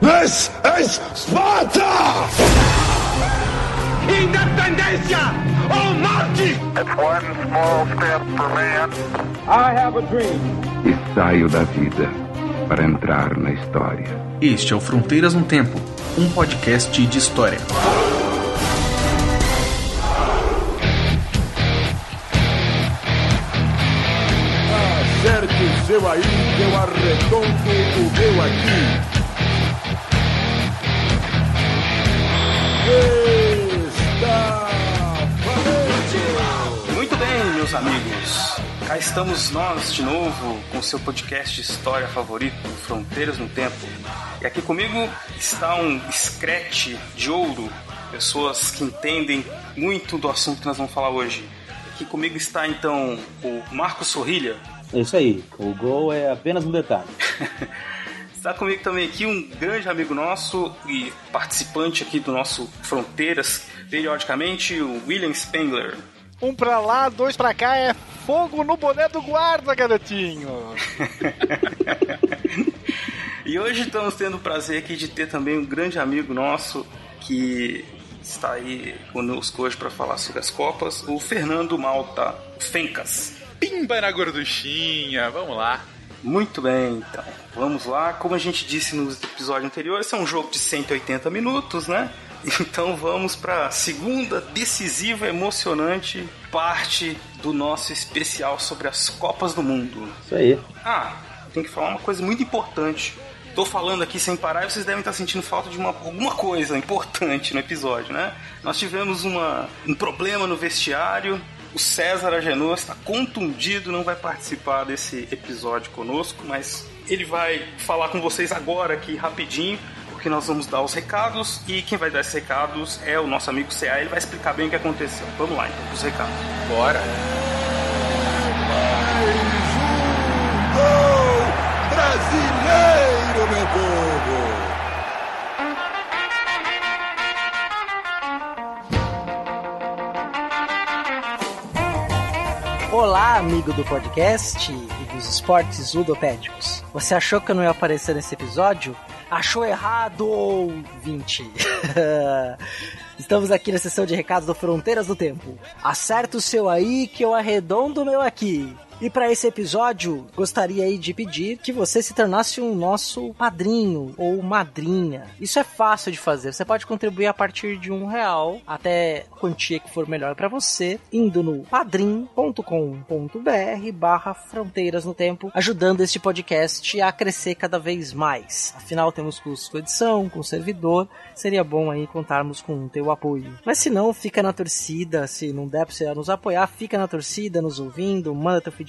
This is Sparta! Independência ou morte! It's one small step for man. I have a dream. E saio da vida para entrar na história. Este é o Fronteiras no Tempo, um podcast de história. Acerte o seu aí, que eu arredondo o meu aqui. Meus amigos. Cá estamos nós de novo com seu podcast de história favorito, Fronteiras no Tempo. E aqui comigo está um scratch de ouro, pessoas que entendem muito do assunto que nós vamos falar hoje. Aqui comigo está então o Marcos Sorrilha. É isso aí, o gol é apenas um detalhe. Está comigo também aqui um grande amigo nosso e participante aqui do nosso Fronteiras, periodicamente, o William Spengler. Um pra lá, dois pra cá é fogo no boné do guarda, garotinho. E hoje estamos tendo o prazer aqui de ter também um grande amigo nosso que está aí conosco hoje para falar sobre as Copas, o Fernando Malta, o Fencas. Pimba na gorduchinha, vamos lá. Muito bem, então. Vamos lá. Como a gente disse nos episódios anteriores, é um jogo de 180 minutos, né? Então vamos para a segunda decisiva, emocionante parte do nosso especial sobre as Copas do Mundo. Isso aí. Ah, tem que falar uma coisa muito importante. Tô falando aqui sem parar e vocês devem estar sentindo falta de uma, alguma coisa importante no episódio, né? Nós tivemos uma, um problema no vestiário. O César Agenor está contundido, não vai participar desse episódio conosco, mas ele vai falar com vocês agora aqui rapidinho, porque nós vamos dar os recados e quem vai dar esses recados é o nosso amigo CA. Ele vai explicar bem o que aconteceu. Vamos lá então, os recados. Bora. Gol brasileiro, meu povo! Olá, amigo do podcast e dos esportes ludopédicos. Você achou que eu não ia aparecer nesse episódio? Achou errado, ouvinte! Estamos aqui na sessão de recados do Fronteiras do Tempo. Acerta o seu aí que eu arredondo o meu aqui. E para esse episódio, gostaria aí de pedir que você se tornasse um nosso padrinho ou madrinha. Isso é fácil de fazer. Você pode contribuir a partir de um real até a quantia que for melhor para você, indo no padrim.com.br barra Fronteiras no Tempo, ajudando este podcast a crescer cada vez mais. Afinal, temos custos com edição, com servidor. Seria bom aí contarmos com o teu apoio. Mas se não, fica na torcida. Se não der pra você nos apoiar, fica na torcida, nos ouvindo, manda teu feedback.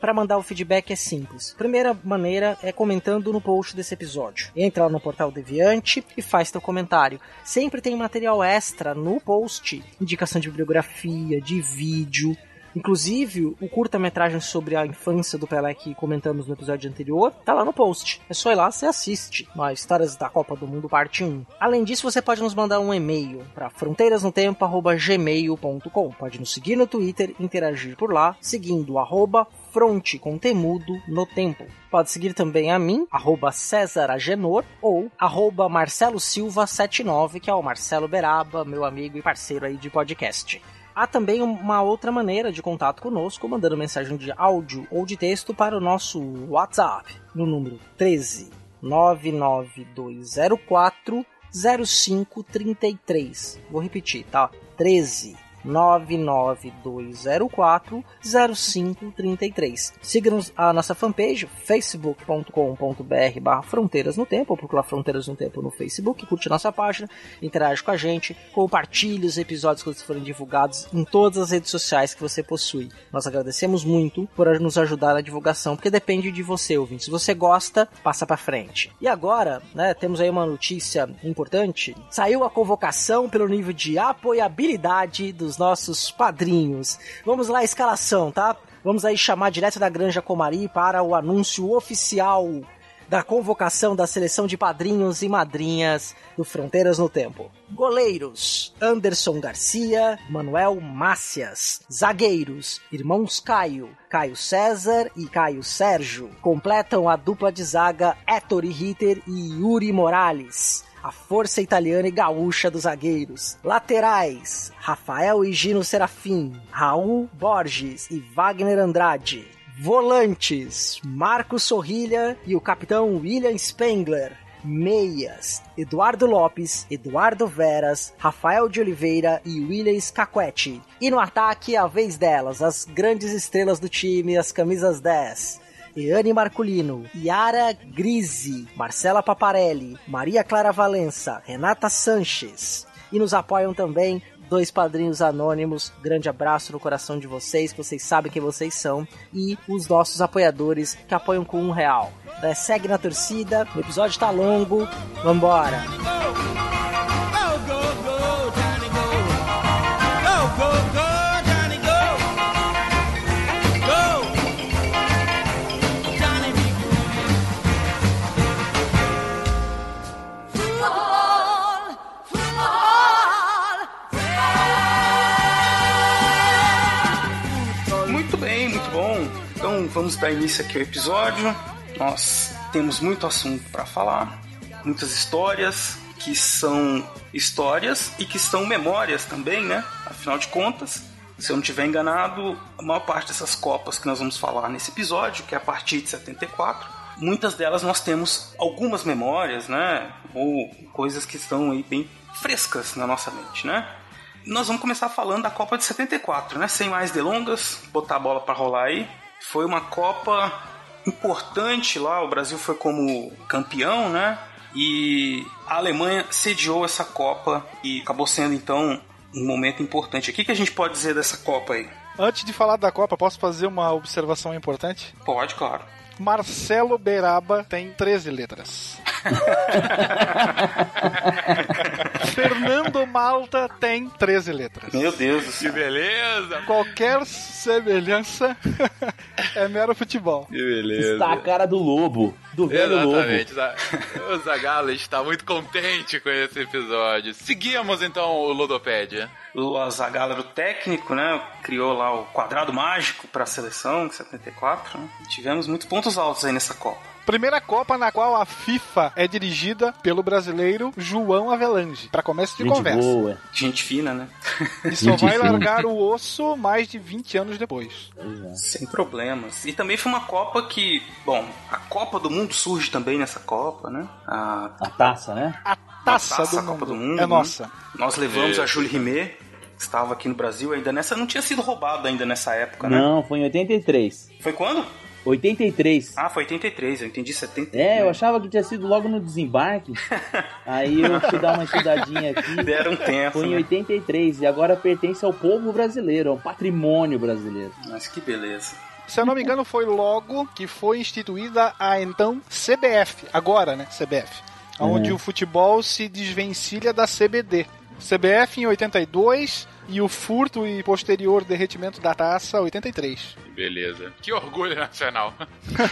Para mandar o feedback é simples. Primeira maneira é comentando no post desse episódio. Entra lá no portal Deviante e faz teu comentário. Sempre tem material extra no post, indicação de bibliografia, de vídeo. Inclusive, o curta-metragem sobre a infância do Pelé que comentamos no episódio anterior tá lá no post. É só ir lá e assiste. As histórias da Copa do Mundo, parte 1. Além disso, você pode nos mandar um e-mail para fronteirasnotempo.gmail.com. Pode nos seguir no Twitter interagir por lá, seguindo arroba fronte com temudo no tempo. Pode seguir também a mim, arroba César Agenor, ou arroba Marcelo Silva 79, que é o Marcelo Beraba, meu amigo e parceiro aí de podcast. Há também uma outra maneira de contato conosco, mandando mensagem de áudio ou de texto para o nosso WhatsApp, no número 13 99204 0533. Vou repetir, tá? 13 99204 0533. Siga-nos a nossa fanpage facebook.com.br barra Fronteiras no Tempo, procura Fronteiras no Tempo no Facebook, curte nossa página, interage com a gente, compartilhe os episódios quando forem divulgados em todas as redes sociais que você possui. Nós agradecemos muito por nos ajudar na divulgação, porque depende de você, ouvinte. Se você gosta, passa para frente. E agora, né, temos aí uma notícia importante. Saiu a convocação pelo nível de apoiabilidade dos nossos padrinhos. Vamos lá, escalação, tá? Vamos aí chamar direto da Granja Comari para o anúncio oficial da convocação da seleção de padrinhos e madrinhas do Fronteiras no Tempo. Goleiros: Anderson Garcia, Manuel Mácias. Zagueiros: Irmãos Caio, Caio César e Caio Sérgio. Completam a dupla de zaga Ettore Ritter e Yuri Morales a força italiana e gaúcha dos zagueiros. Laterais: Rafael e Gino Serafim, Raul Borges e Wagner Andrade. Volantes: Marcos Sorrilha e o capitão William Spengler. Meias: Eduardo Lopes, Eduardo Veras, Rafael de Oliveira e William Scaquetti. E no ataque, a vez delas, as grandes estrelas do time, as camisas 10. Eane Marculino, Yara Grise, Marcela Paparelli, Maria Clara Valença, Renata Sanches. E nos apoiam também dois padrinhos anônimos. Grande abraço no coração de vocês, que vocês sabem quem vocês são. E os nossos apoiadores que apoiam com um real. Então, segue na torcida, o episódio tá longo. Vambora! Muito vamos dar início aqui ao episódio. Nós temos muito assunto para falar, muitas histórias que são histórias e que são memórias também, né? Afinal de contas, se eu não estiver enganado, a maior parte dessas copas que nós vamos falar nesse episódio, que é a partir de 74, muitas delas nós temos algumas memórias, né? Ou coisas que estão aí bem frescas na nossa mente, né? Nós vamos começar falando da Copa de 74, né? Sem mais delongas, botar a bola para rolar aí. Foi uma Copa importante lá, o Brasil foi como campeão, né? E a Alemanha sediou essa Copa e acabou sendo então um momento importante. O que, que a gente pode dizer dessa Copa aí? Antes de falar da Copa, posso fazer uma observação importante? Pode, claro. Marcelo Beraba tem 13 letras. Fernando Malta tem 13 letras. Meu Deus do céu. Que beleza! Qualquer semelhança é mero futebol. Que beleza! Está a cara do lobo, do velho lobo. Exatamente. O Zagalo está muito contente com esse episódio. Seguimos então o Ludopédia. O Azaghal era o técnico, né? Criou lá o quadrado mágico para a seleção, em 74. Né? Tivemos muitos pontos altos aí nessa Copa. Primeira Copa na qual a FIFA é dirigida pelo brasileiro João Avelange. Para começo de Gente conversa. boa. Gente fina, né? E só Gente vai fina. largar o osso mais de 20 anos depois. Pois é. Sem problemas. E também foi uma Copa que, bom, a Copa do Mundo surge também nessa Copa, né? A A taça, né? A taça, taça, do, a mundo Copa do Mundo, é né? nossa. Nós levamos Isso. a Jules Rimet, que estava aqui no Brasil ainda nessa. Não tinha sido roubado ainda nessa época, né? Não, foi em 83. Foi quando? 83. Ah, foi 83, eu entendi 70. É, eu achava que tinha sido logo no desembarque. Aí eu fui dar uma estudadinha aqui. Deram um tempo. Foi em né? 83 e agora pertence ao povo brasileiro, ao patrimônio brasileiro. Mas que beleza. Se eu não me engano, foi logo que foi instituída a então CBF, agora, né? CBF. Onde Uhum. o futebol se desvencilha da CBD. CBF em 82 e o furto e posterior derretimento da taça 83. Que beleza. Que orgulho nacional.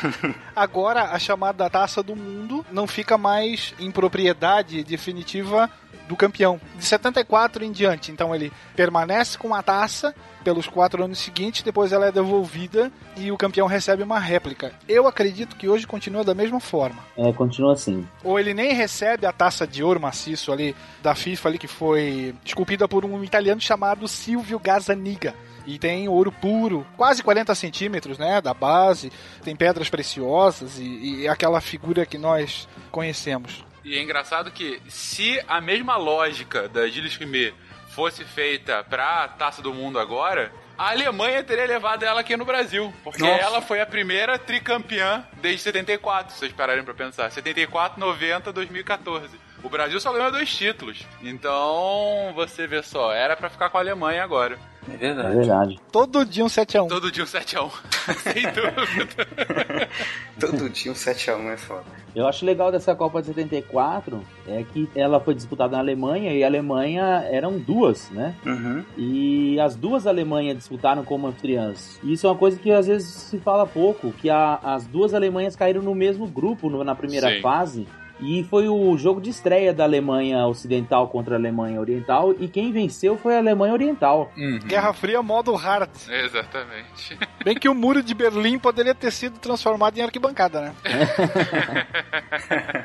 Agora a chamada taça do mundo não fica mais em propriedade definitiva do campeão. De 74 em diante, então ele permanece com a taça pelos quatro anos seguintes, depois ela é devolvida e o campeão recebe uma réplica. Eu acredito que hoje continua da mesma forma. É, continua assim. Ou ele nem recebe a taça de ouro maciço ali da FIFA ali que foi esculpida por um italiano chamado Silvio Gazzaniga. E tem ouro puro, quase 40 centímetros, né, da base. Tem pedras preciosas e, e aquela figura que nós conhecemos. E é engraçado que se a mesma lógica da Gilles Rimet fosse feita pra Taça do Mundo agora, a Alemanha teria levado ela aqui no Brasil. Porque Nossa. ela foi a primeira tricampeã desde 74, se vocês pararem pra pensar. 74, 90, 2014. O Brasil só ganhou dois títulos. Então, você vê só, era pra ficar com a Alemanha agora. É É verdade. verdade. Todo dia um 7x1. Todo dia um 7x1. Sem dúvida. Todo dia um 7x1 é foda. Eu acho legal dessa Copa de 74 é que ela foi disputada na Alemanha e a Alemanha eram duas, né? Uhum. E as duas Alemanhas disputaram como anfitriãs. E isso é uma coisa que às vezes se fala pouco, que a- as duas Alemanhas caíram no mesmo grupo no- na primeira Sim. fase. E foi o jogo de estreia da Alemanha Ocidental contra a Alemanha Oriental. E quem venceu foi a Alemanha Oriental. Uhum. Guerra Fria modo hard. Exatamente. Bem que o muro de Berlim poderia ter sido transformado em arquibancada, né?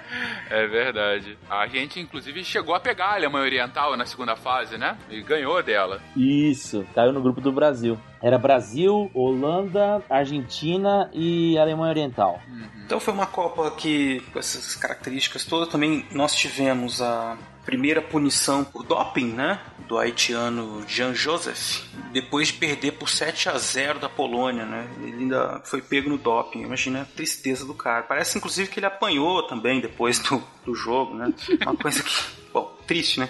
É verdade. A gente, inclusive, chegou a pegar a Alemanha Oriental na segunda fase, né? E ganhou dela. Isso, caiu no grupo do Brasil. Era Brasil, Holanda, Argentina e Alemanha Oriental. Então foi uma Copa que, com essas características todas, também nós tivemos a primeira punição por doping, né? Do haitiano Jean Joseph, depois de perder por 7 a 0 da Polônia, né? Ele ainda foi pego no doping. Imagina a tristeza do cara. Parece inclusive que ele apanhou também depois do, do jogo, né? Uma coisa que, bom, triste, né?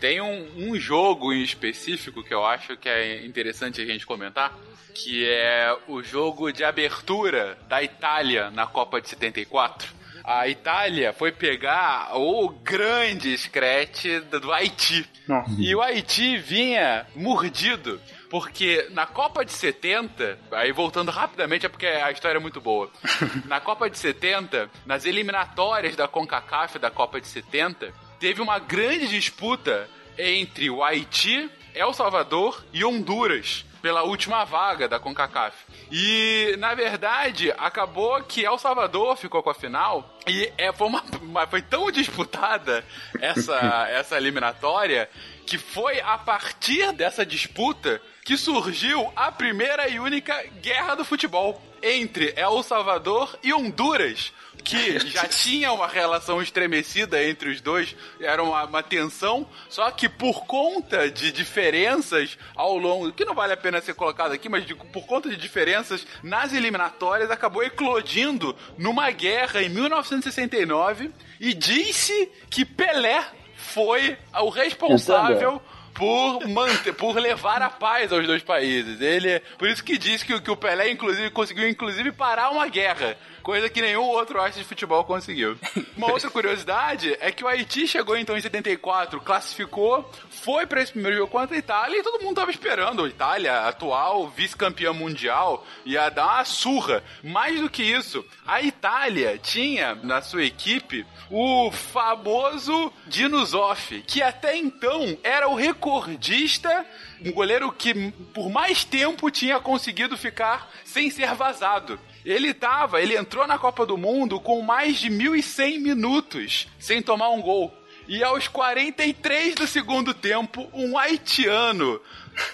Tem um, um jogo em específico que eu acho que é interessante a gente comentar, que é o jogo de abertura da Itália na Copa de 74. A Itália foi pegar o grande scratch do Haiti. Nossa. E o Haiti vinha mordido. Porque na Copa de 70, aí voltando rapidamente, é porque a história é muito boa. Na Copa de 70, nas eliminatórias da CONCACAF da Copa de 70, teve uma grande disputa entre o Haiti, El Salvador e Honduras pela última vaga da CONCACAF. E, na verdade, acabou que El Salvador ficou com a final e é, foi, uma, uma- foi tão disputada essa, essa eliminatória que foi a partir dessa disputa que surgiu a primeira e única guerra do futebol entre El Salvador e Honduras que já tinha uma relação estremecida entre os dois, era uma, uma tensão, só que por conta de diferenças ao longo, que não vale a pena ser colocado aqui, mas de- por conta de diferenças nas eliminatórias, acabou eclodindo numa guerra em 1969 e disse que Pelé foi o responsável por manter, por levar a paz aos dois países. Ele, por isso que diz que, que o Pelé inclusive conseguiu inclusive parar uma guerra, coisa que nenhum outro astro de futebol conseguiu. Uma outra curiosidade é que o Haiti chegou então em 74, classificou, foi para esse primeiro jogo contra a Itália e todo mundo tava esperando a Itália, atual vice-campeã mundial, ia dar uma surra. Mais do que isso, a Itália tinha na sua equipe o famoso Dino Zoff, que até então era o recordista, um goleiro que por mais tempo tinha conseguido ficar sem ser vazado. Ele tava, ele entrou na Copa do Mundo com mais de 1.100 minutos sem tomar um gol. E aos 43 do segundo tempo, um haitiano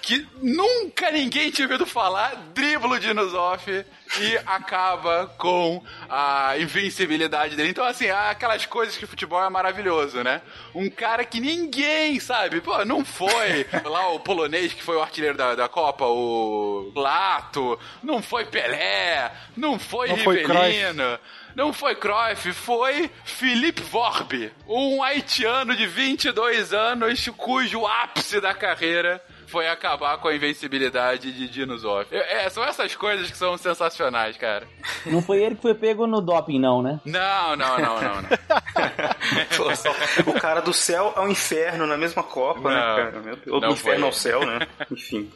que nunca ninguém tinha ouvido falar, dribla o Dinosoff e acaba com a invencibilidade dele. Então, assim, há aquelas coisas que o futebol é maravilhoso, né? Um cara que ninguém sabe, pô, não foi lá o polonês que foi o artilheiro da, da Copa, o Lato, não foi Pelé, não foi Não foi Rivelino. Não foi Cruyff, foi Philippe Vorbe, um haitiano de 22 anos cujo ápice da carreira foi acabar com a invencibilidade de Dino Zoff. É, são essas coisas que são sensacionais, cara. Não foi ele que foi pego no doping, não, né? Não, não, não, não, não. Pô, só- o cara do céu ao inferno na mesma Copa, né, Não, cara? Meu Deus, Ou do inferno foi. ao céu, né? Enfim.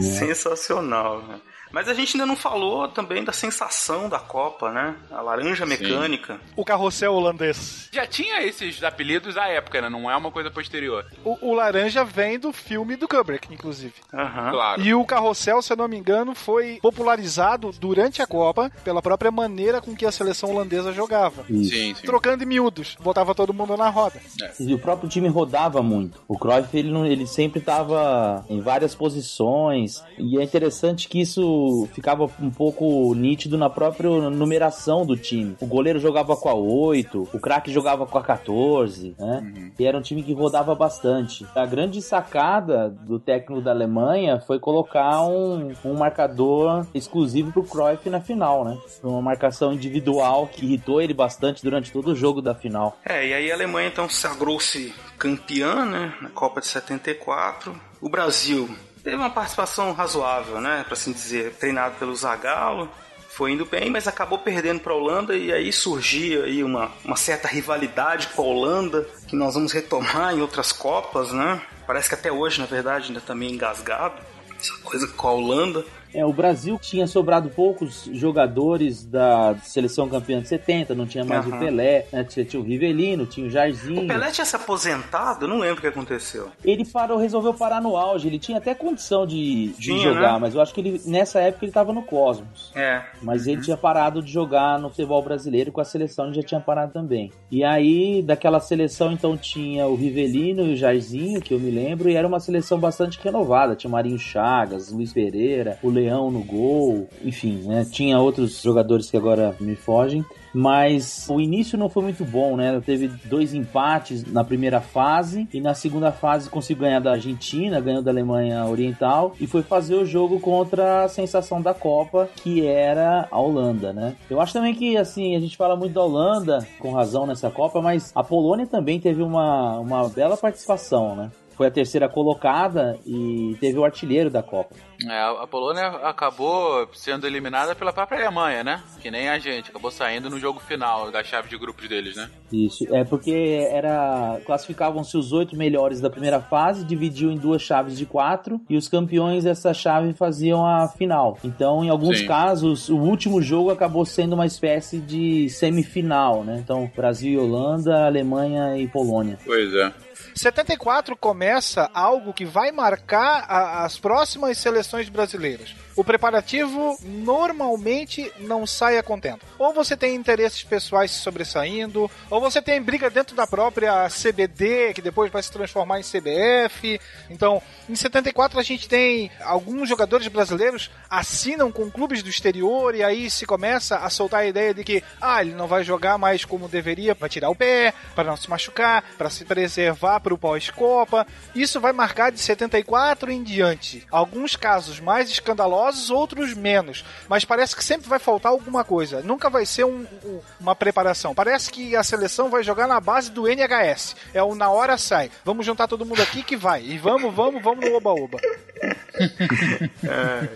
Sensacional, né? Mas a gente ainda não falou também da sensação da Copa, né? A laranja mecânica. O carrossel holandês. Já tinha esses apelidos à época, né? Não é uma coisa posterior. O, o laranja vem do filme do Kubrick, inclusive. Aham. Claro. E o carrossel, se eu não me engano, foi popularizado durante a Copa pela própria maneira com que a seleção holandesa jogava. Sim, sim. Trocando em miúdos, botava todo mundo na roda. E o próprio time rodava muito. O Cruyff, ele, não- ele sempre estava em várias posições. E é interessante que isso isso ficava um pouco nítido na própria numeração do time. O goleiro jogava com a 8, o craque jogava com a 14, né? Uhum. E era um time que rodava bastante. A grande sacada do técnico da Alemanha foi colocar um, um marcador exclusivo pro Cruyff na final, né? Uma marcação individual que irritou ele bastante durante todo o jogo da final. É, e aí a Alemanha então sagrou-se campeã, né? Na Copa de 74. O Brasil teve uma participação razoável, né? Para assim dizer, treinado pelo Zagallo foi indo bem, mas acabou perdendo para a Holanda e aí surgia aí uma, uma certa rivalidade com a Holanda que nós vamos retomar em outras Copas, né? Parece que até hoje, na verdade, ainda tá meio engasgado essa coisa com a Holanda. É, o Brasil tinha sobrado poucos jogadores da seleção campeã de 70, não tinha mais uhum. o Pelé, né? tinha, o Rivelino, tinha o Jairzinho. O Pelé tinha se aposentado? Eu não lembro o que aconteceu. Ele parou, resolveu parar no auge, ele tinha até condição de, de tinha, jogar, né? mas eu acho que ele nessa época ele estava no Cosmos. É. Mas uhum. ele tinha parado de jogar no futebol brasileiro, com a seleção ele já tinha parado também. E aí, daquela seleção, então, tinha o Rivelino e o Jairzinho, que eu me lembro, e era uma seleção bastante renovada. Tinha Marinho Chagas, Luiz Pereira, o Leão no gol, enfim, né? Tinha outros jogadores que agora me fogem mas o início não foi muito bom, né? Teve dois empates na primeira fase e na segunda fase conseguiu ganhar da Argentina, ganhou da Alemanha Oriental e foi fazer o jogo contra a sensação da Copa, que era a Holanda, né? Eu acho também que, assim, a gente fala muito da Holanda, com razão nessa Copa, mas a Polônia também teve uma, uma bela participação, né? Foi a terceira colocada e teve o artilheiro da Copa. É, a Polônia acabou sendo eliminada pela própria Alemanha, né? Que nem a gente, acabou saindo no jogo final da chave de grupos deles, né? Isso, é porque era classificavam-se os oito melhores da primeira fase, dividiam em duas chaves de quatro e os campeões dessa chave faziam a final. Então, em alguns Sim. casos, o último jogo acabou sendo uma espécie de semifinal, né? Então, Brasil e Holanda, Alemanha e Polônia. Pois é. 74 começa algo que vai marcar a, as próximas seleções brasileiras o preparativo normalmente não sai a contento. Ou você tem interesses pessoais sobressaindo, ou você tem briga dentro da própria CBD, que depois vai se transformar em CBF. Então, em 74 a gente tem alguns jogadores brasileiros assinam com clubes do exterior e aí se começa a soltar a ideia de que, ah, ele não vai jogar mais como deveria, vai tirar o pé, para não se machucar, para se preservar para o pós-copa. Isso vai marcar de 74 em diante. Alguns casos mais escandalosos outros menos. Mas parece que sempre vai faltar alguma coisa. Nunca vai ser um, um, uma preparação. Parece que a seleção vai jogar na base do NHS. É o na hora sai. Vamos juntar todo mundo aqui que vai. E vamos, vamos, vamos no oba-oba. é,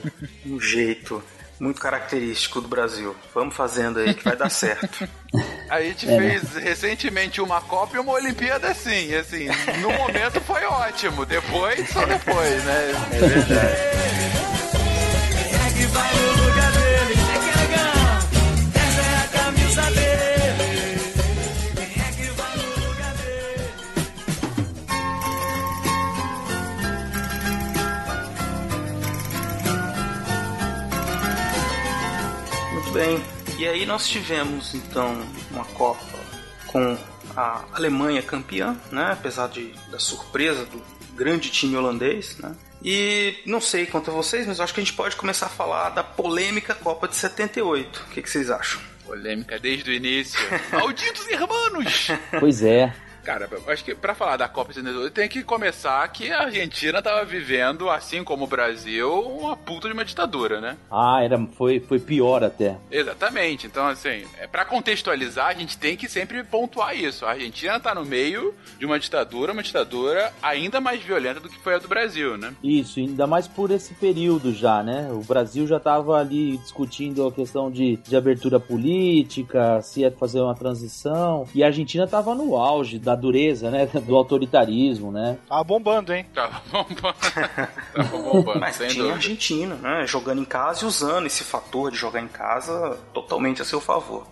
um jeito muito característico do Brasil. Vamos fazendo aí que vai dar certo. A gente é, fez né? recentemente uma Copa e uma Olimpíada assim, assim, no momento foi ótimo, depois só depois, né? É verdade que vai no lugar dele. Quem é que é legal? Essa é a camisa dele. Quem é que vai no lugar dele? Muito bem. E aí nós tivemos então uma Copa com a Alemanha campeã, né? Apesar de, da surpresa do grande time holandês, né? E não sei quanto a vocês, mas acho que a gente pode começar a falar da polêmica Copa de 78. O que, que vocês acham? Polêmica desde o início. Malditos irmãos! Pois é. Cara, acho que para falar da Copa 72 tem que começar que a Argentina tava vivendo, assim como o Brasil, uma puta de uma ditadura, né? Ah, era, foi, foi pior até. Exatamente. Então, assim, é, para contextualizar, a gente tem que sempre pontuar isso. A Argentina tá no meio de uma ditadura, uma ditadura ainda mais violenta do que foi a do Brasil, né? Isso, ainda mais por esse período já, né? O Brasil já tava ali discutindo a questão de, de abertura política, se ia fazer uma transição, e a Argentina tava no auge da da dureza, né? Do autoritarismo, né? Tava bombando, hein? Tava bombando. Tava bombando, Mas tinha dúvida. Argentina, né? Jogando em casa e usando esse fator de jogar em casa totalmente a seu favor.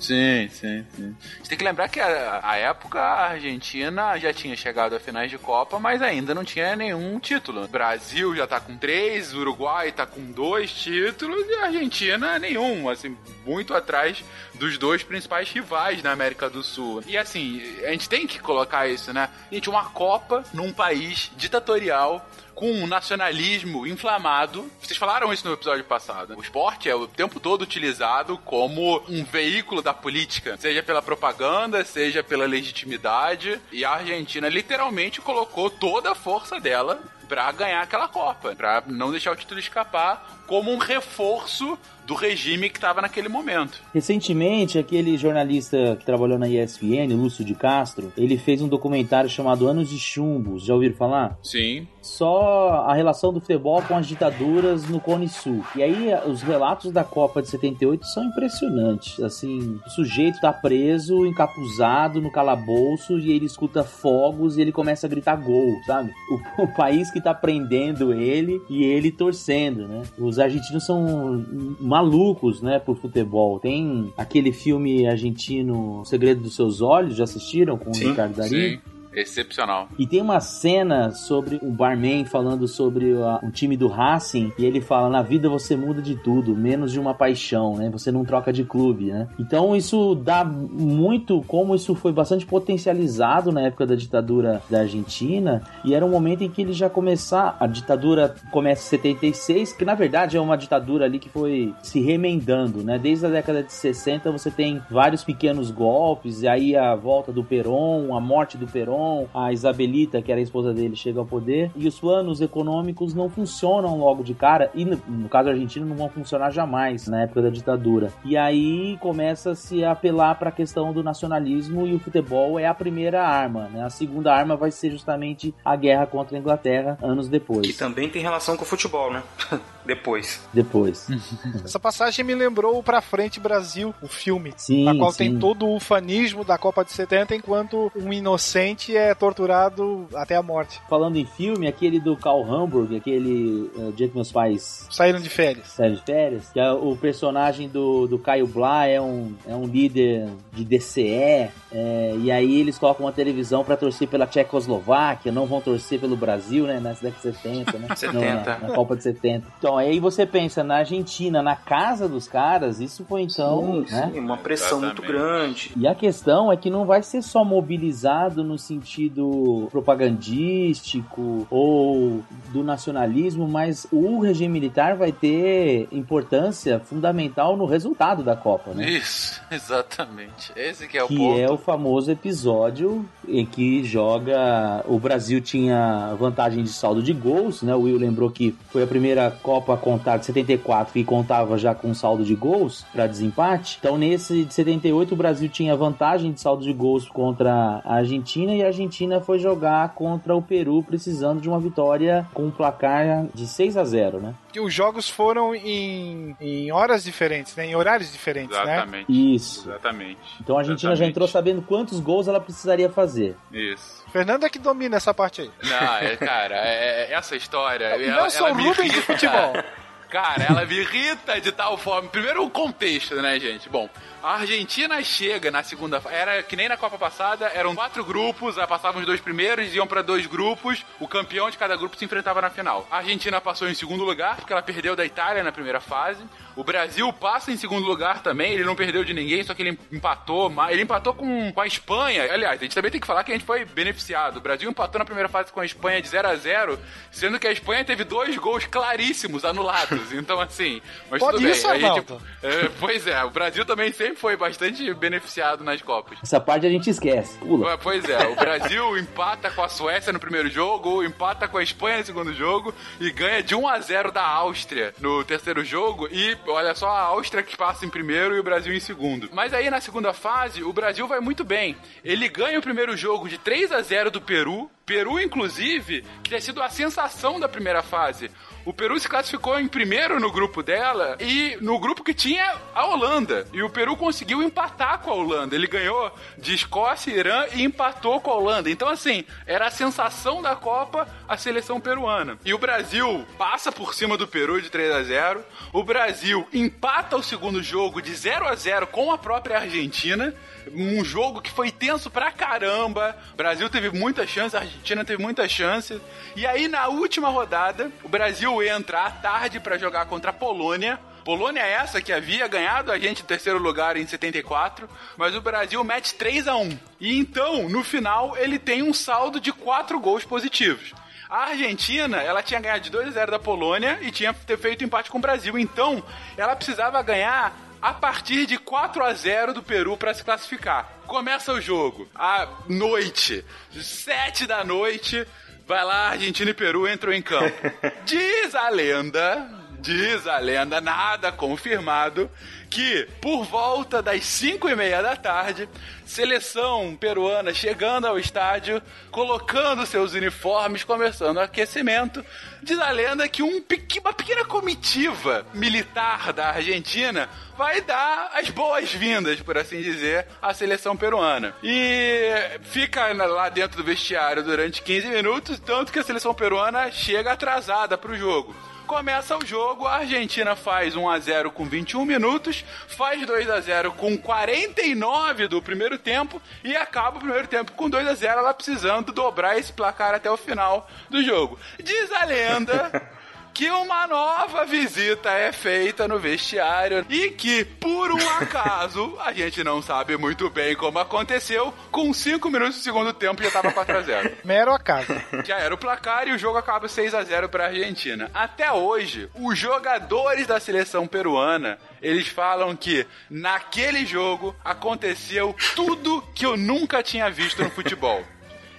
Sim, sim, sim. Você tem que lembrar que a, a época a Argentina já tinha chegado a finais de Copa, mas ainda não tinha nenhum título. O Brasil já tá com três, o Uruguai tá com dois títulos e a Argentina nenhum, assim, muito atrás dos dois principais rivais na América do Sul. E assim, a gente tem que colocar isso, né? Gente, uma Copa num país ditatorial com um nacionalismo inflamado. Vocês falaram isso no episódio passado. O esporte é o tempo todo utilizado como um veículo da política, seja pela propaganda, seja pela legitimidade. E a Argentina literalmente colocou toda a força dela para ganhar aquela Copa, para não deixar o título escapar como um reforço do regime que estava naquele momento. Recentemente, aquele jornalista que trabalhou na ESPN, Lúcio de Castro, ele fez um documentário chamado Anos de Chumbos. Já ouviram falar? Sim. Só a relação do futebol com as ditaduras no Cone Sul. E aí, os relatos da Copa de 78 são impressionantes. Assim, o sujeito tá preso, encapuzado no calabouço e ele escuta fogos e ele começa a gritar gol, sabe? O, o país que tá prendendo ele e ele torcendo, né? Os argentinos são malucos, né, por futebol. Tem aquele filme argentino O Segredo dos Seus Olhos, já assistiram com sim, o Ricardo Darío? Sim. Excepcional. E tem uma cena sobre um barman falando sobre a, um time do Racing e ele fala: na vida você muda de tudo, menos de uma paixão, né? Você não troca de clube, né? Então isso dá muito como isso foi bastante potencializado na época da ditadura da Argentina e era um momento em que ele já começar a ditadura começa em 76, que na verdade é uma ditadura ali que foi se remendando, né? Desde a década de 60 você tem vários pequenos golpes, e aí a volta do Perón, a morte do Perón a Isabelita, que era a esposa dele, chega ao poder, e os planos econômicos não funcionam logo de cara, e no, caso argentino não vão funcionar jamais na época da ditadura. E aí começa a apelar para a questão do nacionalismo e o futebol é a primeira arma, né? A segunda arma vai ser justamente a guerra contra a Inglaterra anos depois. Que também tem relação com o futebol, né? depois. Depois. Essa passagem me lembrou o Pra Frente Brasil, o filme, sim, na qual sim. tem todo o ufanismo da Copa de 70, enquanto um inocente é torturado até a morte. Falando em filme, aquele do Carl Hamburg, aquele uh, dia que meus pais saíram de férias. Saíram de férias. Que é o personagem do, do Caio Blá é um, é um líder de DCE. É, e aí eles colocam uma televisão para torcer pela Tchecoslováquia, não vão torcer pelo Brasil, né? Na década de 70, né? 70. Não, na, na, Copa de 70. Então, aí você pensa, na Argentina, na casa dos caras, isso foi então. Sim, né? sim, uma pressão Exatamente. muito grande. E a questão é que não vai ser só mobilizado no sentido propagandístico ou do nacionalismo, mas o regime militar vai ter importância fundamental no resultado da Copa, né? Isso, exatamente. Esse que é o que ponto. é o famoso episódio em que joga o Brasil tinha vantagem de saldo de gols, né? O Will lembrou que foi a primeira Copa a contar de 74 que contava já com saldo de gols para desempate. Então nesse de 78 o Brasil tinha vantagem de saldo de gols contra a Argentina e a Argentina foi jogar contra o Peru precisando de uma vitória com um placar de 6 a 0, né? Os jogos foram em, em horas diferentes, né? Em horários diferentes, Exatamente. né? Isso. Exatamente. Então a Argentina já entrou sabendo quantos gols ela precisaria fazer. Isso. Fernando é que domina essa parte aí. Não, é, cara, é, essa história. Não ela, sou ela Rubens de futebol. Cara, ela me irrita de tal forma. Primeiro o contexto, né, gente? Bom, a Argentina chega na segunda Era que nem na Copa passada, eram quatro grupos, passavam os dois primeiros, iam para dois grupos, o campeão de cada grupo se enfrentava na final. A Argentina passou em segundo lugar, porque ela perdeu da Itália na primeira fase. O Brasil passa em segundo lugar também, ele não perdeu de ninguém, só que ele empatou, ele empatou com, com a Espanha. Aliás, a gente também tem que falar que a gente foi beneficiado. O Brasil empatou na primeira fase com a Espanha de 0 a 0 sendo que a Espanha teve dois gols claríssimos anulados. Então, assim, mas Pode tudo isso, bem. Gente, é, pois é, o Brasil também sempre foi bastante beneficiado nas Copas. Essa parte a gente esquece. Pula. Pois é, o Brasil empata com a Suécia no primeiro jogo, empata com a Espanha no segundo jogo e ganha de 1 a 0 da Áustria no terceiro jogo. E olha só, a Áustria que passa em primeiro e o Brasil em segundo. Mas aí na segunda fase, o Brasil vai muito bem. Ele ganha o primeiro jogo de 3 a 0 do Peru. Peru, inclusive, que tinha sido a sensação da primeira fase. O Peru se classificou em primeiro no grupo dela e no grupo que tinha a Holanda. E o Peru conseguiu empatar com a Holanda. Ele ganhou de Escócia e Irã e empatou com a Holanda. Então, assim, era a sensação da Copa a seleção peruana. E o Brasil passa por cima do Peru de 3 a 0 O Brasil empata o segundo jogo de 0 a 0 com a própria Argentina um jogo que foi tenso pra caramba. O Brasil teve muita chance, a Argentina teve muita chance. E aí, na última rodada, o Brasil entra à tarde para jogar contra a Polônia. Polônia é essa que havia ganhado a gente em terceiro lugar em 74, mas o Brasil mete 3 a 1 E então, no final, ele tem um saldo de 4 gols positivos. A Argentina, ela tinha ganhado de 2 a 0 da Polônia e tinha feito empate com o Brasil. Então, ela precisava ganhar a partir de 4 a 0 do Peru para se classificar. Começa o jogo à noite, 7 da noite. Vai lá, Argentina e Peru entram em campo. Diz a lenda, diz a lenda, nada confirmado, que por volta das 5 e meia da tarde, seleção peruana chegando ao estádio, colocando seus uniformes, começando o aquecimento. Diz a lenda que um, uma pequena comitiva militar da Argentina vai dar as boas-vindas, por assim dizer, à seleção peruana. E fica lá dentro do vestiário durante 15 minutos, tanto que a seleção peruana chega atrasada para o jogo. Começa o jogo, a Argentina faz 1 a 0 com 21 minutos, faz 2 a 0 com 49 do primeiro tempo e acaba o primeiro tempo com 2 a 0 ela precisando dobrar esse placar até o final do jogo. Diz a lenda que uma nova visita é feita no vestiário e que, por um acaso, a gente não sabe muito bem como aconteceu, com 5 minutos do segundo tempo já tava 4x0. Mero acaso. Já era o placar e o jogo acaba 6 a 0 pra Argentina. Até hoje, os jogadores da seleção peruana eles falam que naquele jogo aconteceu tudo que eu nunca tinha visto no futebol.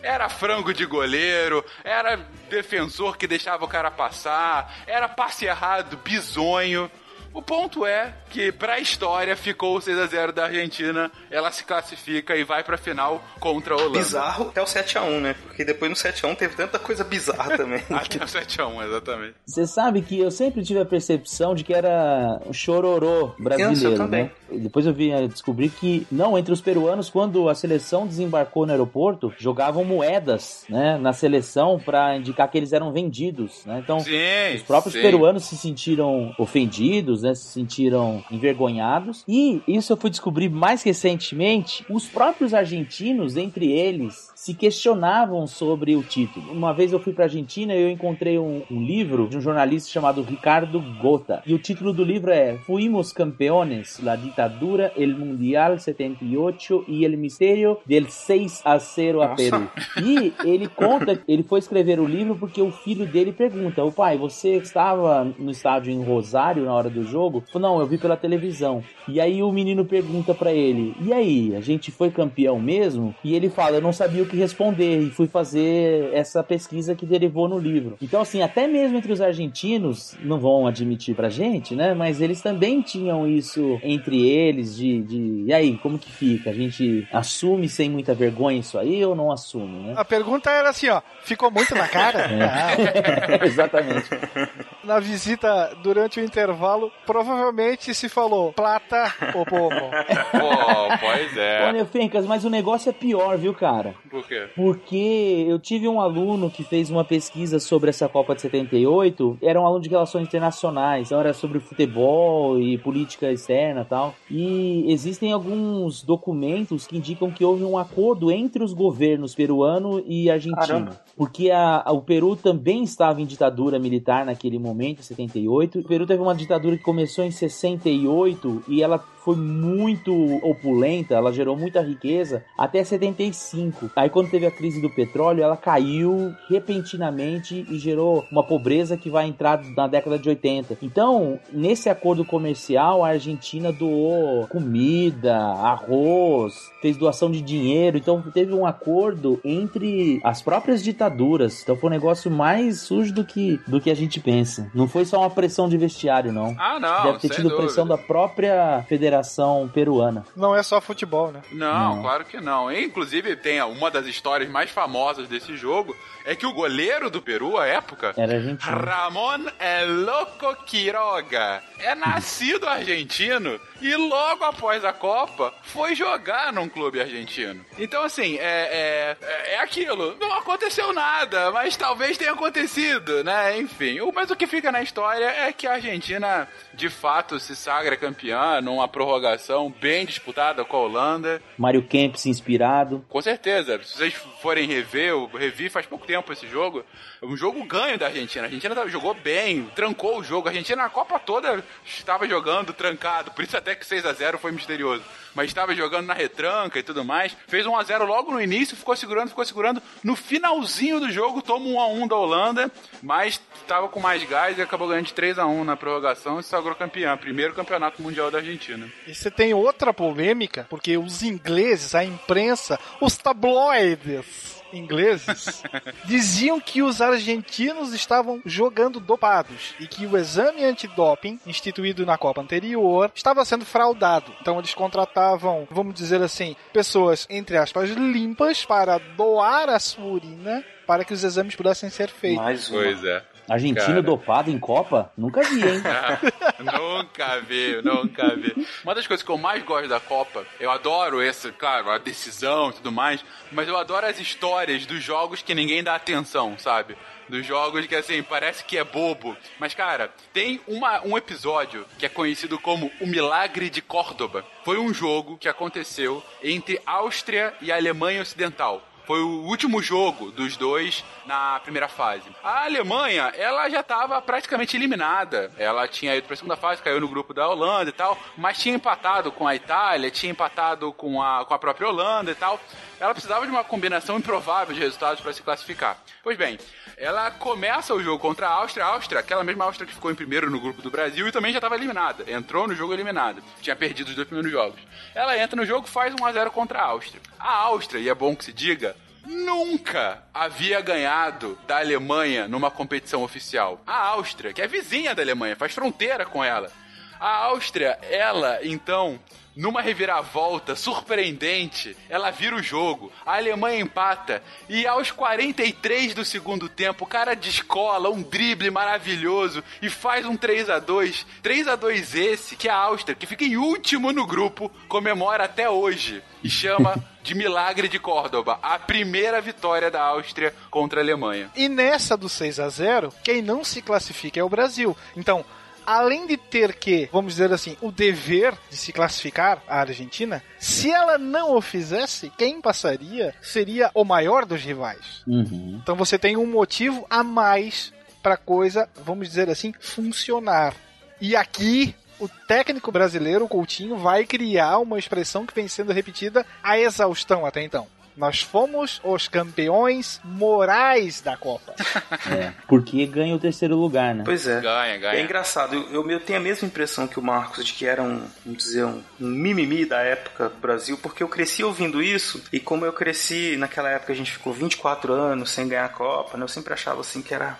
Era frango de goleiro, era defensor que deixava o cara passar, era passe errado, bizonho. O ponto é que, pra história, ficou o 6x0 da Argentina, ela se classifica e vai pra final contra a Holanda. Bizarro até o 7x1, né? Porque depois no 7x1 teve tanta coisa bizarra também. até o 7x1, exatamente. Você sabe que eu sempre tive a percepção de que era um chororô brasileiro, eu né? Depois eu vim a descobrir que, não, entre os peruanos, quando a seleção desembarcou no aeroporto, jogavam moedas, né, na seleção para indicar que eles eram vendidos, né? Então, sim, os próprios sim. peruanos se sentiram ofendidos, né, se sentiram envergonhados. E isso eu fui descobrir mais recentemente, os próprios argentinos, entre eles, se questionavam sobre o título. Uma vez eu fui para Argentina e eu encontrei um, um, livro de um jornalista chamado Ricardo Gota. E o título do livro é Fuimos Campeones, la ditadura, el Mundial 78 e el misterio del 6 a 0 a Peru. E ele conta, ele foi escrever o livro porque o filho dele pergunta: "O pai, você estava no estádio em Rosário na hora do jogo?" Falou: "Não, eu vi pela televisão." E aí o menino pergunta para ele: "E aí, a gente foi campeão mesmo?" E ele fala: "Eu não sabia o que responder e fui fazer essa pesquisa que derivou no livro. Então, assim, até mesmo entre os argentinos, não vão admitir pra gente, né? Mas eles também tinham isso entre eles de, de e aí, como que fica? A gente assume sem muita vergonha isso aí ou não assume, né? A pergunta era assim, ó, ficou muito na cara? É. Exatamente. Na visita, durante o intervalo, provavelmente se falou plata ou povo. Pô, pois é. Olha, Fencas, mas o negócio é pior, viu, cara? Por quê? Porque eu tive um aluno que fez uma pesquisa sobre essa Copa de 78, era um aluno de relações internacionais, então era sobre futebol e política externa e tal. E existem alguns documentos que indicam que houve um acordo entre os governos peruano e argentino. Caramba. Porque a, a- o Peru também estava em ditadura militar naquele momento, em 78. O Peru teve uma ditadura que começou em 68 e ela foi muito opulenta, ela gerou muita riqueza até 75. Aí quando teve a crise do petróleo, ela caiu repentinamente e gerou uma pobreza que vai entrar na década de 80. Então, nesse acordo comercial, a Argentina doou comida, arroz, fez doação de dinheiro. Então, teve um acordo entre as próprias ditaduras. Então, foi um negócio mais sujo do que, do que a gente pensa. Não foi só uma pressão de vestiário, não. Ah, não, Deve ter tido pressão dúvida. da própria federação associação peruana. Não é só futebol, né? Não, Não. claro que não. E, Inclusive, tem uma das histórias mais famosas desse jogo é que o goleiro do Peru, à época, Era argentino. Ramon El Loco Quiroga, é nascido argentino e logo após a Copa foi jogar num clube argentino. Então, assim, é, é, é aquilo. Não aconteceu nada, mas talvez tenha acontecido, né? Enfim, o- mas o que fica na história é que a Argentina, de fato, se sagra campeã numa prorrogação bem disputada com a Holanda. Mário Kempis inspirado. Com certeza. Se vocês forem rever, eu revi faz pouco tempo esse jogo. É um jogo ganho da Argentina. A Argentina jogou bem, trancou o jogo. A Argentina na Copa toda estava jogando trancado. Por isso até que 6 a 0 foi misterioso. Mas estava jogando na retranca e tudo mais. Fez 1 a 0 logo no início, ficou segurando, ficou segurando. No finalzinho do jogo, toma 1 a 1 da Holanda, mas estava com mais gás e acabou ganhando de 3 a 1 na prorrogação e se sagrou campeão. Primeiro campeonato mundial da Argentina. E você tem outra polêmica, porque os ingleses, a imprensa, os tabloides ingleses, diziam que os argentinos estavam jogando dopados e que o exame antidoping instituído na Copa anterior estava sendo fraudado. Então eles contratavam, vamos dizer assim, pessoas, entre aspas, limpas para doar a sua urina para que os exames pudessem ser feitos. Mais uma. Pois é. Argentino Cara. dopado em Copa? Nunca vi, hein? nunca vi, nunca vi. Uma das coisas que eu mais gosto da Copa, eu adoro essa, claro, a decisão e tudo mais, mas eu adoro as histórias dos jogos que ninguém dá atenção, sabe? Dos jogos que, assim, parece que é bobo. Mas, cara, tem uma, um episódio que é conhecido como O Milagre de Córdoba. Foi um jogo que aconteceu entre Áustria e Alemanha Ocidental. Foi o último jogo dos dois na primeira fase. A Alemanha, ela já estava praticamente eliminada. Ela tinha ido para a segunda fase, caiu no grupo da Holanda e tal, mas tinha empatado com a Itália, tinha empatado com a, com a própria Holanda e tal. Ela precisava de uma combinação improvável de resultados para se classificar. Pois bem, ela começa o jogo contra a Áustria. A Áustria, aquela mesma Áustria que ficou em primeiro no grupo do Brasil e também já estava eliminada. Entrou no jogo eliminada. Tinha perdido os dois primeiros jogos. Ela entra no jogo, faz 1 a 0 contra a Áustria. A Áustria, e é bom que se diga, nunca havia ganhado da Alemanha numa competição oficial. A Áustria, que é vizinha da Alemanha, faz fronteira com ela. A Áustria, ela, então, numa reviravolta surpreendente, ela vira o jogo. A Alemanha empata e aos 43 do segundo tempo, o cara descola um drible maravilhoso e faz um 3 a 2 3 a 2 esse que a Áustria, que fica em último no grupo, comemora até hoje e chama de Milagre de Córdoba, a primeira vitória da Áustria contra a Alemanha. E nessa do 6 a 0 quem não se classifica é o Brasil. Então, além de ter que, vamos dizer assim, o dever de se classificar a Argentina, se ela não o fizesse, quem passaria seria o maior dos rivais. Uhum. Então você tem um motivo a mais para coisa, vamos dizer assim, funcionar. E aqui o técnico brasileiro, o Coutinho, vai criar uma expressão que vem sendo repetida a exaustão até então. Nós fomos os campeões morais da Copa. É, porque ganha o terceiro lugar, né? Pois é. Ganha, É ganha. engraçado, eu, eu, eu tenho a mesma impressão que o Marcos de que era um, vamos dizer, um, um mimimi da época do Brasil, porque eu cresci ouvindo isso, e como eu cresci naquela época, a gente ficou 24 anos sem ganhar a Copa, né, eu sempre achava assim que era,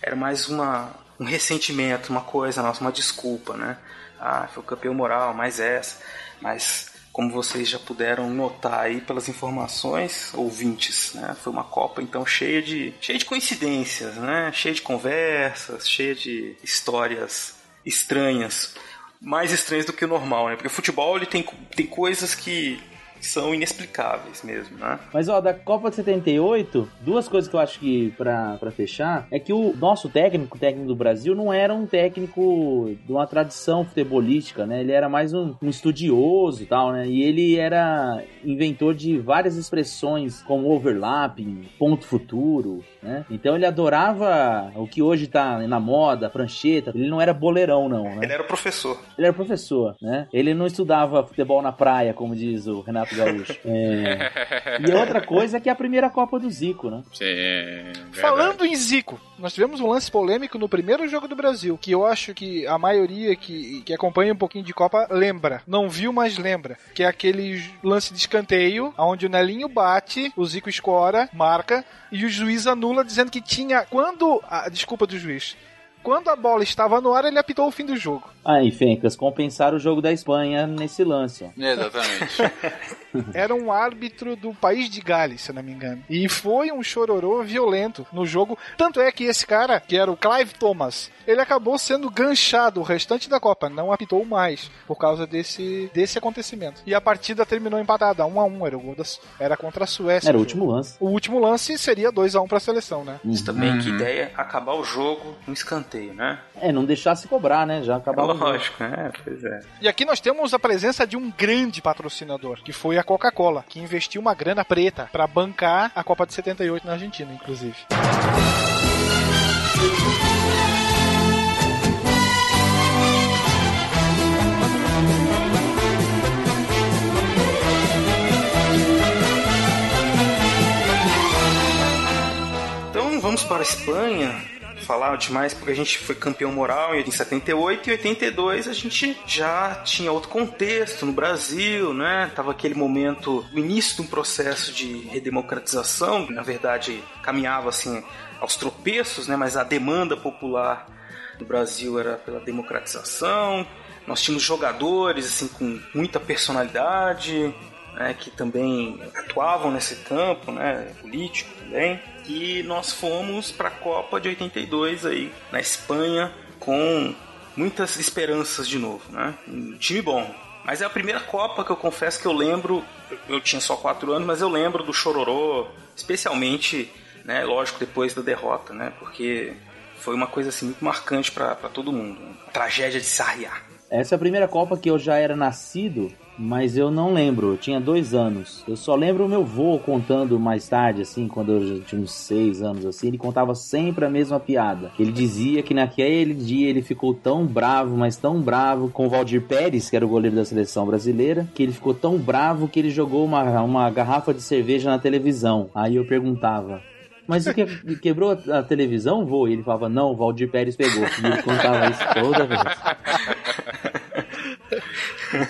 era mais uma, um ressentimento, uma coisa nossa, uma desculpa, né? Ah, foi o campeão moral, mais essa. Mas como vocês já puderam notar aí pelas informações, ouvintes, né? Foi uma Copa então cheia de cheia de coincidências, né? Cheia de conversas, cheia de histórias estranhas, mais estranhas do que o normal, né? Porque o futebol ele tem, tem coisas que são inexplicáveis mesmo, né? Mas ó, da Copa de 78, duas coisas que eu acho que pra, pra fechar é que o nosso técnico, o técnico do Brasil, não era um técnico de uma tradição futebolística, né? Ele era mais um, um estudioso e tal, né? E ele era inventor de várias expressões como overlapping, ponto futuro, né? Então ele adorava o que hoje tá na moda, prancheta. Ele não era boleirão, não, né? Ele era professor. Ele era professor, né? Ele não estudava futebol na praia, como diz o Renato Gaúcho. É. E outra coisa é que é a primeira Copa do Zico, né? Sim. verdade. Falando em Zico, nós tivemos um lance polêmico no primeiro jogo do Brasil, que eu acho que a maioria que, que acompanha um pouquinho de Copa lembra. Não viu, mas lembra. Que é aquele lance de escanteio, onde o Nelinho bate, o Zico escora, marca, e o juiz anula, dizendo que tinha. Quando. A desculpa do juiz. quando a bola estava no ar, ele apitou o fim do jogo. Aí, Fencas, compensaram o jogo da Espanha nesse lance. ó. Exatamente. Era um árbitro do país de Gales, se eu não me engano. E foi um chororô violento no jogo. Tanto é que esse cara, que era o Clive Thomas, ele acabou sendo ganchado o restante da Copa. Não apitou mais por causa desse, desse acontecimento. E a partida terminou empatada, 1 a 1 Era, o gol era contra a Suécia. Era o último lance. O último lance seria 2 a 1 para a seleção, né? Isso também, que Uhum. ideia acabar o jogo no escanteio, né? É, não deixar se cobrar, né? Já o jogo. Lógico, é, pois é. E aqui nós temos a presença de um grande patrocinador, que foi a Coca-Cola, que investiu uma grana preta para bancar a Copa de 78 na Argentina, inclusive. Então vamos para a Espanha. Falar demais porque a gente foi campeão moral em 78 e 82 a gente já tinha outro contexto no Brasil, né? Tava aquele momento, o início de um processo de redemocratização, na verdade caminhava assim aos tropeços, né? Mas a demanda popular do Brasil era pela democratização. Nós tínhamos jogadores assim com muita personalidade, né, que também atuavam nesse campo, né, político também. E nós fomos para a Copa de 82 aí na Espanha com muitas esperanças de novo, né? Um time bom. Mas é a primeira Copa que eu confesso que eu lembro. eu- tinha só quatro anos, mas eu lembro do chororô, especialmente, né? Lógico depois da derrota, né? Porque foi uma coisa assim muito marcante para todo mundo. A tragédia de Sarriá. Essa é a primeira Copa que eu já era nascido, mas eu não lembro. Eu tinha dois anos. Eu só lembro o meu vô contando mais tarde, assim, quando eu tinha uns seis anos, assim. Ele contava sempre a mesma piada. Ele dizia que naquele dia ele ficou tão bravo, mas tão bravo com o Valdir Pérez, que era o goleiro da seleção brasileira, que ele ficou tão bravo que ele jogou uma, uma garrafa de cerveja na televisão. Aí eu perguntava. Mas que quebrou a, a televisão, vô? E ele falava, não, o Valdir Pérez pegou. E ele contava isso toda vez.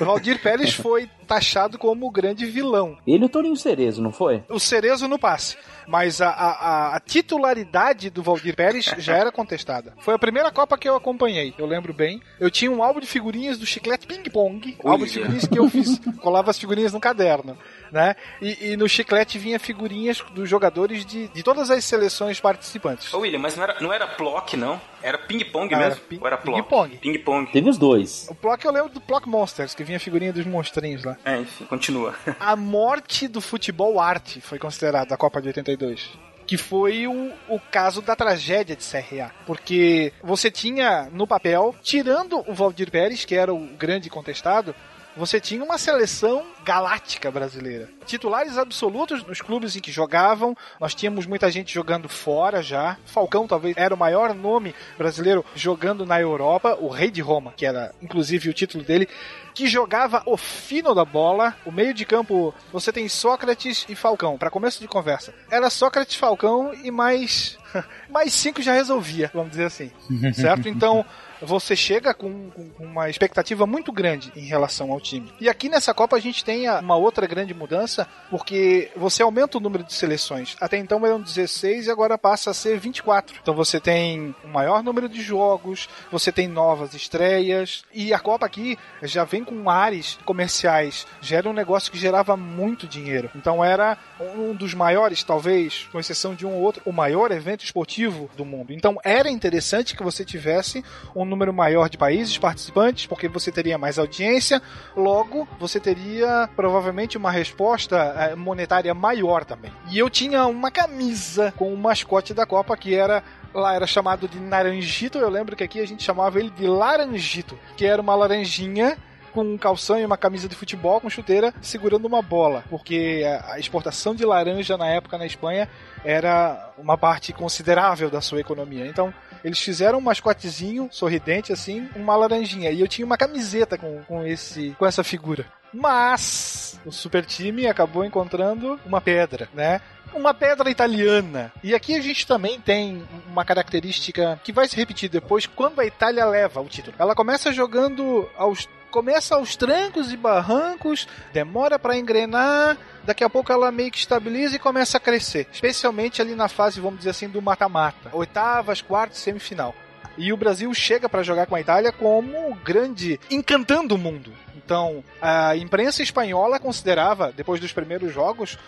O Valdir Pérez foi taxado como o grande vilão. Ele e o Toninho Cerezo, não foi? O Cerezo no passe. Mas a, a- a- titularidade do Valdir Pérez já era contestada. Foi a primeira Copa que eu acompanhei, eu lembro bem. Eu tinha um álbum de figurinhas do Chiclete Ping Pong. Olha. Álbum de figurinhas que eu fiz, colava as figurinhas no caderno. Né? E, e no Chiclete vinha figurinhas dos jogadores de, de todas as seleções participantes. Ô William, mas não era, não era Plock, não? Era ping-pong Ah, mesmo? era ping- Ou era Plock? ping-pong. Ping-pong. Teve os dois. O Plock eu lembro do Plock Monsters, que vinha a figurinha dos monstrinhos lá. É, enfim, continua. A morte do futebol arte foi considerada a Copa de 82. Que foi o, o caso da tragédia de CRA. Porque você tinha no papel, tirando o Valdir Pérez, que era o grande contestado, você tinha uma seleção galáctica brasileira. Titulares absolutos nos clubes em que jogavam. Nós tínhamos muita gente jogando fora já. Falcão talvez era o maior nome brasileiro jogando na Europa. O Rei de Roma, que era inclusive o título dele, que jogava o fino da bola. O meio de campo, você tem Sócrates e Falcão. Para começo de conversa, era Sócrates, Falcão e mais mais cinco já resolvia, vamos dizer assim, certo? Então você chega com, com- uma expectativa muito grande em relação ao time. E aqui nessa Copa a gente tem uma outra grande mudança, porque você aumenta o número de seleções. Até então eram 16 e agora passa a ser 24. Então você tem um maior número de jogos, você tem novas estreias, e a Copa aqui já vem com ares comerciais. Já era um negócio que gerava muito dinheiro. Então era um dos maiores, talvez, com exceção de um ou outro, o maior evento esportivo do mundo. Então era interessante que você tivesse um número maior de países participantes, porque você teria mais audiência, logo você teria provavelmente uma resposta eh, monetária maior também. E eu tinha uma camisa com o mascote da Copa que era lá era chamado de Naranjito, eu lembro que aqui a gente chamava ele de Laranjito, que era uma laranjinha com um calção e uma camisa de futebol com chuteira segurando uma bola, porque a a exportação de laranja na época na Espanha era uma parte considerável da sua economia. Então, eles fizeram um mascotezinho sorridente assim, uma laranjinha, e eu tinha uma camiseta com, com esse com essa figura. Mas o super time acabou encontrando uma pedra, né? Uma pedra italiana. E aqui a gente também tem uma característica que vai se repetir depois quando a Itália leva o título. Ela começa jogando aos começa aos trancos e barrancos, demora para engrenar, daqui a pouco ela meio que estabiliza e começa a crescer, especialmente ali na fase, vamos dizer assim, do mata-mata, oitavas, quartos, semifinal. E o Brasil chega para jogar com a Itália como grande, encantando o mundo. Então, a imprensa espanhola considerava, depois dos primeiros jogos,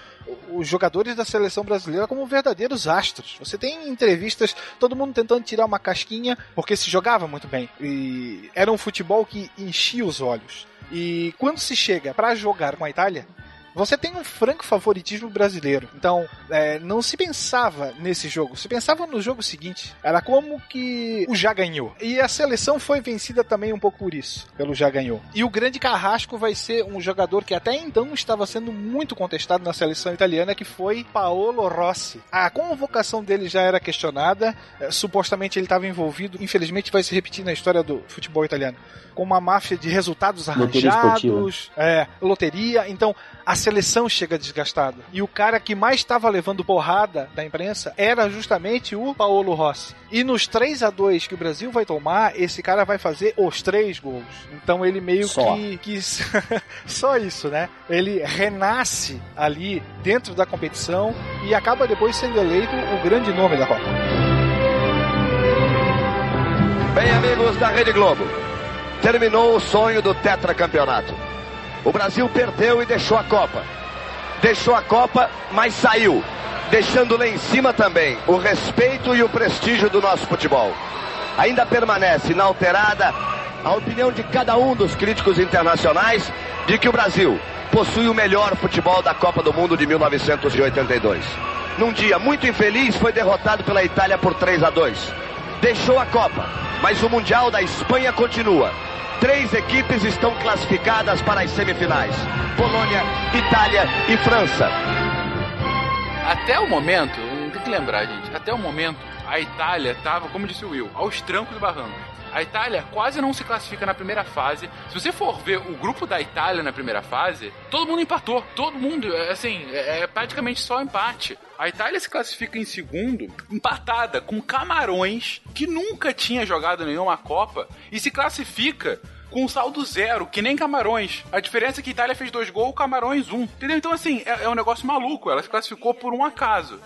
os jogadores da seleção brasileira como verdadeiros astros. Você tem entrevistas, todo mundo tentando tirar uma casquinha, porque se jogava muito bem. E era um futebol que enchia os olhos. E quando se chega para jogar com a Itália, você tem um franco favoritismo brasileiro. Então, é, não se pensava nesse jogo, se pensava no jogo seguinte. Era como que o já ganhou. E a seleção foi vencida também um pouco por isso, pelo já ganhou. E o grande carrasco vai ser um jogador que até então estava sendo muito contestado na seleção italiana, que foi Paolo Rossi. A convocação dele já era questionada, é, supostamente ele estava envolvido, infelizmente vai se repetir na história do futebol italiano, com uma máfia de resultados Loteria arranjados, é, loteria. Então, a seleção chega desgastada. E o cara que mais estava levando porrada da imprensa era justamente o Paolo Rossi. E nos 3 a 2 que o Brasil vai tomar, esse cara vai fazer os três gols. Então ele meio Só. que, que só isso, né? Ele renasce ali dentro da competição e acaba depois sendo eleito o grande nome da Copa. Bem, amigos da Rede Globo, terminou o sonho do tetracampeonato. O Brasil perdeu e deixou a Copa. Deixou a Copa, mas saiu, deixando lá em cima também o respeito e o prestígio do nosso futebol. Ainda permanece inalterada a opinião de cada um dos críticos internacionais de que o Brasil possui o melhor futebol da Copa do Mundo de 1982. Num dia muito infeliz, foi derrotado pela Itália por 3 a 2. Deixou a Copa, mas o Mundial da Espanha continua. Três equipes estão classificadas para as semifinais: Polônia, Itália e França. Até o momento, tem que lembrar, gente, até o momento, a Itália estava, como disse o Will, aos trancos do barranco. A Itália quase não se classifica na primeira fase. Se você for ver o grupo da Itália na primeira fase, todo mundo empatou. Todo mundo, é, assim, é, é praticamente só empate. A Itália se classifica em segundo, empatada com Camarões, que nunca tinha jogado nenhuma Copa, e se classifica com saldo zero, que nem Camarões. A diferença é que a Itália fez dois gols, Camarões um. Entendeu? Então, assim, é, é um negócio maluco. Ela se classificou por um acaso.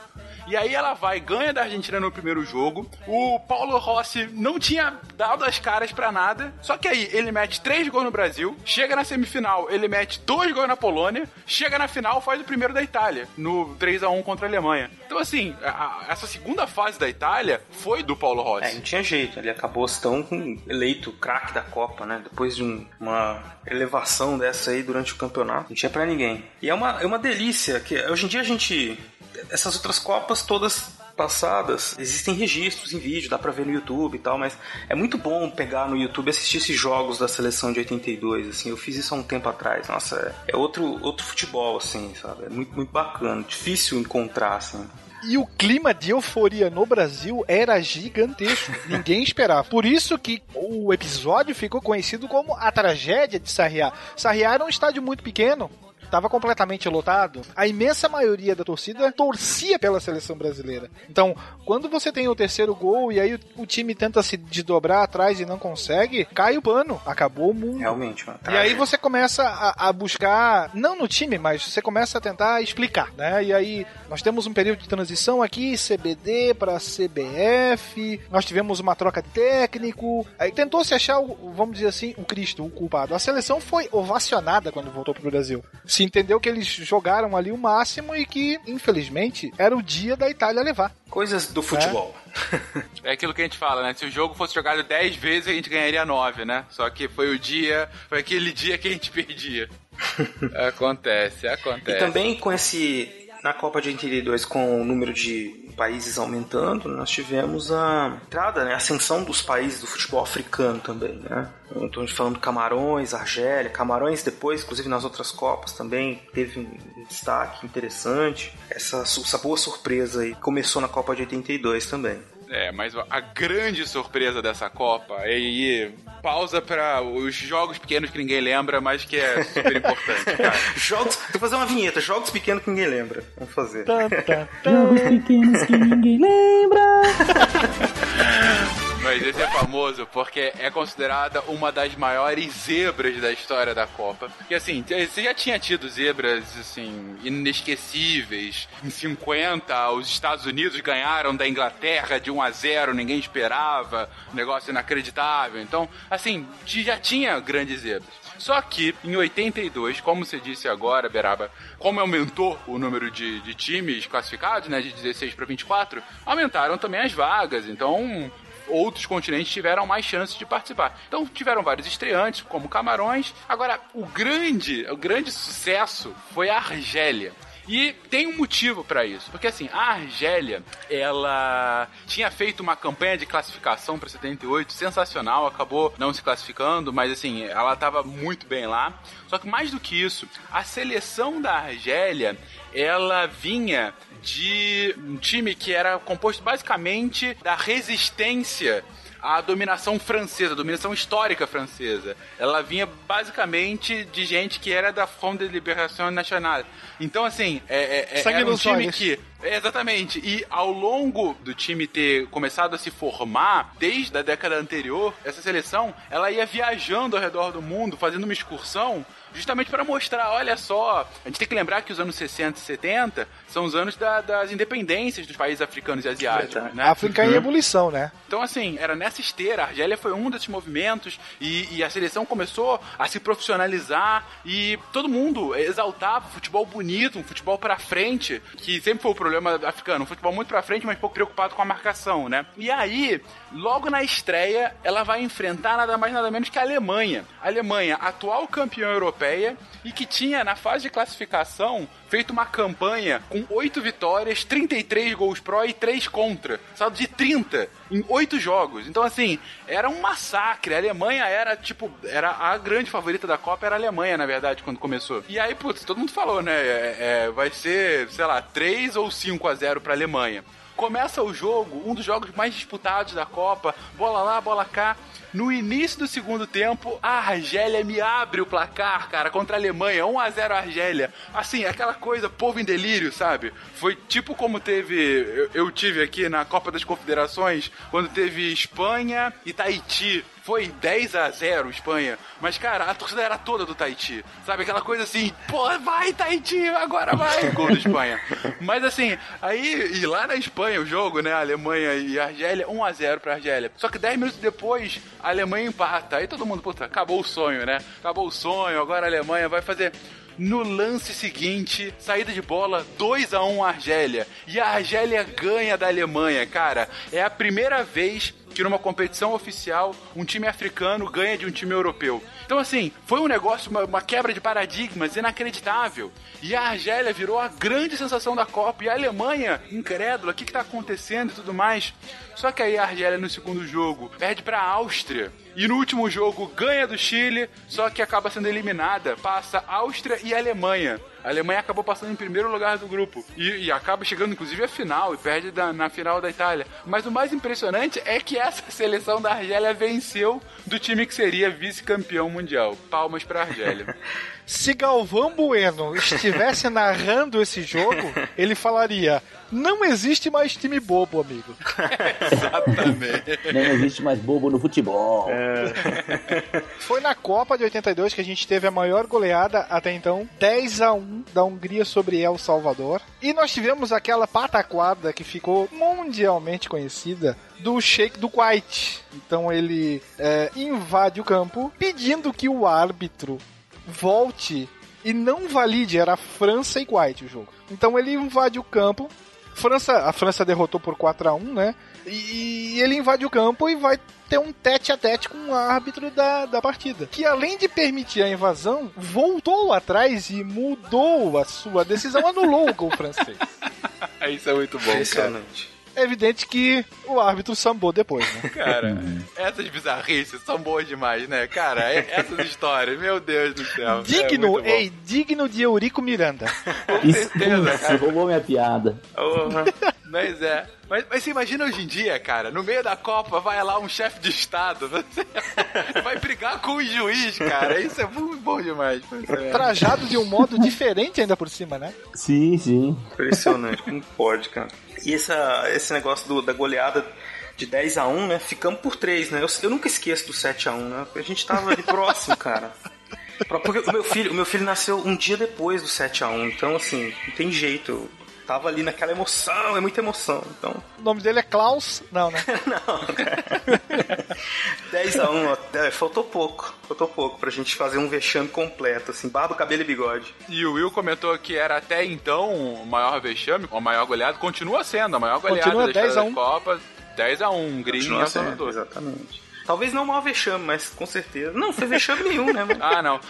E aí ela vai, ganha da Argentina no primeiro jogo. O Paulo Rossi não tinha dado as caras pra nada. Só que aí ele mete três gols no Brasil, chega na semifinal, ele mete dois gols na Polônia, chega na final, faz o primeiro da Itália, no 3 a 1 contra a Alemanha. Então, assim, a- essa segunda fase da Itália foi do Paulo Rossi. É, não tinha jeito. Ele acabou tão eleito craque da Copa, né? Depois de um- uma elevação dessa aí durante o campeonato. Não tinha pra ninguém. E é uma, é uma delícia que hoje em dia a gente. Essas outras Copas todas passadas, existem registros em vídeo, dá pra ver no YouTube e tal, mas é muito bom pegar no YouTube e assistir esses jogos da seleção de 82, assim, eu fiz isso há um tempo atrás, nossa, é, é outro, outro futebol, assim, sabe, é muito, muito bacana, difícil encontrar, assim. E o clima de euforia no Brasil era gigantesco. Ninguém esperava. Por isso que o episódio ficou conhecido como a tragédia de Sarriá. Sarriá era um estádio muito pequeno. Estava completamente lotado. A imensa maioria da torcida torcia pela seleção brasileira. Então, quando você tem o terceiro gol e aí o, o time tenta se desdobrar atrás e não consegue, cai o pano. Acabou o mundo. Realmente, uma E aí tragédia. você começa a, a buscar, não no time, mas você começa a tentar explicar, né? E aí nós temos um período de transição aqui, CBD para CBF, nós tivemos uma troca de técnico, aí tentou se achar, o, vamos dizer assim, o Cristo, o culpado. A seleção foi ovacionada quando voltou pro Brasil. Se entendeu que eles jogaram ali o máximo e que, infelizmente, era o dia da Itália levar. Coisas do futebol. É aquilo que a gente fala, né? Se o jogo fosse jogado 10 vezes, a gente ganharia 9, né? Só que foi o dia, foi aquele dia que a gente perdia. acontece, acontece. E também com esse. Na Copa de 82, com o número de países aumentando, nós tivemos a entrada, né, a ascensão dos países do futebol africano também, né? Então, falando Camarões, Argélia, Camarões depois, inclusive nas outras Copas também teve um destaque interessante. Essa, essa boa surpresa aí começou na Copa de 82 também. É, mas a grande surpresa dessa Copa, e aí pausa para os jogos pequenos que ninguém lembra, mas que é super importante, cara. Jogos, vou fazer uma vinheta, jogos pequenos que ninguém lembra. Vamos fazer. Jogos pequenos que ninguém lembra. Mas esse é famoso porque é considerada uma das maiores zebras da história da Copa. Porque assim, você já tinha tido zebras assim inesquecíveis. Em 50, os Estados Unidos ganharam da Inglaterra de 1 a 0, ninguém esperava, um negócio inacreditável. Então, assim, já tinha grandes zebras. Só que em 82, como você disse agora, Beraba, como aumentou o número de, de times classificados, né, de 16 para 24, aumentaram também as vagas. Então, outros continentes tiveram mais chances de participar. Então tiveram vários estreantes, como Camarões. Agora, o grande, o grande sucesso foi a Argélia. E tem um motivo para isso, porque assim, a Argélia, ela tinha feito uma campanha de classificação para 78 sensacional, acabou não se classificando, mas assim, ela estava muito bem lá. Só que mais do que isso, a seleção da Argélia, ela vinha de um time que era composto basicamente da resistência a dominação francesa, dominação histórica francesa. Ela vinha basicamente de gente que era da Front de Libération Nationale. Então, assim, é, é, Sangue era um time olhos. que Exatamente. E ao longo do time ter começado a se formar, desde a década anterior, essa seleção, ela ia viajando ao redor do mundo, fazendo uma excursão, justamente para mostrar, olha só, a gente tem que lembrar que os anos 60 e 70 são os anos da- das independência dos países africanos e asiáticos, né? África em ebulição, né? Então, assim, era nessa esteira. A Argélia foi um desses movimentos e, e a seleção começou a se profissionalizar e todo mundo exaltava o futebol bonito, um futebol pra frente, que sempre foi o problema africano. Um futebol muito pra frente, mas pouco preocupado com a marcação, né? E aí, logo na estreia, ela vai enfrentar nada mais nada menos que a Alemanha. A Alemanha, atual campeã europeia e que tinha na fase de classificação feito uma campanha com 8 vitórias, 33 gols pró e 3 contra. Saldo de 30 em 8 jogos. Então, assim, era um massacre. A Alemanha era, tipo, era a grande favorita da Copa, era a Alemanha, na verdade, quando começou. E aí, putz, todo mundo falou, né? é- é, vai ser, sei lá, 3 ou 5 a 0 pra Alemanha. Começa o jogo, um dos jogos mais disputados da Copa, bola lá, bola cá. No início do segundo tempo, a Argélia me abre o placar, cara, contra a Alemanha, 1 a 0 Argélia. Assim, aquela coisa, povo em delírio, sabe? Foi tipo como teve, eu, eu tive aqui na Copa das Confederações, quando teve Espanha e Tahiti. Foi 10 a 0 Espanha. Mas, cara, a torcida era toda do Tahiti. Sabe? Aquela coisa assim, pô, vai Tahiti, agora vai! Gol da Espanha. Mas assim, aí, e lá na Espanha o jogo, né? Alemanha e Argélia, 1 a 0 pra Argélia. Só que 10 minutos depois, a Alemanha empata. Aí todo mundo, puta, acabou o sonho, né? Acabou o sonho, agora a Alemanha vai fazer. No lance seguinte, saída de bola, 2 a 1 Argélia. E a Argélia ganha da Alemanha, cara. É a primeira vez que numa competição oficial um time africano ganha de um time europeu. Então, assim, foi um negócio, uma, uma quebra de paradigmas inacreditável. E a Argélia virou a grande sensação da Copa. E a Alemanha, incrédula, o que, que tá acontecendo e tudo mais. Só que aí a Argélia no segundo jogo perde pra Áustria. E no último jogo ganha do Chile, só que acaba sendo eliminada. Passa Áustria e Alemanha. A Alemanha acabou passando em primeiro lugar do grupo. E, e acaba chegando, inclusive, à final e perde da- na final da Itália. Mas o mais impressionante é que essa seleção da Argélia venceu do time que seria vice-campeão mundial. Palmas pra Argélia. Se Galvão Bueno estivesse narrando esse jogo, ele falaria: Não existe mais time bobo, amigo. Exatamente. Nem existe mais bobo no futebol. Foi na Copa de 82 que a gente teve a maior goleada até então, 10 a 1 da Hungria sobre El Salvador. E nós tivemos aquela pataquada que ficou mundialmente conhecida do Sheik do Kuwait. Então ele é, invade o campo pedindo que o árbitro volte e não valide, era França e Kuwait o jogo. Então ele invade o campo. França, a França derrotou por 4 a 1 né? E, e ele invade o campo e vai ter um tete a tete com o árbitro da, da partida. Que além de permitir a invasão, voltou atrás e mudou a sua decisão, anulou o gol francês. Isso é muito bom, cara. É evidente que o árbitro sambou depois, né? Cara, essas bizarrices são boas demais, né? Cara, é- essas histórias, meu Deus do céu. é Digno, bom. ei, digno de Eurico Miranda. Com Isso, certeza, você cara. roubou minha piada. Porra. Mas é. Mas, mas você imagina hoje em dia, cara, no meio da Copa vai lá um chefe de Estado, você vai brigar com o juiz, cara. Isso é muito bom demais. É. Trajado de um modo diferente ainda por cima, né? Sim, sim. Impressionante, como pode, cara. E essa, esse negócio do- da goleada de 10 a 1 né? Ficamos por 3, né? Eu, eu nunca esqueço do 7 a 1 né? A gente tava ali próximo, cara. Porque o meu filho, o meu filho nasceu um dia depois do 7 a 1 então assim, não tem jeito. Tava ali naquela emoção, é muita emoção. Então, O nome dele é Klaus? Não, né? não, cara. 10 a 1 ó, é, faltou pouco. Faltou pouco pra gente fazer um vexame completo, assim, barba, cabelo e bigode. E o Will comentou que era até então o maior vexame, o maior goleado, continua sendo a maior goleada Continua da história 10 a da 1. Copa. 10 a 1 Green e Continua El sendo, Salvador. Exatamente. Talvez não o maior vexame, mas com certeza. Não, foi vexame nenhum, né, mano? Ah, não.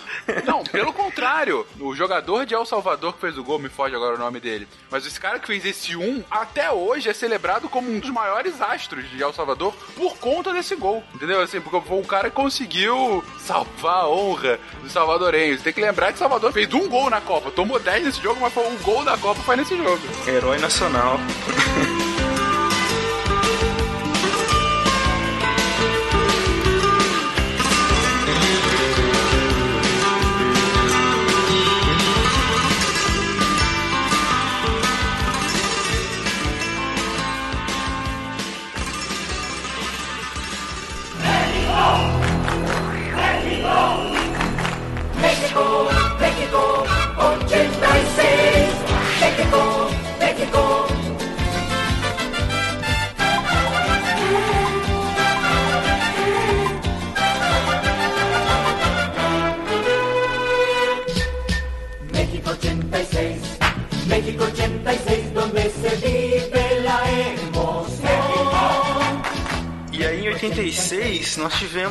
Não, pelo contrário. O jogador de El Salvador que fez o gol, me foge agora o nome dele. Mas esse cara que fez esse 1, até hoje é celebrado como um dos maiores astros de El Salvador por conta desse gol. Entendeu? Assim, porque foi o cara que conseguiu salvar a honra dos salvadorenhos. Tem que lembrar que Salvador fez um gol na Copa. Tomou 10 nesse jogo, mas foi o gol da Copa foi nesse jogo. Herói nacional.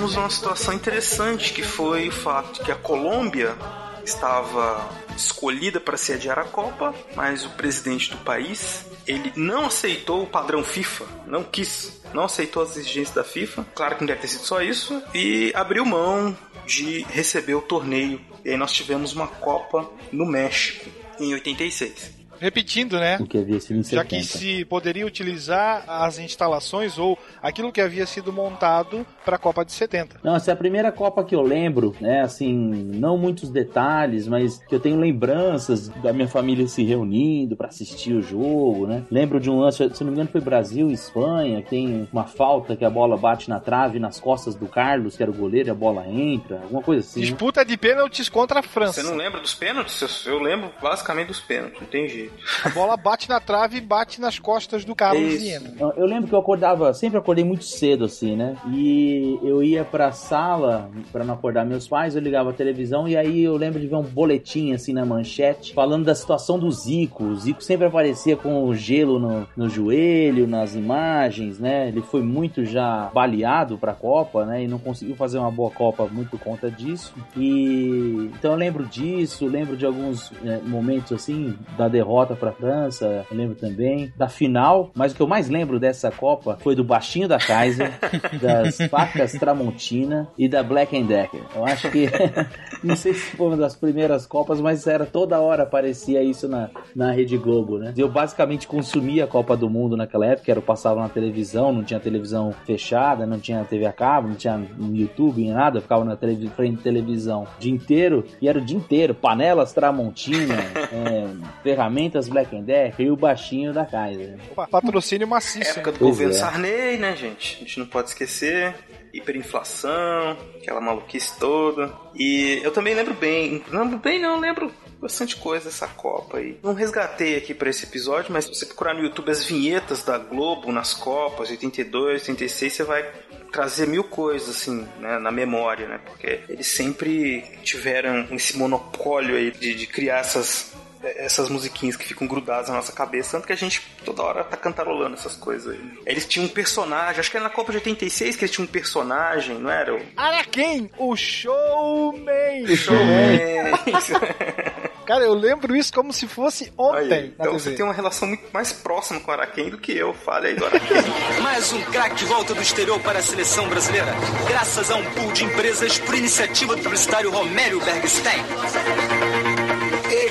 tivemos uma situação interessante, que foi o fato de que a Colômbia estava escolhida para sediar a Copa, mas o presidente do país, ele não aceitou o padrão FIFA, não quis, não aceitou as exigências da FIFA, claro que não deve ter sido só isso, e abriu mão de receber o torneio. E aí nós tivemos uma Copa no México, em 86. Repetindo, né? O que havia sido em Já 70. que se poderia utilizar as instalações ou aquilo que havia sido montado para a Copa de 70. Não, essa é a primeira Copa que eu lembro, né? Assim, não muitos detalhes, mas que eu tenho lembranças da minha família se reunindo pra assistir o jogo, né? Lembro de um lance, se não me engano, foi Brasil e Espanha, que tem uma falta que a bola bate na trave nas costas do Carlos, que era o goleiro, e a bola entra, alguma coisa assim. né? Disputa de pênaltis contra a França. Você não lembra dos pênaltis? Eu eu lembro basicamente dos pênaltis, não tem jeito. A bola bate na trave e bate nas costas do Carlos Isso. Eu- Eu lembro que eu acordava, sempre acordei muito cedo, assim, né? E eu ia pra sala pra não acordar meus pais, eu ligava a televisão e aí eu lembro de ver um boletim, assim, na manchete, falando da situação do Zico. O Zico sempre aparecia com o gelo no, no joelho, nas imagens, né? Ele foi muito já baleado pra Copa, né? E não conseguiu fazer uma boa Copa muito por conta disso. E então eu lembro disso, lembro de alguns é, momentos, assim, da derrota pra França, eu lembro também da final, mas o que eu mais lembro dessa Copa foi do baixinho da Kaiser, das facas Tramontina e da Black and Decker. Eu acho que não sei se foi uma das primeiras Copas, mas era toda hora aparecia isso na, na Rede Globo, né? Eu basicamente consumia a Copa do Mundo naquela época, era eu passava na televisão, não tinha televisão fechada, não tinha TV a cabo, não tinha YouTube, nem nada, eu ficava na frente de televisão o dia inteiro, e era o dia inteiro, panelas Tramontina, é, ferramentas Black and Decker e o baixinho da Kaiser. Patrocínio maciço. Época do Pois governo é. Sarney, né, gente? A gente não pode esquecer. Hiperinflação, aquela maluquice toda. E eu também lembro bem. Não lembro bem, não, lembro bastante coisa dessa Copa aí. Não resgatei aqui pra esse episódio, mas se você procurar no YouTube as vinhetas da Globo nas Copas, 82, 86, você vai trazer mil coisas assim, né, na memória, né? Porque eles sempre tiveram esse monopólio aí de, de criar essas essas musiquinhas que ficam grudadas na nossa cabeça, tanto que a gente toda hora tá cantarolando essas coisas aí. Eles tinham um personagem, acho que era na Copa de 86 que eles tinham um personagem, não era? O Araquém, o showman. Showman. Cara, eu lembro isso como se fosse ontem Aí, na então TV. você tem uma relação muito mais próxima com o Araquém do que eu. Fale aí do Araquém. Mais um craque volta do exterior para a seleção brasileira, graças a um pool de empresas por iniciativa do publicitário Romério Bergstein.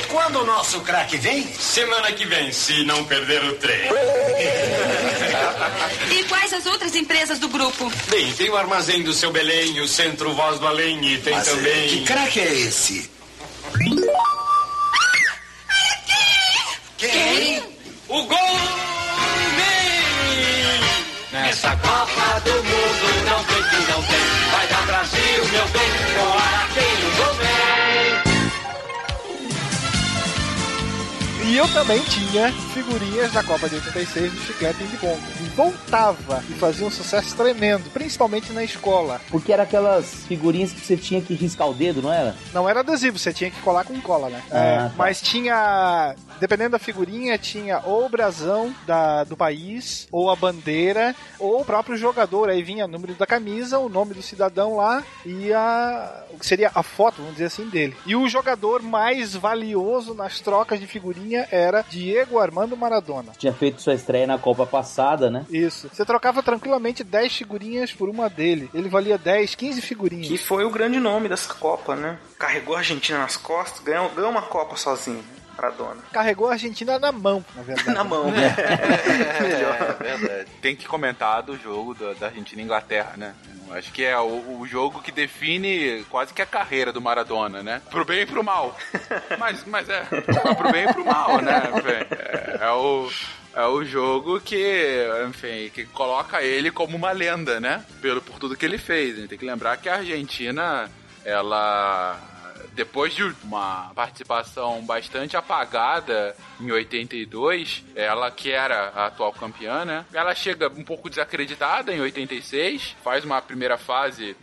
Quando o nosso craque vem? Semana que vem, se não perder o trem. E quais as outras empresas do grupo? Bem, tem o armazém do seu Belém, o centro Voz do Além e tem Mas, eh, também. que craque é esse? Quem? O Gol! Nessa Copa eu também tinha figurinhas da Copa de 86 do Chiclete Indie Bongo. E voltava e fazia um sucesso tremendo, principalmente na escola. Porque era aquelas figurinhas que você tinha que riscar o dedo, não era? Não era adesivo, você tinha que colar com cola, né? Ah, É, tá. Mas tinha, dependendo da figurinha, tinha ou o brasão da, do país, ou a bandeira, ou o próprio jogador. Aí vinha o número da camisa, o nome do cidadão lá e a. o que seria a foto, vamos dizer assim, dele. E o jogador mais valioso nas trocas de figurinha era Diego Armando Maradona. Tinha feito sua estreia na Copa passada, né? Isso. Você trocava tranquilamente 10 figurinhas por uma dele. Ele valia 10, 15 figurinhas. Que foi o grande nome dessa Copa, né? Carregou a Argentina nas costas, ganhou, ganhou uma Copa sozinho. Maradona. Carregou a Argentina na mão, na verdade. Na mão. É, verdade. Tem que comentar do jogo da, da Argentina e Inglaterra, né? Acho que é o, o jogo que define quase que a carreira do Maradona, né? Pro bem e pro mal. Mas, mas é, é pro bem e pro mal, né? É, é o. É o jogo que, enfim, que coloca ele como uma lenda, né? Pelo, por tudo que ele fez. A gente tem que lembrar que a Argentina, ela depois de uma participação bastante apagada em 82, ela que era a atual campeã, né? Ela chega um pouco desacreditada em 86, faz uma primeira fase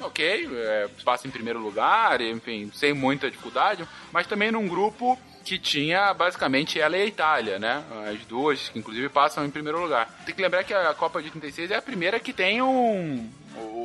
ok, é, passa em primeiro lugar, enfim, sem muita dificuldade, mas também num grupo que tinha basicamente ela e a Itália, né? As duas, que inclusive passam em primeiro lugar. Tem que lembrar que a Copa de 86 é a primeira que tem um,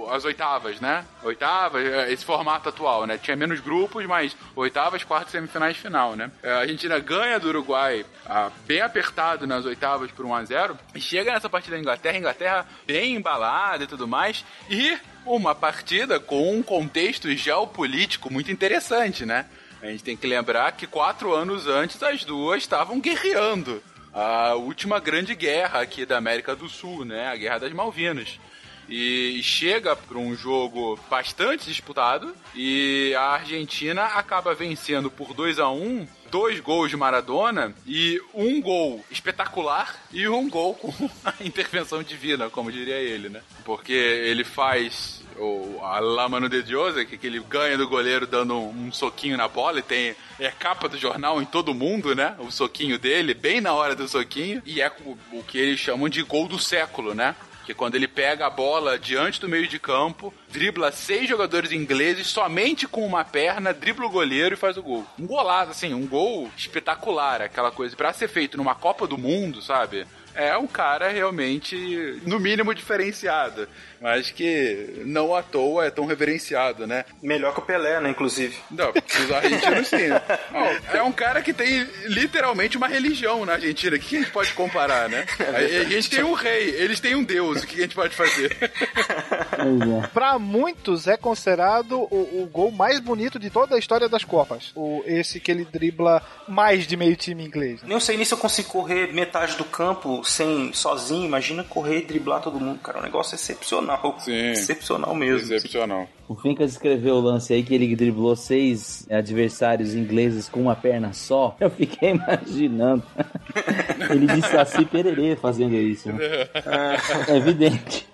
as oitavas, né? Oitavas, é, esse formato atual, né? Tinha menos grupos, mas oitavas, quartas, semifinais final, né? É, A Argentina ganha do Uruguai ah, bem apertado nas oitavas por 1 a 0 e chega nessa partida da Inglaterra, Inglaterra bem embalada e tudo mais, e uma partida com um contexto geopolítico muito interessante, né? A gente tem que lembrar que quatro anos antes as duas estavam guerreando. A última grande guerra aqui da América do Sul, né? A Guerra das Malvinas. E chega para um jogo bastante disputado e a Argentina acaba vencendo por 2 a 1 dois gols de Maradona e um gol espetacular e um gol com a intervenção divina, como diria ele, né? Porque ele faz o, a La Mano de Dios, que, que ele ganha do goleiro dando um, um soquinho na bola e tem é capa do jornal em todo mundo, né? O soquinho dele, bem na hora do soquinho, e é o que eles chamam de gol do século, né? Que quando ele pega a bola diante do meio de campo, dribla seis jogadores ingleses somente com uma perna, dribla o goleiro e faz o gol. Um golaço, assim, um gol espetacular, aquela coisa. Pra ser feito numa Copa do Mundo, sabe? É um cara realmente, no mínimo, diferenciado. Mas que não à toa é tão reverenciado, né? Melhor que o Pelé, né, inclusive. Não, os argentinos sim. Não, é um cara que tem literalmente uma religião na Argentina. O que a gente pode comparar, né? A, a gente tem um rei, eles têm um deus. O que a gente pode fazer? Pra muitos é considerado o, o gol mais bonito de toda a história das Copas. O, esse que ele dribla mais de meio time inglês. Nem eu sei nem se eu consigo correr metade do campo sem sozinho. Imagina correr e driblar todo mundo, cara. É um negócio excepcional. Sim. Excepcional mesmo. Excepcional. O Fincas escreveu o lance aí que ele driblou seis adversários ingleses com uma perna só. Eu fiquei imaginando. ele disse assim pererê fazendo isso. Né? É evidente.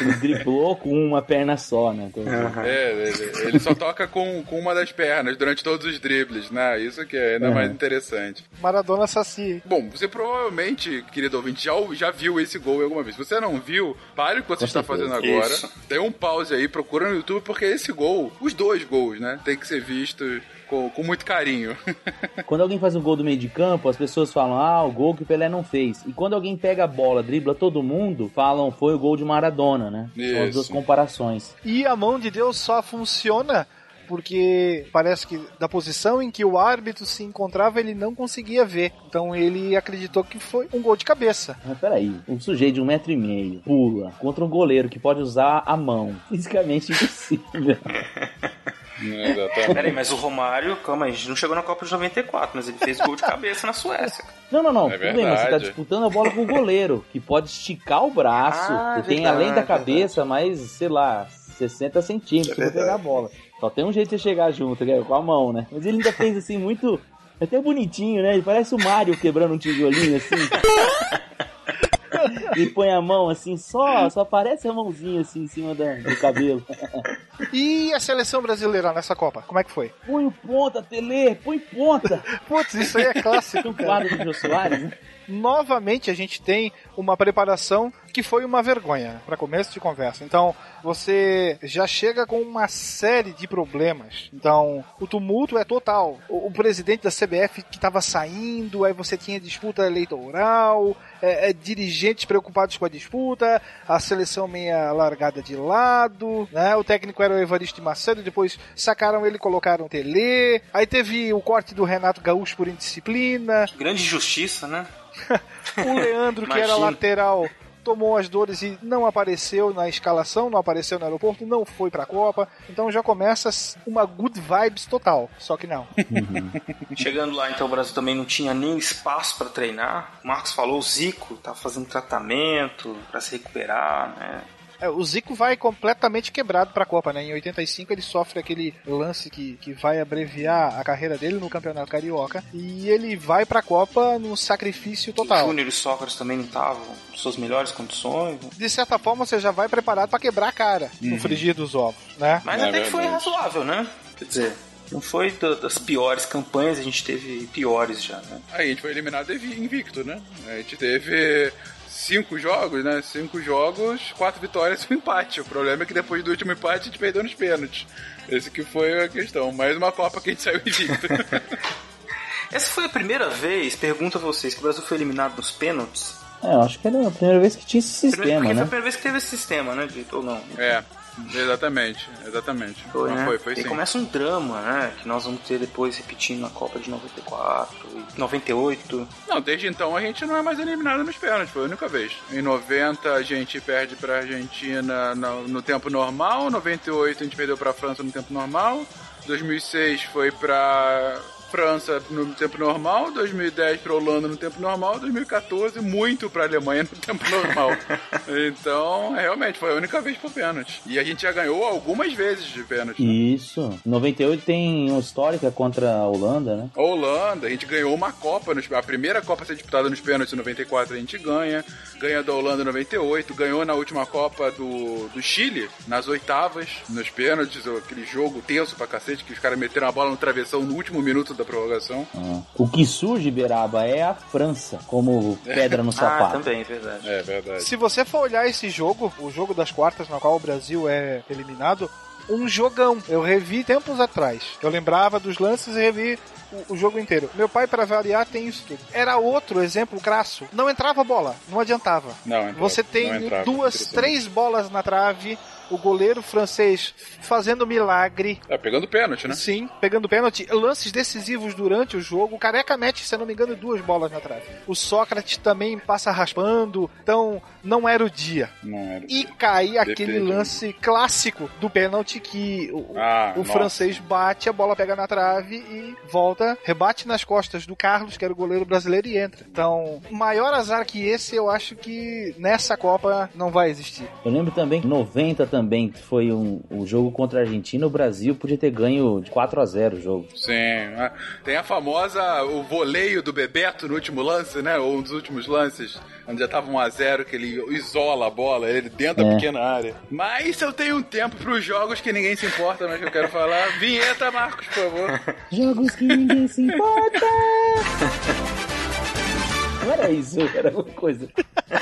Ele driblou com uma perna só, né? Então, É, ele, ele só toca com, com uma das pernas durante todos os dribles, né? Isso que é ainda Uhum. mais interessante. Maradona Saci. Bom, você provavelmente, querido ouvinte, já, já viu esse gol alguma vez. Se você não viu, pare o que você Com está certeza. fazendo agora. Isso. Dê um pause aí, procura no YouTube, porque esse gol, os dois gols, né? Tem que ser visto com, com muito carinho. Quando alguém faz um gol do meio de campo, as pessoas falam, ah, o gol que o Pelé não fez. E quando alguém pega a bola, dribla todo mundo, falam, foi o gol de Maradona, né? São as Isso. duas comparações. E a mão de Deus só funciona porque parece que da posição em que o árbitro se encontrava ele não conseguia ver. Então ele acreditou que foi um gol de cabeça. Mas peraí, um sujeito de um metro e meio pula contra um goleiro que pode usar a mão. Fisicamente impossível. Peraí, mas o Romário, calma aí, a gente não chegou na Copa de 94, mas ele fez gol de cabeça na Suécia. Não, não, não. É tudo bem, mas você tá verdade. disputando a bola com o goleiro, que pode esticar o braço. Ah, Você tem verdade, além da cabeça, mais, sei lá, 60 centímetros É pra pegar a bola. Só tem um jeito de você chegar junto, que é com a mão, né? Mas ele ainda fez assim, muito. Até bonitinho, né? Ele parece o Mario quebrando um tijolinho assim. e põe a mão assim, só, só aparece a mãozinha assim em cima da- do cabelo. E a seleção brasileira nessa Copa, como é que foi? Põe ponta, Tele, põe ponta. Putz, isso aí é clássico. Um quadro do Jô Soares, né? Novamente a gente tem uma preparação que foi uma vergonha para começo de conversa. Então, você já chega com uma série de problemas. Então, o tumulto é total. O, o presidente da CBF que estava saindo, aí você tinha disputa eleitoral, é, é, dirigentes preocupados com a disputa, a seleção meia largada de lado, né? O técnico era o Evaristo Macedo, depois sacaram ele e colocaram Tele. Aí teve o corte do Renato Gaúcho por indisciplina. Grande justiça, né? o Leandro, que era lateral, tomou as dores e não apareceu na escalação, não apareceu no aeroporto, não foi pra Copa. Então já começa uma good vibes total. Só que não. Chegando lá, então, o Brasil também não tinha nem espaço para treinar. O Marcos falou, o Zico tá fazendo tratamento para se recuperar, né? É, o Zico vai completamente quebrado pra Copa, né? Em 85 ele sofre aquele lance que, que vai abreviar a carreira dele no Campeonato Carioca e ele vai pra Copa no sacrifício total. Júnior e Sócrates também não estavam em suas melhores condições. De certa forma você já vai preparado pra quebrar a cara no Uhum. frigir dos ovos, né? Mas até que foi razoável, né? Quer dizer, não foi da- das piores campanhas, a gente teve piores já, né? Aí a gente foi eliminado invi- invicto, né? A gente teve cinco jogos, né? Cinco jogos, quatro vitórias e um empate. O problema é que depois do último empate a gente perdeu nos pênaltis. Esse que foi a questão. Mais uma Copa que a gente saiu invicto. Essa foi a primeira vez, pergunto a vocês, que o Brasil foi eliminado nos pênaltis? É, eu acho que era a primeira vez que tinha esse Primeiro- sistema, foi né? a primeira vez que teve esse sistema, né, Dito? Ou não? é, exatamente, exatamente. Foi, Mas né? foi, foi e sim. começa um drama, né? Que nós vamos ter depois repetindo na Copa de 94 e 98. Não, desde então a gente não é mais eliminado nos pênaltis, foi a única vez. Em 90 a gente perde pra Argentina no, no tempo normal, 98 a gente perdeu pra França no tempo normal, 2006 foi pra França no tempo normal, 2010 pra Holanda no tempo normal, 2014 muito pra Alemanha no tempo normal. então, realmente, foi a única vez por pênalti. E a gente já ganhou algumas vezes de pênalti. Isso. 98 tem uma histórica contra a Holanda, né? A Holanda, a gente ganhou uma Copa, nos- a primeira Copa a ser disputada nos pênaltis em 94 a gente ganha, ganha da Holanda em 98, ganhou na última Copa do, do Chile, nas oitavas, nos pênaltis, aquele jogo tenso pra cacete, que os caras meteram a bola no travessão no último minuto da prorrogação. Ah. O que surge, Beraba, é a França como pedra no sapato. Ah, também, verdade. É verdade. Se você for olhar esse jogo, o jogo das quartas, no qual o Brasil é eliminado, um jogão. Eu revi tempos atrás. Eu lembrava dos lances e revi o, o jogo inteiro. Meu pai, para variar, tem isso tudo. Era outro exemplo crasso. Não entrava bola, não adiantava. Não, entrava, Você tem não entrava, duas, três bolas na trave. O goleiro francês fazendo milagre. É, pegando pênalti, né? Sim, pegando pênalti. Lances decisivos durante o jogo. O Careca mete, se não me engano, duas bolas na trave. O Sócrates também passa raspando. Então, não era o dia. Não era. E cai aquele Definitivamente. lance clássico do pênalti que o, Ah, o francês bate, a bola pega na trave e volta, rebate nas costas do Carlos, que era o goleiro brasileiro, e entra. Então, maior azar que esse, eu acho que nessa Copa não vai existir. Eu lembro também que 90 também que foi um, o jogo contra a Argentina, o Brasil podia ter ganho de 4 a 0 o jogo. Sim. né? Tem a famosa, o voleio do Bebeto no último lance, né? Ou um dos últimos lances, onde já tava 1x0, que ele isola a bola, ele dentro da É. pequena área. Mas eu tenho um tempo pros jogos que ninguém se importa, mas que eu quero falar. Vinheta, Marcos, por favor. Jogos que ninguém se importa! Não era isso, era outra coisa.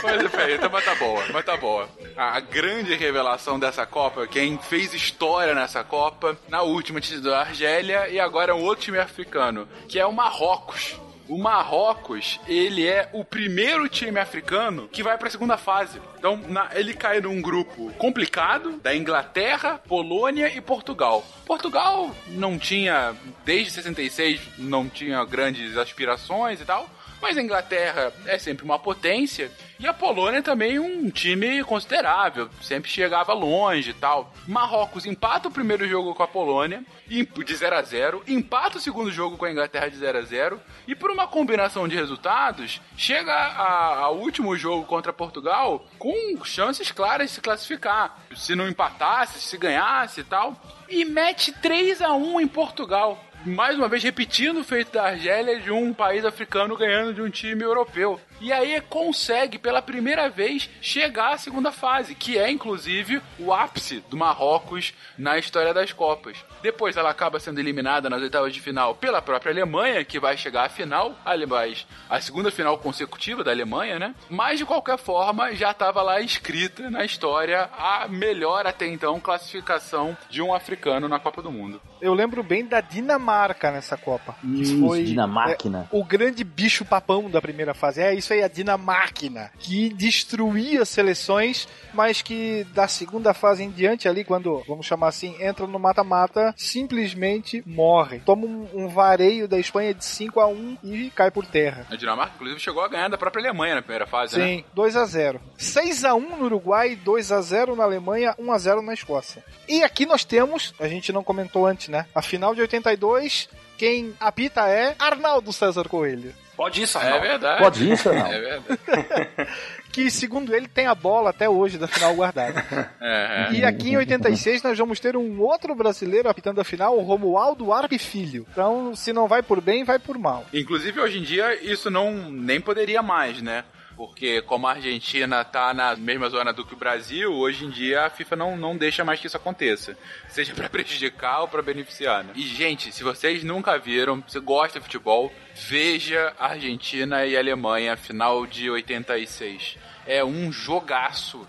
Mas, peraí, então, mas tá boa, mas tá boa. A, a grande revelação dessa Copa, quem fez história nessa Copa, na última tinha sido a Argélia e agora é um outro time africano, que é o Marrocos. O Marrocos, ele é o primeiro time africano que vai pra segunda fase. Então, na- ele cai num grupo complicado da Inglaterra, Polônia e Portugal. Portugal não tinha, desde 66, não tinha grandes aspirações e tal. Mas a Inglaterra é sempre uma potência e a Polônia também um time considerável, sempre chegava longe e tal. Marrocos empata o primeiro jogo com a Polônia de 0 a 0, empata o segundo jogo com a Inglaterra de 0 a 0 e por uma combinação de resultados chega ao último jogo contra Portugal com chances claras de se classificar. Se não empatasse, se ganhasse e tal, e mete 3 a 1 em Portugal mais uma vez repetindo o feito da Argélia de um país africano ganhando de um time europeu. E aí consegue, pela primeira vez, chegar à segunda fase, que é inclusive o ápice do Marrocos na história das Copas. Depois ela acaba sendo eliminada nas oitavas de final pela própria Alemanha, que vai chegar à final, aliás, a segunda final consecutiva da Alemanha, né? Mas de qualquer forma, já estava lá escrita na história a melhor até então classificação de um africano na Copa do Mundo. Eu lembro bem da Dinamarca nessa Copa. Que Isso, foi Dinamáquina. é, o grande bicho papão da primeira fase. É isso aí, a Dinamáquina. Que destruía seleções, mas que da segunda fase em diante, ali, quando, vamos chamar assim, entra no mata-mata, simplesmente morre. Toma um, um vareio da Espanha de 5 a 1 e cai por terra. A Dinamarca, inclusive, chegou a ganhar da própria Alemanha na primeira fase, né? Sim, 2 a 0 6 a 1 no Uruguai, 2 a 0 na Alemanha, 1 a 0 na Escócia. E aqui nós temos, a gente não comentou antes, né? A final de 82, quem apita é Arnaldo César Coelho. Pode isso, É verdade. Pode isso, não? É verdade. Que, segundo ele, tem a bola até hoje da final guardada. É, é. E aqui em 86 nós vamos ter um outro brasileiro apitando a final, o Romualdo Arpe Filho. Então, se não vai por bem, vai por mal. Inclusive, hoje em dia, isso não nem poderia mais, né? Porque como a Argentina tá na mesma zona do que o Brasil, hoje em dia a FIFA não, não deixa mais que isso aconteça. Seja pra prejudicar ou pra beneficiar, né? E, gente, se vocês nunca viram, se gosta de futebol, veja Argentina e Alemanha, final de 86. É um jogaço.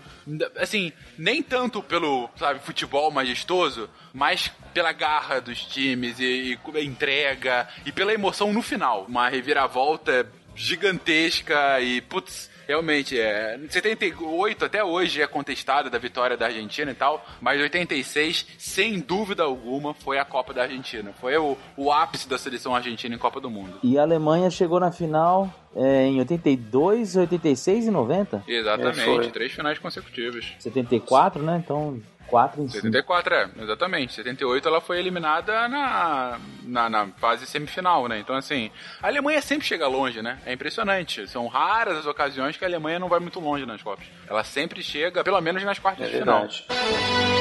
Assim, nem tanto pelo, sabe, futebol majestoso, mas pela garra dos times e, e entrega e pela emoção no final. Uma reviravolta gigantesca e, putz, realmente, é. 78 até hoje é contestada da vitória da Argentina e tal, mas 86, sem dúvida alguma, foi a Copa da Argentina. Foi o, o ápice da seleção argentina em Copa do Mundo. E a Alemanha chegou na final é, em 82, 86 e 90? Exatamente, É, três finais consecutivas. 74, né? Então, 4 em 5. 74, é, exatamente. 78 ela foi eliminada na, na, na fase semifinal, né? Então, assim, a Alemanha sempre chega longe, né? É impressionante. São raras as ocasiões que a Alemanha não vai muito longe nas Copas. Ela sempre chega, pelo menos nas quartas É de final. verdade.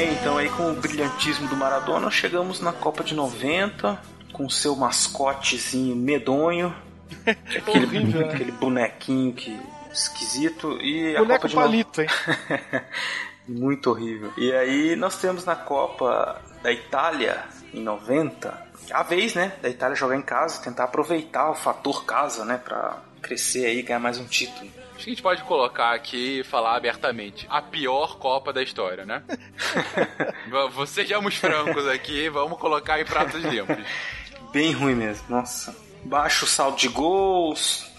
Bem, então aí com o brilhantismo do Maradona, chegamos na Copa de 90, com seu mascotezinho medonho, aquele, Horrível, né? aquele bonequinho que esquisito e a Boneco Copa de palito, hein? Muito horrível. E aí nós temos na Copa da Itália em 90 a vez, né, da Itália jogar em casa, tentar aproveitar o fator casa, né, Pra crescer aí e ganhar mais um título. Acho que a gente pode colocar aqui e falar abertamente. A pior Copa da história, né? Sejamos francos aqui, vamos colocar em pratos limpos. Bem ruim mesmo, nossa. Baixo saldo de gols,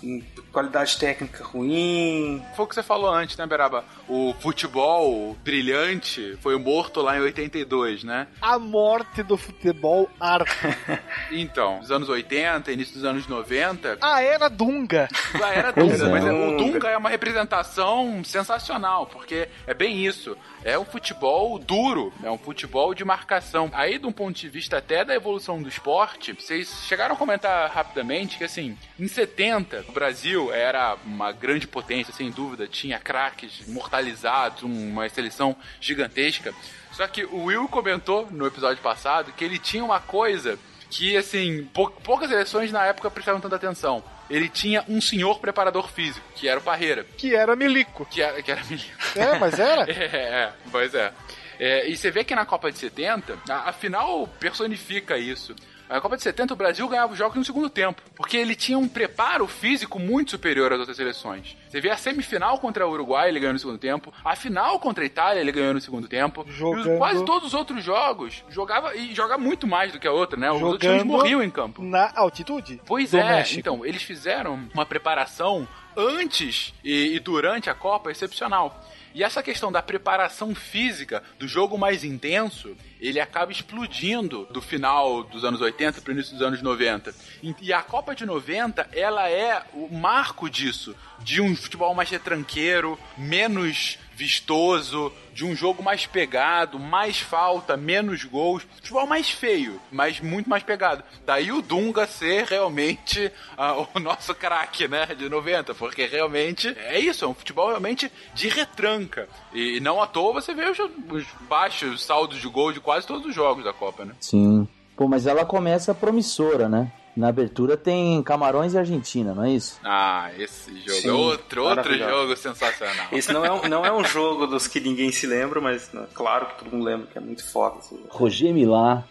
qualidade técnica ruim. Foi o que você falou antes, né, Beraba? O futebol brilhante foi morto lá em 82, né? A morte do futebol arte. Então, nos anos 80, início dos anos 90, A era Dunga. já era Dunga, mas é- o Dunga é uma representação sensacional, porque é bem isso. É um futebol duro, é um futebol de marcação. Aí, de um ponto de vista até da evolução do esporte, vocês chegaram a comentar rapidamente que, assim, em 70, o Brasil era uma grande potência, sem dúvida, tinha craques imortalizados, uma seleção gigantesca. Só que o Will comentou no episódio passado que ele tinha uma coisa que, assim, pou- poucas seleções na época prestavam tanta atenção. Ele tinha um senhor preparador físico, que era o Parreira. Que era Milico. Que era, que era menino. É, mas era? É, é, pois é. É, E você vê que na Copa de 70, a, a final personifica isso. Na Copa de 70, o Brasil ganhava os jogos no segundo tempo, porque ele tinha um preparo físico muito superior às outras seleções. Você vê a semifinal contra o Uruguai, ele ganhou no segundo tempo. A final contra a Itália, ele ganhou no segundo tempo. E Jogando- quase todos os outros jogos jogava e joga muito mais do que a outra, né? Os outros times Jogando morriam em campo. Na altitude? Pois é, México. então, eles fizeram uma preparação antes e, e durante a Copa excepcional. E essa questão da preparação física, do jogo mais intenso, ele acaba explodindo do final dos anos 80 para o início dos anos 90. E- a Copa de 90, ela é o marco disso, de um futebol mais retranqueiro, menos vistoso, de um jogo mais pegado, mais falta, menos gols. Futebol mais feio, mas muito mais pegado. Daí o Dunga ser realmente ah, o nosso craque, né, de 90, porque realmente é isso, é um futebol realmente de retranca. E não à toa você vê os, os baixos saldos de gol de quase todos os jogos da Copa, né? Sim. Pô, mas ela começa promissora, né? Na abertura tem Camarões e Argentina, não é isso? Ah, esse jogo Sim, é outro, outro jogo sensacional. Esse não é, um, não é um jogo dos que ninguém se lembra, mas né, claro que todo mundo lembra que é muito foda esse jogo. Roger Milá.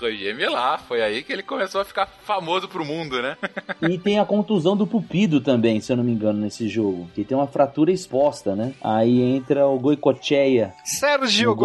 Roger Milá, foi aí que ele começou a ficar famoso pro mundo, né? E tem a contusão do Pupido também, se eu não me engano, nesse jogo. Que tem uma fratura exposta, né? Aí entra o Goicocheia. Sérgio no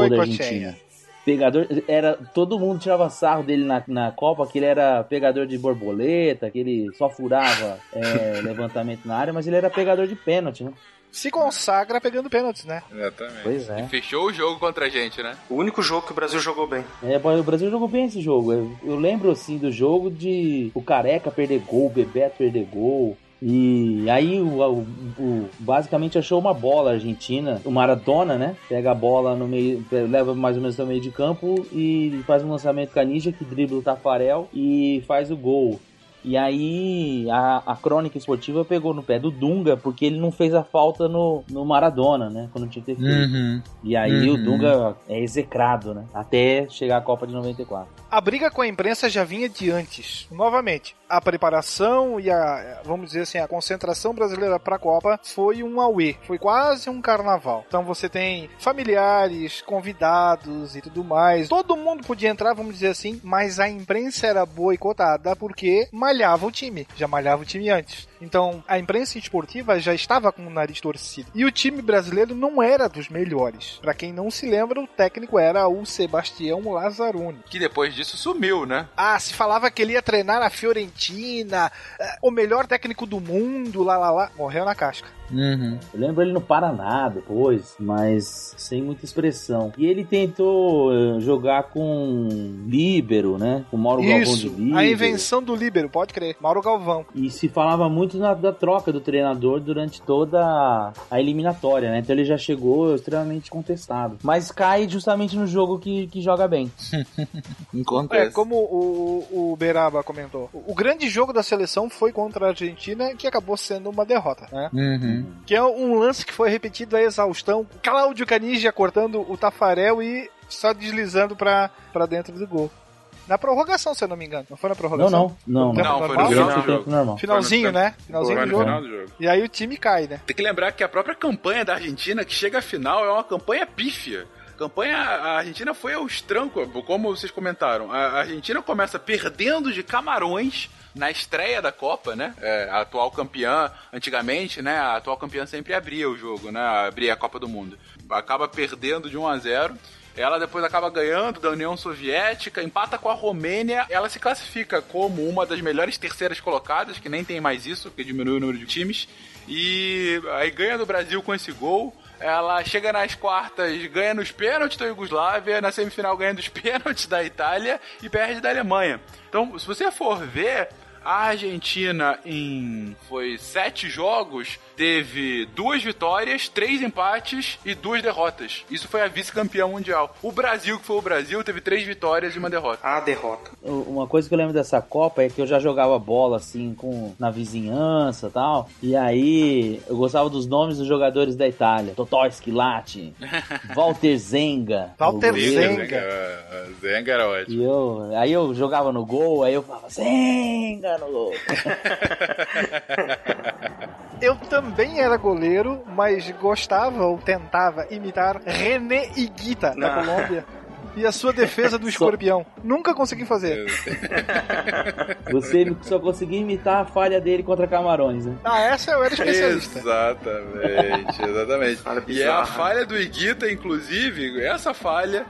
Pegador, era, todo mundo tirava sarro dele na, na Copa, que ele era pegador de borboleta, que ele só furava é, levantamento na área, mas ele era pegador de pênalti, né? Se consagra pegando pênaltis, né? Exatamente. Pois é. E fechou o jogo contra a gente, né? O único jogo que o Brasil jogou bem. É, o Brasil jogou bem esse jogo. Eu, eu lembro assim do jogo de o Careca perder gol, o Bebeto perder gol. E aí o, o- o- basicamente achou uma bola a Argentina, o Maradona, né? Pega a bola no meio, leva mais ou menos no meio de campo e faz um lançamento com a Ninja que dribla o Tafarel e faz o gol. E aí a, a crônica esportiva pegou no pé do Dunga porque ele não fez a falta no, no Maradona, né? Quando tinha que ter feito. Uhum. E aí o Uhum. Dunga é execrado, né? Até chegar a Copa de 94. A briga com a imprensa já vinha de antes. Novamente, a preparação e a, vamos dizer assim, a concentração brasileira para a Copa foi um auê, foi quase um carnaval. Então você tem familiares, convidados e tudo mais. Todo mundo podia entrar, vamos dizer assim, mas a imprensa era boicotada porque malhava o time, já malhava o time antes. Então a imprensa esportiva já estava com o nariz torcido. E o time brasileiro não era dos melhores. Para quem não se lembra, o técnico era o Sebastião Lazzaroni. Que depois disso sumiu, né? Ah, se falava que ele ia treinar na Fiorentina, eh, o melhor técnico do mundo, lá lá lá, morreu na casca. Uhum. Eu lembro ele no Paraná depois, mas sem muita expressão. E ele tentou eh, jogar com Líbero, né? Com Mauro Galvão de Isso, Líbero. a invenção do líbero, pode crer. Mauro Galvão. E se falava muito na- da troca do treinador durante toda a- eliminatória, né? Então ele já chegou extremamente contestado. Mas cai justamente no jogo que, que joga bem. É, como o, o Beraba comentou, o, o grande jogo da seleção foi contra a Argentina, que acabou sendo uma derrota, né? Uhum. Que é um lance que foi repetido a exaustão. Cláudio Canija cortando o Tafarel e só deslizando pra, pra dentro do gol. Na prorrogação, se eu não me engano. Não foi na Não, prorrogação? não. Não, Tempo Não, foi no normal? final do jogo. normal. Finalzinho, né? Finalzinho Foi do jogo. final do jogo. E aí o time cai, né? Tem que lembrar que a própria campanha da Argentina, que chega à final, é uma campanha pífia. A Campanha, a Argentina foi aos trancos, como vocês comentaram. A Argentina começa perdendo de Camarões na estreia da Copa, né? É, a atual campeã, antigamente, né? A atual campeã sempre abria o jogo, né? Abria a Copa do Mundo. Acaba perdendo de 1 a 0 ela depois acaba ganhando da União Soviética, empata com a Romênia. Ela se classifica como uma das melhores terceiras colocadas, que nem tem mais isso, porque diminuiu o número de times. E aí ganha do Brasil com esse gol. Ela chega nas quartas, ganha nos pênaltis da Iugoslávia, na semifinal ganha dos pênaltis da Itália e perde da Alemanha. Então, se você for ver, a Argentina em foi sete jogos teve duas vitórias, três empates e duas derrotas. Isso foi a vice-campeã mundial. O Brasil, que foi o Brasil, teve três vitórias e uma derrota. A derrota. Uma coisa que eu lembro dessa Copa é que eu já jogava bola assim com na vizinhança e tal. E aí eu gostava dos nomes dos jogadores da Itália: Totò Schilatti, Walter Zenga. Walter. Zenga. Zenga era ótimo. E eu, aí eu jogava no gol, aí eu falava Zenga no gol. Eu também era goleiro, mas gostava ou tentava imitar René Higuita, da. Colômbia. E a sua defesa do escorpião. Nunca consegui fazer. Você só conseguia imitar a falha dele contra Camarões, né? Ah, essa eu era especialista. Exatamente, exatamente. E é a falha do Iguita, inclusive, essa falha,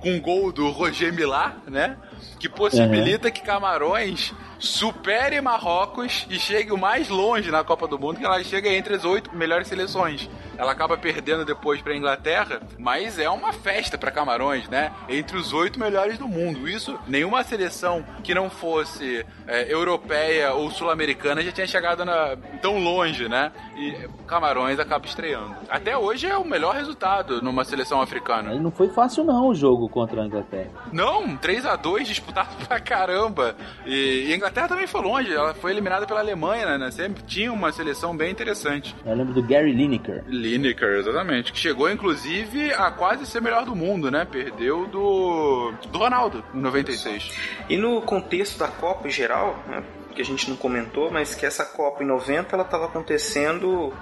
com o gol do Roger Milá, né? Que possibilita que Camarões supere Marrocos e chegue o mais longe na Copa do Mundo, que ela chega entre as oito melhores seleções. Ela acaba perdendo depois para Inglaterra, mas é uma festa para Camarões, né? Entre os oito melhores do mundo. Isso, nenhuma seleção que não fosse é, europeia ou sul-americana já tinha chegado na- tão longe, né? E Camarões acaba estreando. Até hoje é o melhor resultado numa seleção africana. Não foi fácil não o jogo contra a Inglaterra. Não, 3 a 2 disputado pra caramba. E, e a Inglaterra também foi longe, ela foi eliminada pela Alemanha, né? Sempre tinha uma seleção bem interessante. Eu lembro do Gary Lineker. Lineker, exatamente. Que chegou, inclusive, a quase ser melhor do mundo, né? Perdeu do, do Ronaldo, em 96. E no contexto da Copa em geral, né, que a gente não comentou, mas que essa Copa em 90 ela estava acontecendo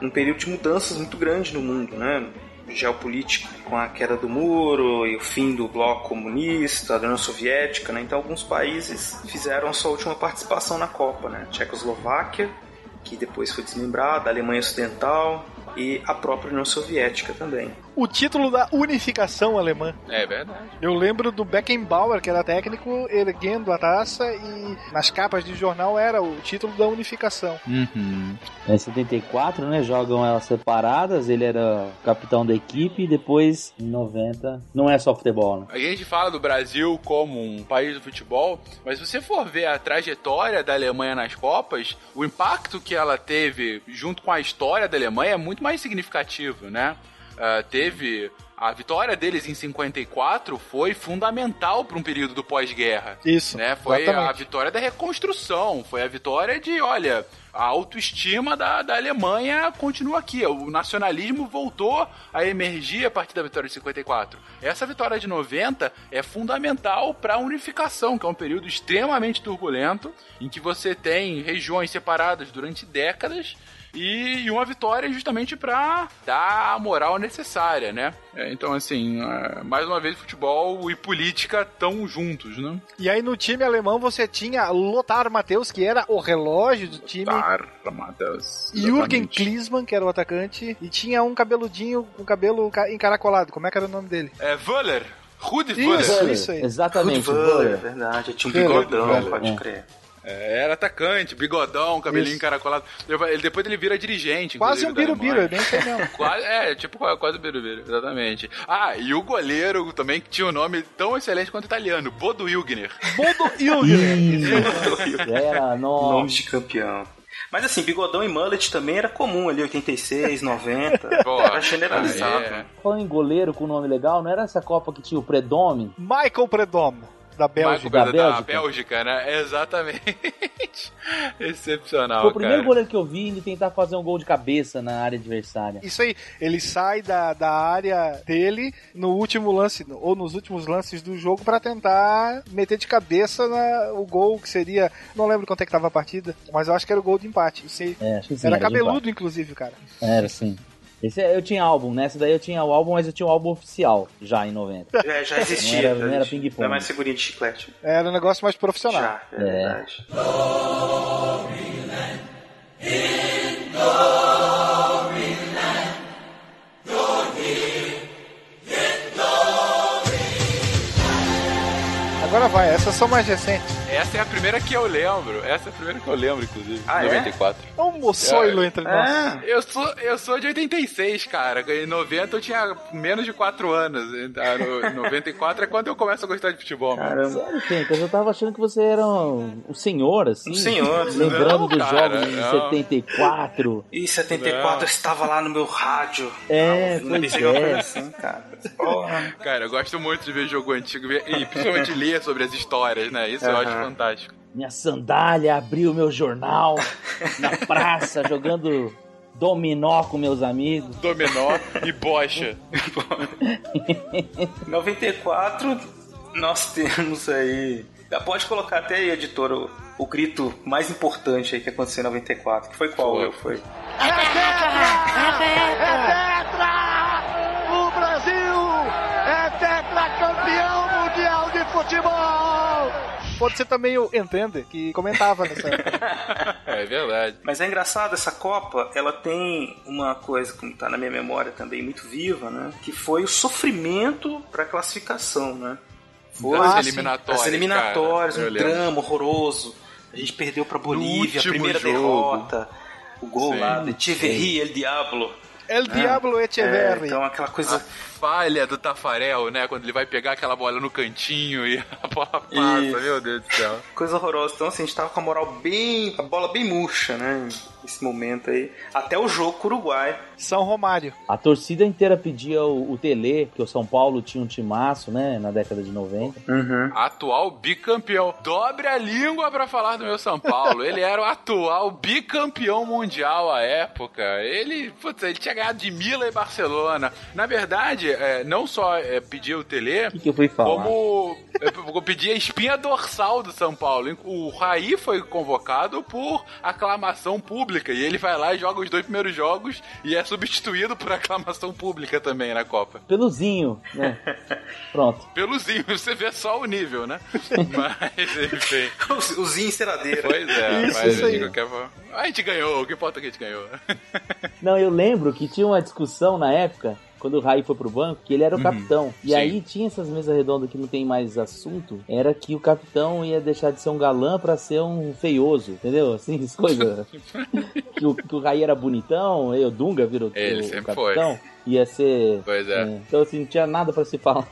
num período de mudanças muito grande no mundo, né? Geopolítico, com a queda do muro e o fim do bloco comunista, da União Soviética, né? Então alguns países fizeram sua última participação na Copa, né? Tchecoslováquia, que depois foi desmembrada, a Alemanha Ocidental e a própria União Soviética também. O título da unificação alemã. É verdade. Eu lembro do Beckenbauer, que era técnico, erguendo a taça e nas capas de jornal era o título da unificação. Uhum. Em 74, né? Jogam elas separadas. Ele era capitão da equipe. E depois, em 90, não é só futebol, né? A gente fala do Brasil como um país do futebol, mas se você for ver a trajetória da Alemanha nas Copas, o impacto que ela teve junto com a história da Alemanha é muito mais significativo, né? Ah, teve a vitória deles em 54 foi fundamental para um período do pós-guerra. Isso. Né? Foi a exatamente. vitória da reconstrução, foi a vitória de, olha, a autoestima da, da Alemanha continua aqui. O nacionalismo voltou a emergir a partir da vitória de 54. Essa vitória de 90 é fundamental para a unificação, que é um período extremamente turbulento, em que você tem regiões separadas durante décadas e e uma vitória justamente para dar a moral necessária, né? É, então, assim, é, mais uma vez, futebol e política estão juntos, né? E aí no time alemão você tinha Lothar Matthäus, que era o relógio do time. Lothar Matthäus. Jürgen. Klinsmann, que era o atacante. E tinha um cabeludinho, um cabelo ca- encaracolado. Como é que era o nome dele? É Wöller. Rudi Isso, Wöller. isso aí. Exatamente. Ruud Völler, Völler. é verdade. Tinha um Völler, bigodão, Völler. pode É. crer. É, era atacante, bigodão, cabelinho Isso. encaracolado. Ele, depois ele vira dirigente. Quase um birubiru, Alemanha. bem sei mesmo. Quase, é, tipo quase, quase birubiru, exatamente. Ah, e o goleiro também que tinha um nome tão excelente quanto italiano, Bodo Wilgner. Bodo Ilgner. Era, Nome nossa. de campeão. Mas assim, bigodão e mullet também era comum ali, 86, 90. Pô, era generalizado. é. Falando em goleiro com nome legal, não era essa Copa que tinha o Predome? Michael Predom, da Bélgica. Da da Bélgica. Bélgica, né? Exatamente. Excepcional, Foi o primeiro cara. goleiro que eu vi indo tentar fazer um gol de cabeça na área adversária. Isso aí, ele sai da, da área dele no último lance, ou nos últimos lances do jogo, pra tentar meter de cabeça na, o gol que seria. Não lembro quanto é que tava a partida, mas eu acho que era o gol de empate. Isso aí. É, acho que sim, era de cabeludo, inclusive, cara. empate. Era, sim. Esse, é- eu tinha álbum, nessa daí eu tinha o álbum, mas eu tinha o álbum oficial, já em 90. É, já existia. Não era- não era ping-pong. Não é mais figurinha de chiclete. Era um negócio mais profissional. Já, é, É. verdade. Agora vai, essas são mais recentes. Essa é a primeira que eu lembro. Essa é a primeira que eu lembro, inclusive. Ah, é? 94. É um moçoilo É. entre nós. Ah, Eu sou, eu sou de 86, cara. Em 90 eu tinha menos de 4 anos. Então, no- 94 é quando eu começo a gostar de futebol, caramba. Sério, Fencas, eu tava achando que você era um, um senhor, assim. Um senhor, Lembrando não, dos cara, jogos de não. 74. E 74 Não. eu estava lá no meu rádio. É, Não pois é. assim, cara. Porra. Cara, eu gosto muito de ver jogo antigo e principalmente ler sobre as histórias, né? Isso eu acho. Fantástico. Minha sandália abriu meu jornal na praça, jogando dominó com meus amigos. Dominó e bocha. 94, nós temos aí. Já Pode colocar até aí, editor, o, o grito mais importante aí que aconteceu em 94. Que foi qual? Foi. Eu foi. O Brasil é tetracampeão mundial de futebol! Pode ser também o Entender, que comentava nessa época. É verdade. Mas é engraçado, essa Copa, ela tem uma coisa que tá na minha memória também muito viva, né? Que foi o sofrimento para classificação, né? Foi as eliminatórias, As eliminatórias, cara, um lembro. drama horroroso. A gente perdeu pra Bolívia, a primeira jogo. derrota. O gol Sim, lá de sim. Tiverri, El Diablo. El Diablo Echeverri. É, então aquela coisa. A falha do Tafarel, né? Quando ele vai pegar aquela bola no cantinho e a bola passa, Isso. meu Deus do céu. Coisa horrorosa. Então, assim, a gente tava com a moral bem. a bola bem murcha, né? Nesse momento aí. Até o jogo com o Uruguai. São Romário. A torcida inteira pedia o, o Tele, porque o São Paulo tinha um timaço, né, na década de 90. Atual bicampeão. Dobre a língua pra falar do meu São Paulo. Ele era o atual bicampeão mundial à época. Ele, putz, ele tinha ganhado de Mila e Barcelona. Na verdade, é, não só é, o Tele, O que, que eu fui falar? como eu pedi a espinha dorsal do São Paulo. O Raí foi convocado por aclamação pública e ele vai lá e joga os dois primeiros jogos e é substituído por aclamação pública também na Copa. Peluzinho, né? Pronto. Peluzinho, você vê só o nível, né? Mas, enfim. O Zinho enceradeira. Pois é, Isso, mas isso aí. de qualquer forma. A gente ganhou, o que importa é que a gente ganhou. Não, eu lembro que tinha uma discussão na época, quando o Raí foi pro banco, que ele era o Uhum, capitão. E sim. aí tinha essas mesas redondas que não tem mais assunto, era que o capitão ia deixar de ser um galã pra ser um feioso, entendeu? Assim, as coisas. que, o, que o Raí era bonitão, aí o Dunga virou Ele o sempre capitão. Ia ser. Pois é. Então, assim, não tinha nada pra se falar.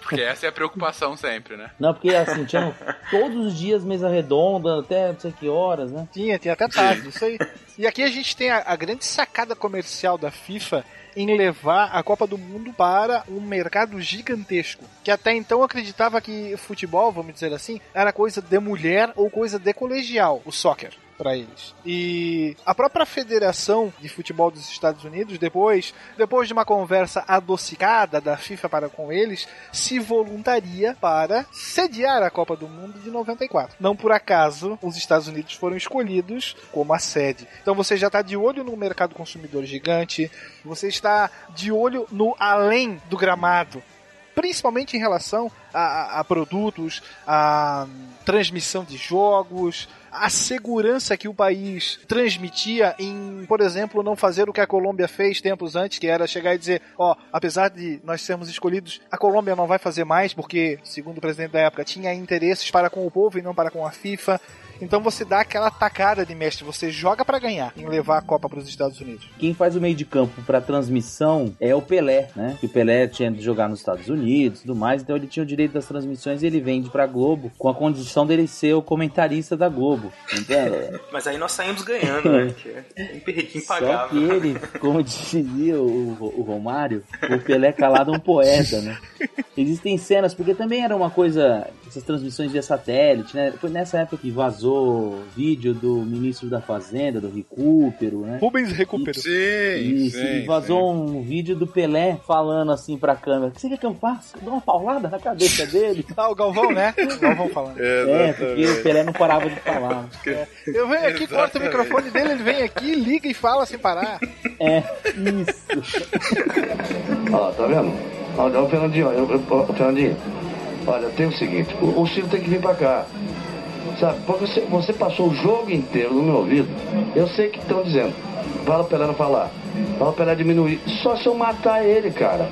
Porque essa é a preocupação sempre, né? Não, porque assim, tinha todos os dias mesa redonda, até não sei que horas, né? Tinha, tinha até tarde, isso aí. E aqui a gente tem a, a grande sacada comercial da FIFA em levar a Copa do Mundo para um mercado gigantesco. Que até então acreditava que futebol, vamos dizer assim, era coisa de mulher ou coisa de colegial, o soccer. Para eles. E a própria Federação de Futebol dos Estados Unidos, depois, depois de uma conversa adocicada da FIFA para com eles, se voluntaria para sediar a Copa do Mundo de 94. Não por acaso os Estados Unidos foram escolhidos como a sede. Então você já está de olho no mercado consumidor gigante, você está de olho no além do gramado principalmente em relação a, a- produtos, a transmissão de jogos, a segurança que o país transmitia em, por exemplo, não fazer o que a Colômbia fez tempos antes, que era chegar e dizer, ó, apesar de nós sermos escolhidos, a Colômbia não vai fazer mais, porque, segundo o presidente da época, tinha interesses para com o povo e não para com a FIFA. Então você dá aquela tacada de mestre, você joga para ganhar em levar a Copa para os Estados Unidos. Quem faz o meio de campo pra transmissão é o Pelé, né? Que o Pelé tinha de jogar nos Estados Unidos tudo mais, então ele tinha o direito das transmissões e ele vende pra Globo com a condição dele ser o comentarista da Globo. Entende? Mas aí nós saímos ganhando, né? É Só que ele, como dizia o, o Romário, o Pelé calado é um poeta, né? Existem cenas, porque também era uma coisa, essas transmissões via satélite, né? Foi nessa época que vazou vídeo do ministro da Fazenda, do Recupero, né? Rubens Recupero. Sim, Isso, sim, e vazou um vídeo do Pelé falando assim pra câmera: O que você quer que eu faça? Eu dou uma paulada na cabeça dele. Ah, o Galvão, né? O Galvão falando. É, porque o Pelé não parava de falar. Eu venho aqui, corto o microfone dele, ele vem aqui, liga e fala sem parar. É, isso. Ó, tá vendo? Olha, o Fernandinho, eu, ó, Fernandinho, olha, tem o seguinte, o, o Ciro tem que vir pra cá. Sabe, porque você, você passou o jogo inteiro no meu ouvido. Eu sei que estão dizendo. Fala o Pelé não falar. Fala o Pelé diminuir. Só se eu matar ele, cara.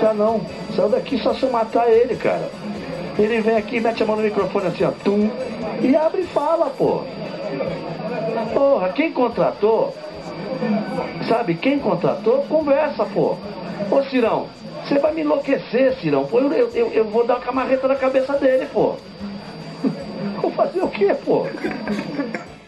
Tá não. Saiu daqui só se eu matar ele, cara. Ele vem aqui, mete a mão no microfone assim, ó, tum, e abre e fala, pô. Porra, quem contratou, sabe, quem contratou, conversa, pô. Ô, Cirão, você vai me enlouquecer, Cirão. Pô, eu, eu, eu vou dar uma camarreta na cabeça dele, pô. Vou fazer o quê, pô?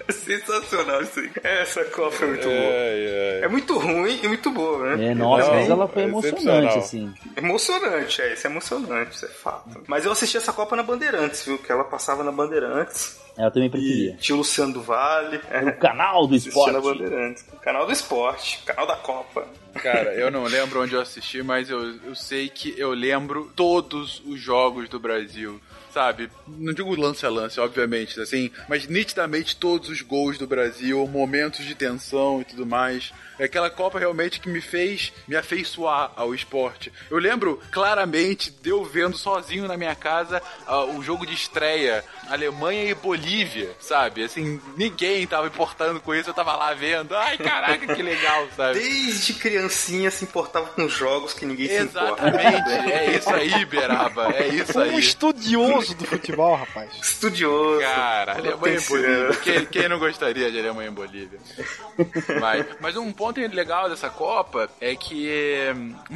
Sensacional isso aí. Essa Copa é muito boa. É muito ruim e muito boa, né? É, nossa, mas ela foi emocionante, assim. Emocionante, é, isso é emocionante, isso é fato. Mas eu assisti essa Copa na Bandeirantes, viu? Que ela passava na Bandeirantes. Ela também preferia. Tinha o Luciano do Vale. O canal do Assistia na esporte. Bandeirantes. Canal do esporte, canal da Copa. Cara, eu não lembro onde eu assisti, mas eu, eu sei que eu lembro todos os jogos do Brasil. Sabe? Não digo lance a lance, obviamente, assim, mas nitidamente todos os gols do Brasil, momentos de tensão e tudo mais. É aquela Copa realmente que me fez me afeiçoar ao esporte. Eu lembro claramente de eu vendo sozinho na minha casa uh, o jogo de estreia Alemanha e Bolívia, sabe? Assim, ninguém tava importando com isso, eu tava lá vendo. Ai, caraca, que legal, sabe? Desde criancinha se importava com jogos que ninguém Exatamente, se importa. é isso aí, Beraba, é isso aí. Um estudioso do futebol, rapaz. Estudioso. Cara, Alemanha e Bolívia. Quem, quem não gostaria de Alemanha e Bolívia? Mas, mas um ponto legal dessa Copa é que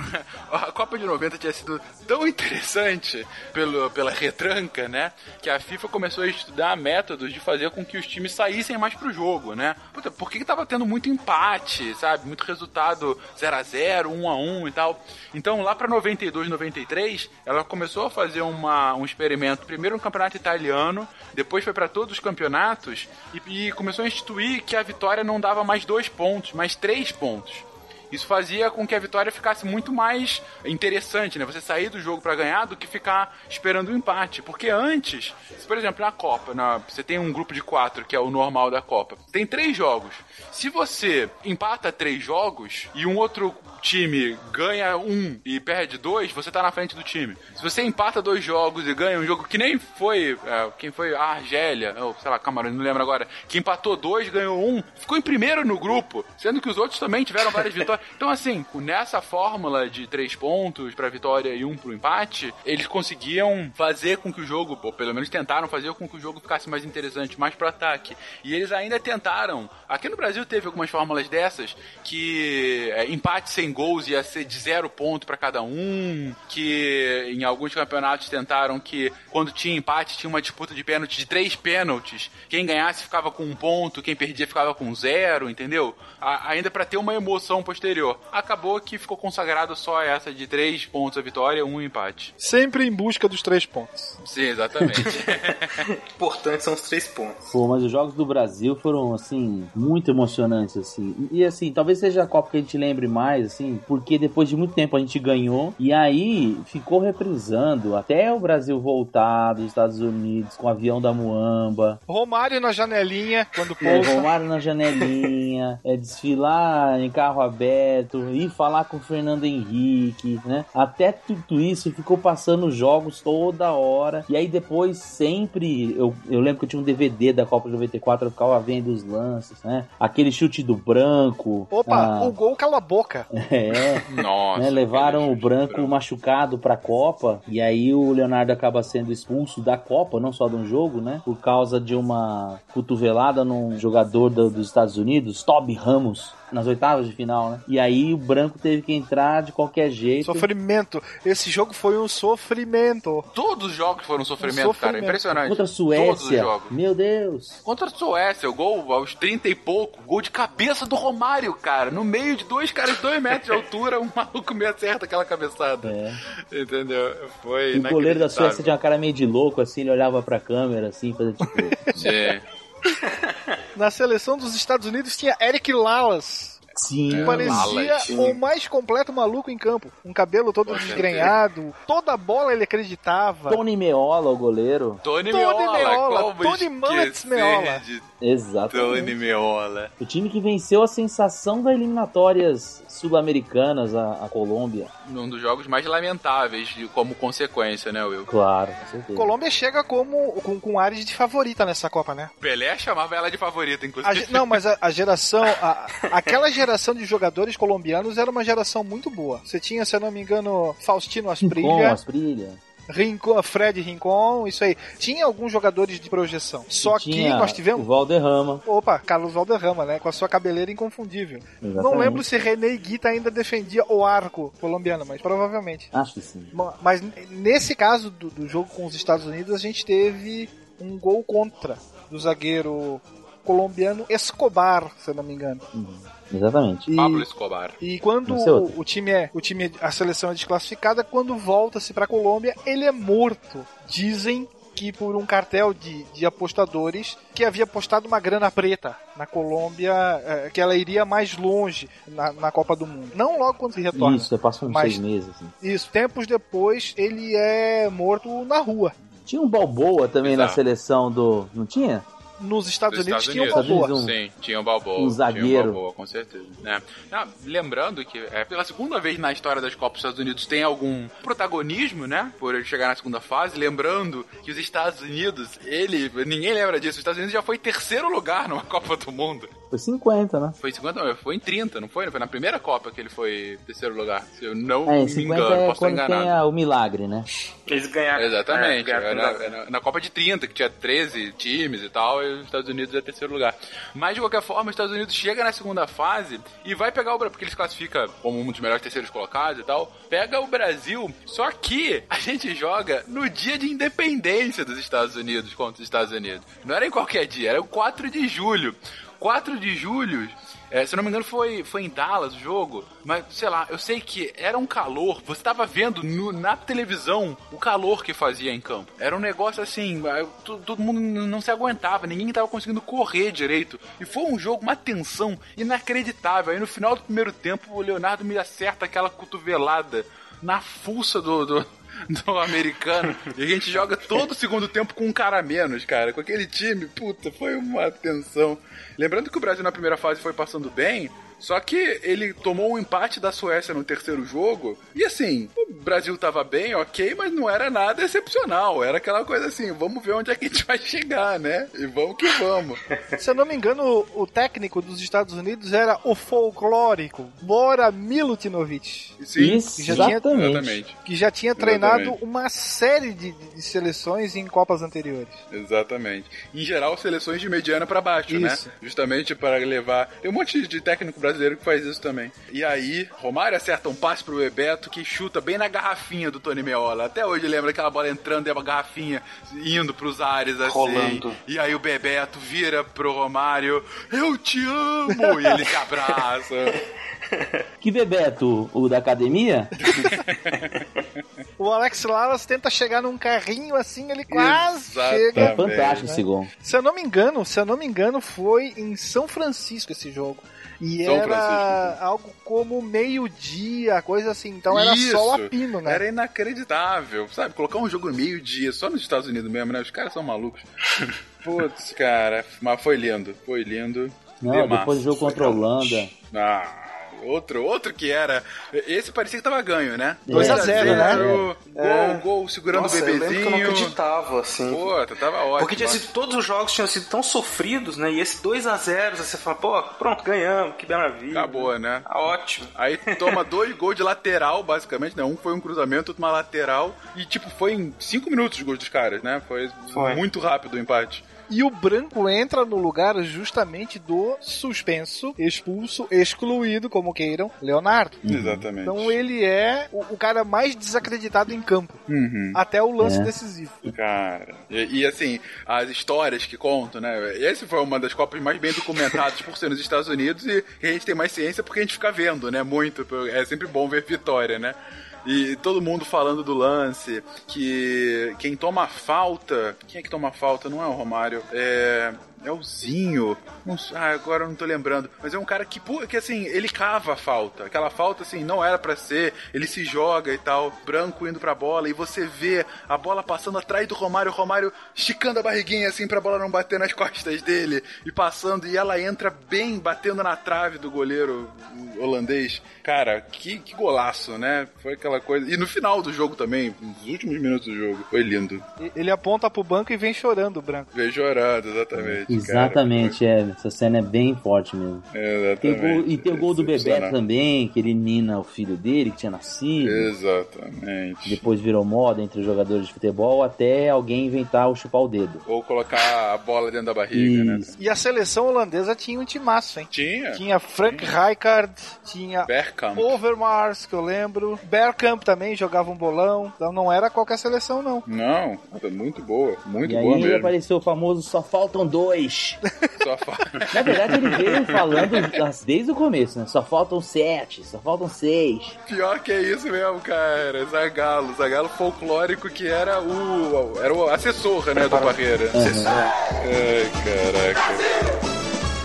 a Copa de 90 tinha sido tão interessante pelo, pela retranca, né? Que a FIFA começou a estudar métodos de fazer com que os times saíssem mais pro jogo, né? Puta, por que, que tava tendo muito empate, sabe? Muito resultado 0 a 0 1 a 1 e tal. Então, lá pra 92, 93, ela começou a fazer uma, um experimento, primeiro no campeonato italiano, depois foi para todos os campeonatos e, e começou a instituir que a vitória não dava mais dois pontos, mais três pontos. Isso fazia com que a vitória ficasse muito mais interessante, né? Você sair do jogo para ganhar do que ficar esperando o um empate. Porque antes, se, por exemplo, na Copa, na, você tem um grupo de quatro, que é o normal da Copa, tem três jogos. Se você empata três jogos e um outro time ganha um e perde dois, você tá na frente do time. Se você empata dois jogos e ganha um jogo que nem foi. É, quem foi? A Argélia, ou sei lá, Camarões, não lembro agora. Que empatou dois, ganhou um, ficou em primeiro no grupo, sendo que os outros também tiveram várias vitórias. Então, assim, nessa fórmula de três pontos pra vitória e um pro empate, eles conseguiam fazer com que o jogo, ou pelo menos tentaram fazer com que o jogo ficasse mais interessante, mais pro ataque. E eles ainda tentaram. Aqui no Brasil teve algumas fórmulas dessas que é, empate sem gols ia ser de zero ponto para cada um, que em alguns campeonatos tentaram que quando tinha empate tinha uma disputa de pênalti de três pênaltis. Quem ganhasse ficava com um ponto, quem perdia ficava com zero, entendeu? A, ainda para ter uma emoção posterior. Acabou que ficou consagrado só essa de três pontos a vitória, um empate. Sempre em busca dos três pontos. Sim, exatamente. Importante são os três pontos. Pô, mas os jogos do Brasil foram, assim, muito emocionantes, assim. E, assim, talvez seja a Copa que a gente lembre mais, assim, porque depois de muito tempo a gente ganhou e aí ficou reprisando até o Brasil voltar dos Estados Unidos com o avião da Muamba. Romário na janelinha, quando É, pousa. Romário na janelinha, é, desfilar em carro aberto, ir falar com o Fernando Henrique, né? Até tudo isso ficou passando jogos toda hora. E aí depois sempre, eu, eu lembro que eu tinha um DVD da Copa de 94, eu ficava vendo os lances, né? Aquele chute do branco. Opa, ah, o gol cala a boca. é. Nossa. né, levaram o branco machucado pra Copa e aí o Leonardo acaba sendo expulso da Copa, não só de um jogo, né? Por causa de uma cotovelada num jogador do- dos Estados Unidos, Toby Ramos, nas oitavas de final, né? E aí o branco teve que entrar de qualquer jeito. Sofrimento. Esse jogo foi um sofrimento. Todos os jogos foram um sofrimento, Um sofrimento. cara. Impressionante. Contra a Todos os Suécia. jogos. Meu Deus. Contra a Suécia, o gol aos 30 e pouco, gol de cabeça do Romário, cara. No meio de dois caras de dois metros de altura, um maluco me acerta aquela cabeçada. É. Entendeu? Foi. O goleiro da. Suécia tinha uma cara meio de louco, assim, ele olhava pra câmera, assim, fazendo tipo... Sim. Na seleção dos Estados Unidos tinha Eric Lalas. Sim. Que parecia o mais completo maluco em campo. Um cabelo todo desgrenhado. Toda bola ele acreditava. Tony Meola, o goleiro. Tony, Tony Meola, Tony Mullets Meola. de Exatamente. Tony Meola. O time que venceu a sensação das eliminatórias sul-americanas, a, a Colômbia. Um dos jogos mais lamentáveis de- como consequência, né, Will? Claro, com certeza. Colômbia chega como com, com ares de favorita nessa Copa, né? Pelé chamava ela de favorita, A inclusive. ge- não, mas a, a geração, a- aquela geração de jogadores colombianos era uma geração muito boa. Você tinha, se eu não me engano, Faustino Com Asprilha, Asprilha. Rincon, Fred Rincon, isso aí. Tinha alguns jogadores de projeção. Só que nós O tivemos. Valderrama. Opa, Carlos Valderrama, né? Com a sua cabeleira inconfundível. Não Exatamente. lembro se René Guita ainda defendia o arco colombiano, mas provavelmente. Acho que sim. Ma- Mas nesse caso do, do jogo com os Estados Unidos, a gente teve um gol contra do zagueiro colombiano Escobar, se eu não me engano. Exatamente. E- Pablo Escobar. E quando o, o time é, o time, a seleção é desclassificada, quando volta-se pra Colômbia, ele é morto. Dizem que por um cartel de, de apostadores que havia apostado uma grana preta na Colômbia, eh, que ela iria mais longe na, na Copa do Mundo. Não logo quando se retorna. Isso, passam uns Mas- seis meses. Assim. Isso, tempos depois ele é morto na rua. Tinha um Balboa também na Exato. seleção do. Não tinha? Nos Estados Dos Unidos Estados tinha o Unidos. Balboa. Um- Sim, tinha o Balboa. um zagueiro. Tinha o Balboa, com certeza. né? Ah, lembrando que é pela segunda vez na história das Copas dos Estados Unidos tem algum protagonismo, né? Por ele chegar na segunda fase. Lembrando que os Estados Unidos, ele. Ninguém lembra disso. Os Estados Unidos já foi terceiro lugar numa Copa do Mundo. Foi 50, né? Foi em 50, não, foi em 30, não foi? Foi na primeira Copa que ele foi terceiro lugar. Se eu não É, me 50 engano, é posso estar quando enganado. tem a- o milagre, né? Eles ganharam. Exatamente. É, ganharam tudo. era na Copa de 30, que tinha 13 times e tal, os Estados Unidos é terceiro lugar. Mas de qualquer forma, os Estados Unidos chega na segunda fase e vai pegar o Brasil, porque eles classificam como um dos melhores terceiros colocados e tal. Pega o Brasil, só que a gente joga no dia de independência dos Estados Unidos contra os Estados Unidos. Não era em qualquer dia, era o 4 de julho. 4 de julho, é, se eu não me engano, foi, foi em Dallas o jogo, mas sei lá, eu sei que era um calor. Você tava vendo no- na televisão o calor que fazia em campo. Era um negócio assim, ah, to- todo mundo não se aguentava, ninguém tava conseguindo correr direito. E foi um jogo, uma tensão inacreditável. Aí no final do primeiro tempo, o Leonardo me acerta aquela cotovelada na fuça do- do, do americano. E a gente joga todo o segundo tempo com um cara a menos, cara. Com aquele time, puta, foi uma tensão. Lembrando que o Brasil na primeira fase foi passando bem, só que ele tomou um empate da Suécia no terceiro jogo. E assim, o Brasil tava bem, ok, mas não era nada excepcional. Era aquela coisa assim, vamos ver onde é que a gente vai chegar, né? E vamos que vamos. Se eu não me engano, o, técnico dos Estados Unidos era o folclórico Bora Milutinovic. Sim, Isso, que já tinha- exatamente. Exatamente. Que já tinha treinado Exatamente. uma série de, de seleções em Copas anteriores. Exatamente. Em geral, seleções de mediana pra baixo, Isso. né? Justamente para levar. Tem um monte de técnico brasileiro que faz isso também. E aí, Romário acerta um passe pro Bebeto que chuta bem na garrafinha do Tony Meola. Até hoje lembra aquela bola entrando e a garrafinha indo pros ares assim. Rolando. E aí o Bebeto vira pro Romário: Eu te amo! e ele se abraça. Que Bebeto, o da academia? O Alex Lalas tenta chegar num carrinho assim, ele quase Exatamente. chega. É fantástico esse gol. Se eu não me engano, se eu não me engano, foi em São Francisco esse jogo. E São era Francisco. algo como meio-dia, coisa assim. Então era só o Isso. apino, né? Era inacreditável, sabe? Colocar um jogo no meio-dia, só nos Estados Unidos mesmo, né? Os caras são malucos. Putz, cara, mas foi lindo, foi lindo. Não, depois do jogo contra a Holanda. Ah, outro, outro que era. Esse parecia que tava ganho, né? 2 a 0, né? Gol, É. gol segurando Nossa, o eu lembro que eu não bebezinho. acreditava, assim. Puta, tava ótimo. Porque tinha sido, todos os jogos tinham sido tão sofridos, né? E esse 2x0, você fala, pô, pronto, ganhamos, que maravilha. Acabou, né? Tá ótimo. Aí toma dois gols de lateral, basicamente, né? Um foi um cruzamento, outro uma lateral. E, tipo, foi em cinco minutos os gols dos caras, né? Foi, Foi. muito rápido o empate. E o branco entra no lugar justamente do suspenso, expulso, excluído, como queiram, Leonardo. Exatamente. Então ele é o, o cara mais desacreditado em campo. Uhum. Até o lance É. decisivo. Cara, e, e, assim, as histórias que contam, né? Esse foi uma das Copas mais bem documentadas por ser nos Estados Unidos e a gente tem mais ciência porque a gente fica vendo, né? Muito. É sempre bom ver vitória, né? E todo mundo falando do lance, que quem toma falta. Quem é que toma falta? Não é o Romário. É. É o Zinho. Não ah, agora eu não tô lembrando. Mas é um cara que, que assim, ele cava a falta. Aquela falta, assim, não era pra ser. Ele se joga e tal. Branco indo pra bola. E você vê a bola passando atrás do Romário. O Romário esticando a barriguinha, assim, pra bola não bater nas costas dele. E passando. E ela entra bem batendo na trave do goleiro holandês. Cara, que, que golaço, né? Foi aquela coisa. E no final do jogo também, nos últimos minutos do jogo. Foi lindo. Ele aponta pro banco e vem chorando branco. Veio chorando, exatamente. Exatamente, é. Essa cena é bem forte mesmo. Tem exatamente. gol- e tem o gol do Bebeto também, que ele nina o filho dele, que tinha nascido. Exatamente. Depois virou moda entre os jogadores de futebol, até alguém inventar o chupar o dedo. Ou colocar a bola dentro da barriga, né? Isso. E a seleção holandesa tinha um timaço, hein? Tinha. Tinha Frank Rijkaard, tinha Bergkamp. Overmars, que eu lembro. Bergkamp também jogava um bolão. Então não era qualquer seleção, não. Não, muito boa. Muito e boa aí mesmo. apareceu o famoso só faltam dois. Só fa- Na verdade, ele veio falando desde o começo, né? Só faltam sete, só faltam seis. Pior que é isso mesmo, cara. Zagalo. Zagalo folclórico que era o. Era o assessor, né, do Barreira. Uhum. Ai, caraca.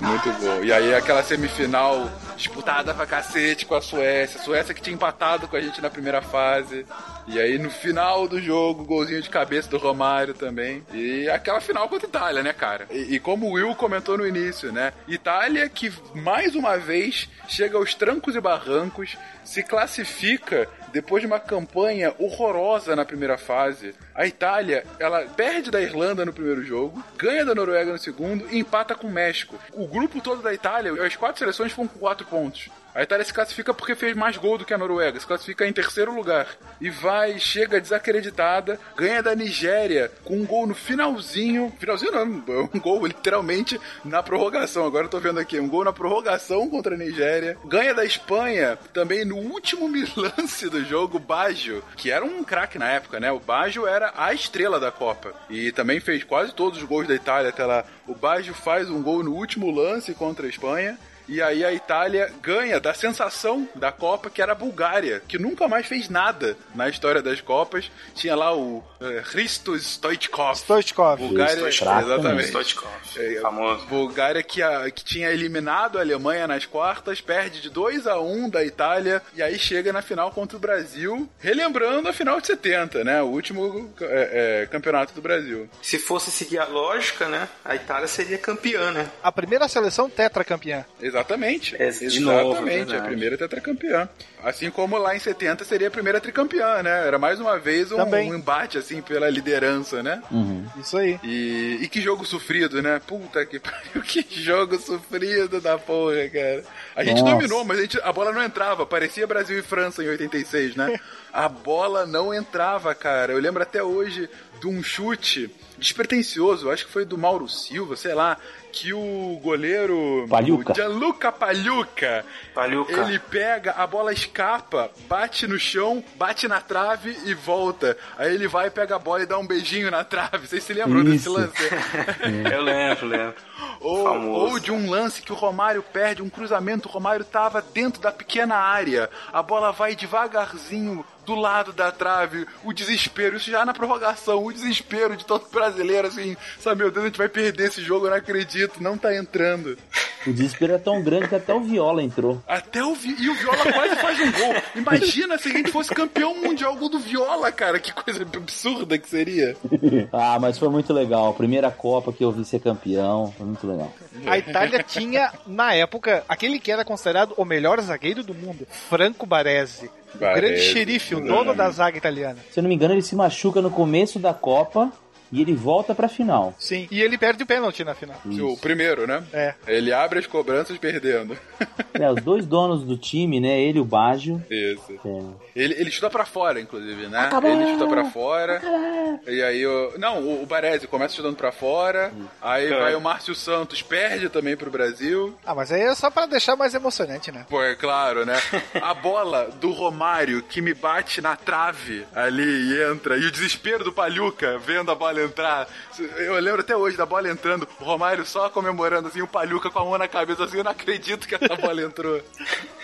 Muito bom. E aí aquela semifinal disputada pra cacete com a Suécia. A Suécia que tinha empatado com a gente na primeira fase. E aí no final do jogo, golzinho de cabeça do Romário também. E aquela final contra a Itália, né, cara? E, e como o Will comentou no início, né? Itália que mais uma vez chega aos trancos e barrancos, se classifica depois de uma campanha horrorosa na primeira fase. A Itália, ela perde da Irlanda no primeiro jogo, ganha da Noruega no segundo e empata com o México. O grupo todo da Itália, as quatro seleções foram com quatro pontos. A Itália se classifica porque fez mais gol do que a Noruega, se classifica em terceiro lugar. E vai, chega desacreditada, ganha da Nigéria com um gol no finalzinho. Finalzinho não, um gol literalmente na prorrogação. Agora eu tô vendo aqui, um gol na prorrogação contra a Nigéria. Ganha da Espanha também no último lance do jogo, Baggio, que era um craque na época, né? O Baggio era a estrela da Copa. E também fez quase todos os gols da Itália até lá. O Baggio faz um gol no último lance contra a Espanha. E aí a Itália ganha da sensação da Copa, que era a Bulgária, que nunca mais fez nada na história das Copas. Tinha lá o uh, Hristos Stoichkov. Stoichkov. Bulgária, Stoichkov. exatamente. Stoichkov, É, famoso. Bulgária que, a- que tinha eliminado a Alemanha nas quartas, perde de 2 a 1 da Itália e aí chega na final contra o Brasil, relembrando a final de 70, né? O último é, é, campeonato do Brasil. Se fosse seguir a lógica, né? A Itália seria campeã, né? A primeira seleção tetracampeã. Exatamente. É, de novo, Exatamente, verdade. a primeira tetracampeã. Assim como lá em 70 seria a primeira tricampeã, né? Era mais uma vez um, um embate, assim, pela liderança, né? Isso aí. E, e que jogo sofrido, né? Puta que pariu, que jogo sofrido da porra, cara. A gente Nossa. dominou, mas a, gente- a bola não entrava. Parecia Brasil e França em 86, né? A bola não entrava, cara. Eu lembro até hoje de um chute despretensioso, acho que foi do Mauro Silva, sei lá, que o goleiro Pagliuca. o Gianluca Pagliuca, Pagliuca. ele pega, a bola escapa, bate no chão, bate na trave e volta. Aí ele vai, pega a bola e dá um beijinho na trave. Vocês se lembram desse Isso. lance? Eu lembro, lembro. Ou, ou de um lance que o Romário perde, um cruzamento, o Romário tava dentro da pequena área, a bola vai devagarzinho do lado da trave, o desespero, isso já na prorrogação, o desespero de todo brasileiro, assim, sabe, meu Deus, a gente vai perder esse jogo, eu não acredito, não tá entrando. O desespero é tão grande que até o Viola entrou. Até o Vi- e o Viola quase faz um gol. Imagina se a gente fosse campeão mundial gol do Viola, cara, que coisa absurda que seria. ah, mas foi muito legal. Primeira Copa que eu vi ser campeão. Foi muito legal. A Itália tinha, na época, aquele que era considerado o melhor zagueiro do mundo, Franco Baresi. O Baresi, grande xerife, o dono da zaga italiana. Se eu não me engano, ele se machuca no começo da Copa e ele volta pra final. Sim. E ele perde o pênalti na final. O primeiro, né? É. Ele abre as cobranças perdendo. É, os dois donos do time, né? Ele e o Baggio. Isso. É. Ele, ele chuta pra fora, inclusive, né? Acabou! Ele chuta pra fora. E aí o. Não, o, o Baresi começa chutando pra fora. Aí É. vai o Márcio Santos, perde também pro Brasil. Ah, mas aí é só pra deixar mais emocionante, né? Pô, é claro, né? A bola do Romário que me bate na trave ali e entra. E o desespero do Palhuca vendo a bola entrar. Eu lembro até hoje da bola entrando. O Romário só comemorando assim, o Palhuca com a mão na cabeça assim. Eu não acredito que essa bola entrou.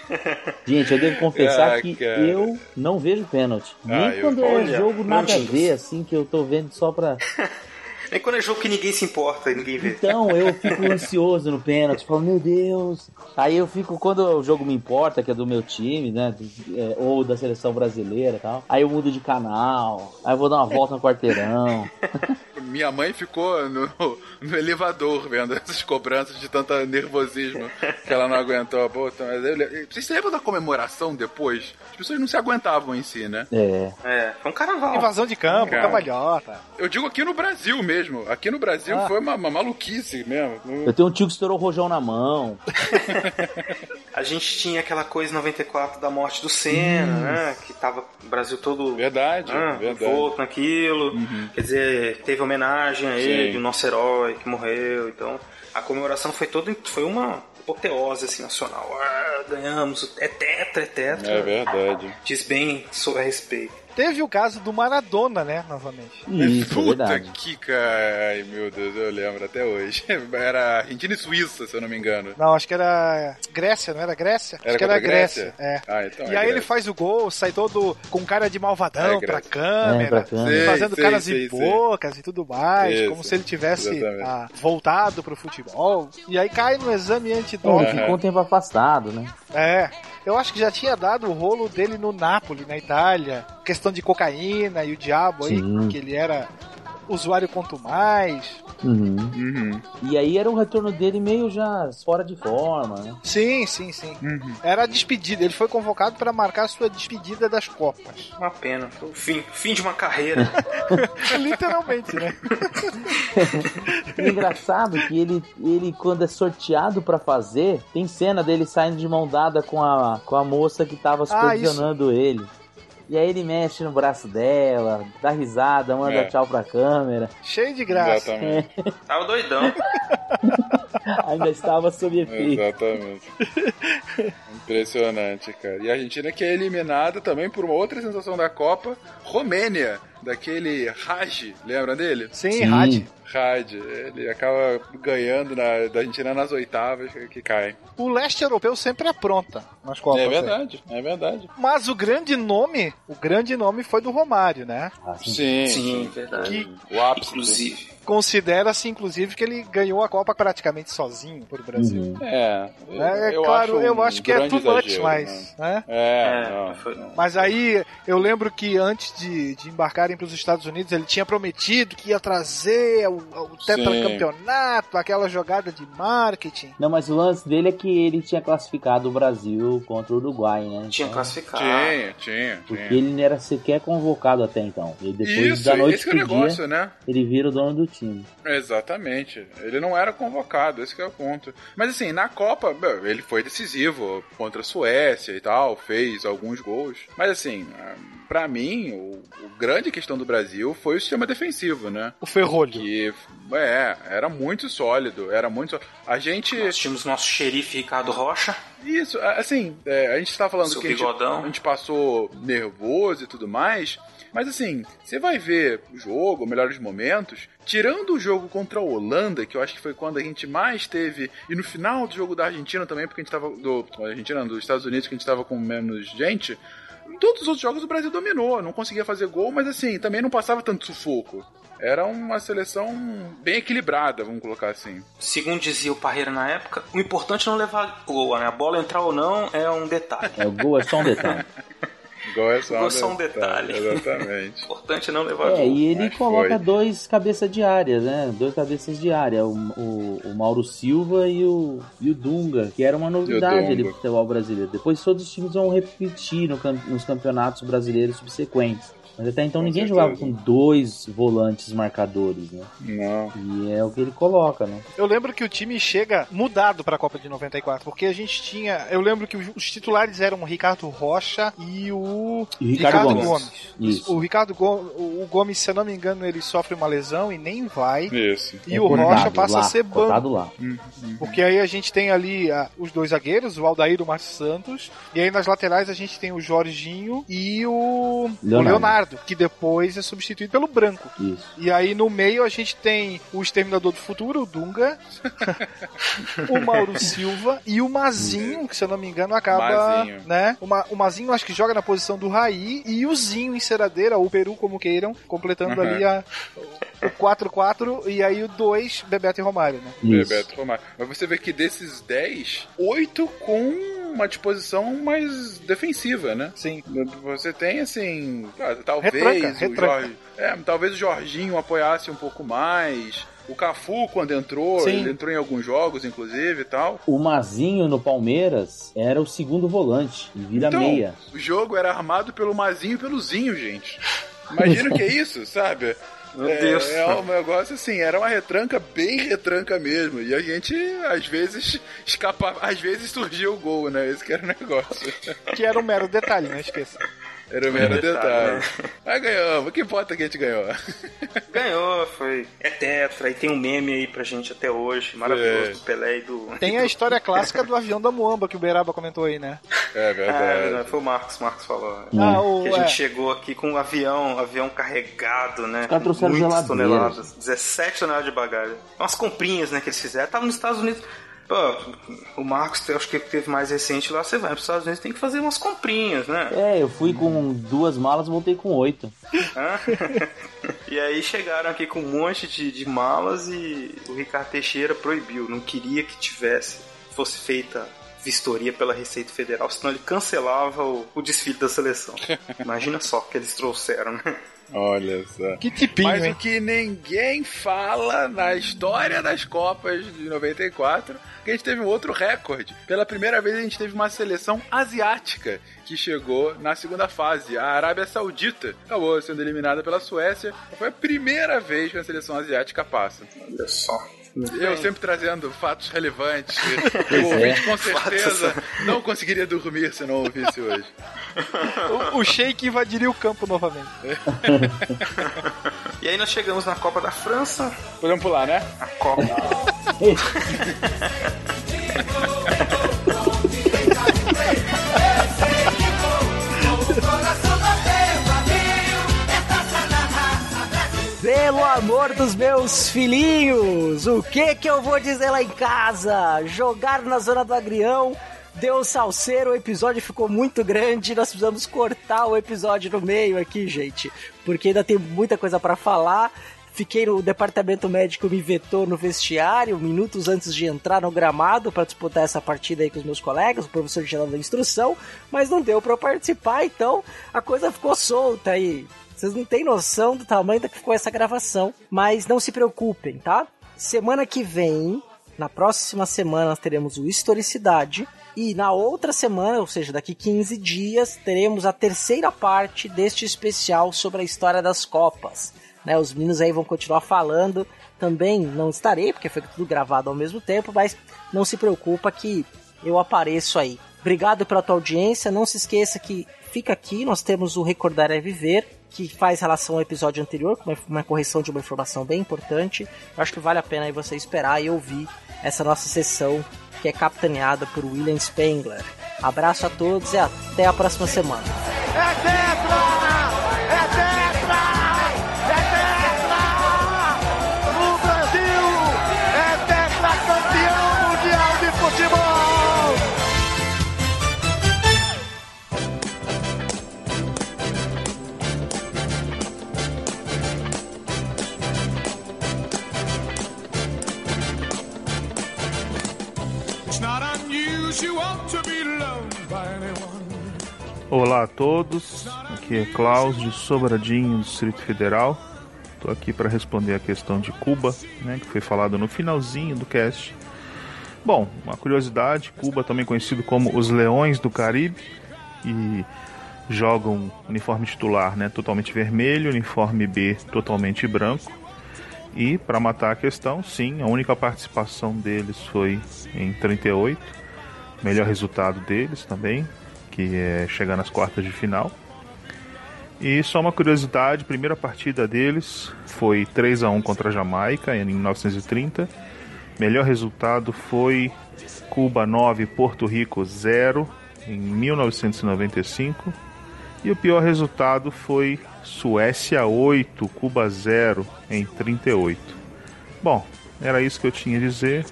Gente, eu devo confessar Ah, que cara. eu não vejo pênalti. Nem Ah, eu- quando é olha, jogo nada a ver, assim, que eu tô vendo só pra. Nem quando é jogo que ninguém se importa e ninguém vê. Então eu fico ansioso no pênalti, falo, meu Deus. Aí eu fico, quando o jogo me importa, que é do meu time, né? é, ou da seleção brasileira e tal. Aí eu mudo de canal, aí eu vou dar uma volta no quarteirão. Minha mãe ficou no, no elevador vendo essas cobranças de tanto nervosismo que ela não aguentou. Pô, então, mas eu Vocês se lembram da comemoração depois? As pessoas não se aguentavam em si, né? É. É, foi um carnaval. Invasão de campo, Cara. cambalhota. Eu digo aqui no Brasil mesmo. Aqui no Brasil Ah. foi uma, uma maluquice mesmo. Eu tenho um tio que estourou o rojão na mão. A gente tinha aquela coisa em 94 da morte do Senna, né? Que tava o Brasil todo Verdade, ah, verdade. envolto naquilo. Quer dizer, teve homenagem a ele, Sim. o nosso herói que morreu. Então, a comemoração foi toda foi uma apoteose assim, nacional. Ah, ganhamos. É tetra, é tetra. É verdade. Diz bem sobre a respeito. Teve o caso do Maradona, né, novamente. Isso, é Puta verdade. que cara. Ai, meu Deus, eu lembro até hoje. Era Argentina e Suíça, se eu não me engano. Não, acho que era Grécia, não era Grécia? Era acho que era Grécia. Grécia? É. Ah, então e é aí ele Grécia. faz o gol, sai todo com cara de malvadão É, pra câmera, É, pra câmera. fazendo Sei, caras sei, e bocas e tudo mais, Isso, como se ele tivesse ah, voltado pro futebol. E aí cai no exame É, antidoping. ele ficou um tempo afastado, né? É, eu acho que já tinha dado o rolo dele no Napoli, na Itália. Questão de cocaína e o diabo aí, Sim. que ele era usuário quanto mais. Uhum. Uhum. E aí era um retorno dele meio já fora de forma, né? Sim, sim, sim. Era a despedida. Ele foi convocado para marcar a sua despedida das Copas. Uma pena. Foi o fim, fim de uma carreira. Literalmente, né? É engraçado que ele, ele, quando é sorteado pra fazer, tem cena dele saindo de mão dada com a, com a moça que tava supervisionando ele. E aí ele mexe no braço dela, dá risada, manda É. tchau pra câmera. Cheio de graça. Exatamente. Tava doidão. Ainda estava sob efeito. Exatamente. Impressionante, cara. E a Argentina que é eliminada também por uma outra sensação da Copa, Romênia, daquele Raj, lembra dele? Sim, Sim. Rad. Raj, ele acaba ganhando na, da Argentina nas oitavas que cai. O leste europeu sempre apronta nas Copas. é né? verdade, é verdade. Mas o grande nome, o grande nome foi do Romário, né? Sim, Sim, verdade. O ápice. Inclusive. Considera-se, inclusive, que ele ganhou a Copa praticamente sozinho por Brasil. Uhum. É, eu, É, eu claro, acho um eu acho que é too much, exagero, mas. né? Né? É, É, não, foi- não. Mas aí eu lembro que antes de, de embarcarem para os Estados Unidos, ele tinha prometido que ia trazer o, o tetracampeonato, aquela jogada de marketing. Não, mas o lance dele é que ele tinha classificado o Brasil contra o Uruguai, né? Tinha Então, classificado. Tinha, tinha, Porque tinha. ele não era sequer convocado até então. E depois Isso, da noite esse que é o pro negócio, dia, né? ele vira o dono do time. Exatamente. Ele não era convocado, esse que é o ponto. Mas assim, na Copa, ele foi decisivo contra a Suécia e tal, fez alguns gols. Mas assim, pra mim, o, o grande questão do Brasil foi o sistema defensivo, né? O ferrolho. Que, é, era muito sólido, era muito só- A gente... Nós tínhamos nosso xerife Ricardo Rocha. Isso, assim, é, a gente tá falando Seu que a gente, a gente passou nervoso e tudo mais, mas assim, você vai ver o jogo, melhores momentos, tirando o jogo contra a Holanda, que eu acho que foi quando a gente mais teve, e no final do jogo da Argentina também, porque a gente tava, do, Argentina, dos Estados Unidos, que a gente tava com menos gente, em todos os outros jogos o Brasil dominou, não conseguia fazer gol, mas assim, também não passava tanto sufoco. Era uma seleção bem equilibrada, vamos colocar assim. Segundo dizia o Parreira na época, o importante é não levar gol, né? A bola entrar ou não é um detalhe. É, o gol é só um detalhe. Gol é só, é só um detalhe. Exatamente. O importante não levar É, gol. e ele mas coloca foi. dois cabeças de área, né? Dois cabeças de área, o, o, o Mauro Silva e o, e o Dunga, que era uma novidade ali pro futebol brasileiro. Depois todos os times vão repetir no nos campeonatos brasileiros subsequentes. Mas até então Com ninguém certeza. jogava com dois volantes marcadores, né? Não. E é o que ele coloca, né? Eu lembro que o time chega mudado para a Copa de 94, porque a gente tinha. Eu lembro que os titulares eram o Ricardo Rocha e o E o Ricardo Gomes. Isso. O Ricardo Gomes, o Gomes, se eu não me engano, ele sofre uma lesão e nem vai. Isso. E É o cortado Rocha passa lá, a ser banco. lá. Porque aí a gente tem ali ah, os dois zagueiros, o Aldair e o Márcio Santos. E aí nas laterais a gente tem o Jorginho e o Leonardo. o Leonardo, que depois é substituído pelo Branco. Isso. E aí no meio a gente tem o Exterminador do Futuro, o Dunga, o Mauro Silva e o Mazinho, que se eu não me engano acaba, Mazinho. né? O, Ma, o Mazinho acho que joga na posição do Raí e o Zinho em Ceradeira, ou o Peru como queiram, completando Uhum. ali a, o 4-4 e aí o 2, Bebeto e Romário, né? Isso. Bebeto Romário. Mas você vê que desses 10, 8 com uma disposição mais defensiva, né? Sim. Você tem assim, ah, talvez Retranca, o retranca. Jorge, é, talvez o Jorginho apoiasse um pouco mais. O Cafu quando entrou, Sim. ele entrou em alguns jogos inclusive e tal. O Mazinho no Palmeiras era o segundo volante e vira Então, meia. o jogo era armado pelo Mazinho e pelo Zinho, gente. Imagina o que é isso, sabe? Meu é, Deus. É um negócio assim, era uma retranca bem retranca mesmo. E a gente, às vezes, escapava, às vezes surgia o gol, né? Esse que era o negócio. Que era um mero detalhe, não esqueça. Era o mero Detalhe, detalhe. né? Mas ganhamos, que importa que a gente ganhou? Ganhou, foi. É tetra, e tem um meme aí pra gente até hoje, maravilhoso, É. do Pelé e do. Tem a história clássica do avião da Muamba que o Beraba comentou aí, né? É Ah, é verdade, foi o Marcos, Marcos falou. Ah, o- que a gente é. chegou aqui com um avião, avião carregado, né? caras trouxeram Muitas geladeiras. toneladas, 17 toneladas de bagagem. Umas comprinhas, né, que eles fizeram. Tava nos Estados Unidos. Pô, o Marcos, eu acho que teve mais recente lá, você vai pros Estados Unidos, tem que fazer umas comprinhas, né? É, eu fui com duas malas e voltei com oito. E aí chegaram aqui com um monte de, de malas e o Ricardo Teixeira proibiu, não queria que tivesse, fosse feita vistoria pela Receita Federal, senão ele cancelava o, o desfile da seleção. Imagina só o que eles trouxeram, né? Olha só. Que tipinho, Mas hein? o que ninguém fala na história das Copas de 94, que a gente teve um outro recorde. Pela primeira vez a gente teve uma seleção asiática que chegou na segunda fase. A Arábia Saudita acabou sendo eliminada pela Suécia. Foi a primeira vez que a seleção asiática passa. Olha só. Eu sempre trazendo fatos relevantes. O ouvinte com certeza não conseguiria dormir se não ouvisse hoje. O, o Sheik invadiria o campo novamente. E aí nós chegamos na Copa da França. Podemos pular, né? A Copa. Pelo amor dos meus filhinhos, o que que eu vou dizer lá em casa? Jogar na zona do agrião, deu salseiro, o episódio ficou muito grande, nós precisamos cortar o episódio no meio aqui, gente, porque ainda tem muita coisa pra falar. Fiquei no departamento médico, me vetou no vestiário, minutos antes de entrar no gramado para disputar essa partida aí com os meus colegas, o professor geral da instrução, mas não deu para participar, então a coisa ficou solta aí. Vocês não têm noção do tamanho da que ficou essa gravação, mas não se preocupem, tá? Semana que vem, na próxima semana, nós teremos o Historicidade. E na outra semana, ou seja, daqui 15 dias, teremos a terceira parte deste especial sobre a história das Copas. Né, os meninos aí vão continuar falando. Também não estarei, porque foi tudo gravado ao mesmo tempo, mas não se preocupa que eu apareço aí. Obrigado pela tua audiência. Não se esqueça que fica aqui, nós temos o Recordar é Viver, que faz relação ao episódio anterior, com uma, correção de uma informação bem importante. Eu acho que vale a pena você esperar e ouvir essa nossa sessão que é capitaneada por William Spengler. Abraço a todos e até a próxima semana. É tetra! É tetra! Olá a todos, aqui é Klaus de Sobradinho, Distrito Federal. Estou aqui para responder a questão de Cuba, né, que foi falado no finalzinho do cast. Bom, uma curiosidade: Cuba, também conhecido como os Leões do Caribe, e jogam uniforme titular né, totalmente vermelho, uniforme B totalmente branco. E para matar a questão, sim, a única participação deles foi em 38, melhor resultado deles também, que é chegar nas quartas de final. E só uma curiosidade, primeira partida deles foi 3 a 1 contra a Jamaica em 1930. Melhor resultado foi Cuba 9, Porto Rico 0 em 1995. E o pior resultado foi Suécia 8, Cuba 0 em 38. Bom, era isso que eu tinha a dizer.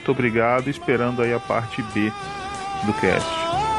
Muito obrigado, esperando aí a parte B do cast.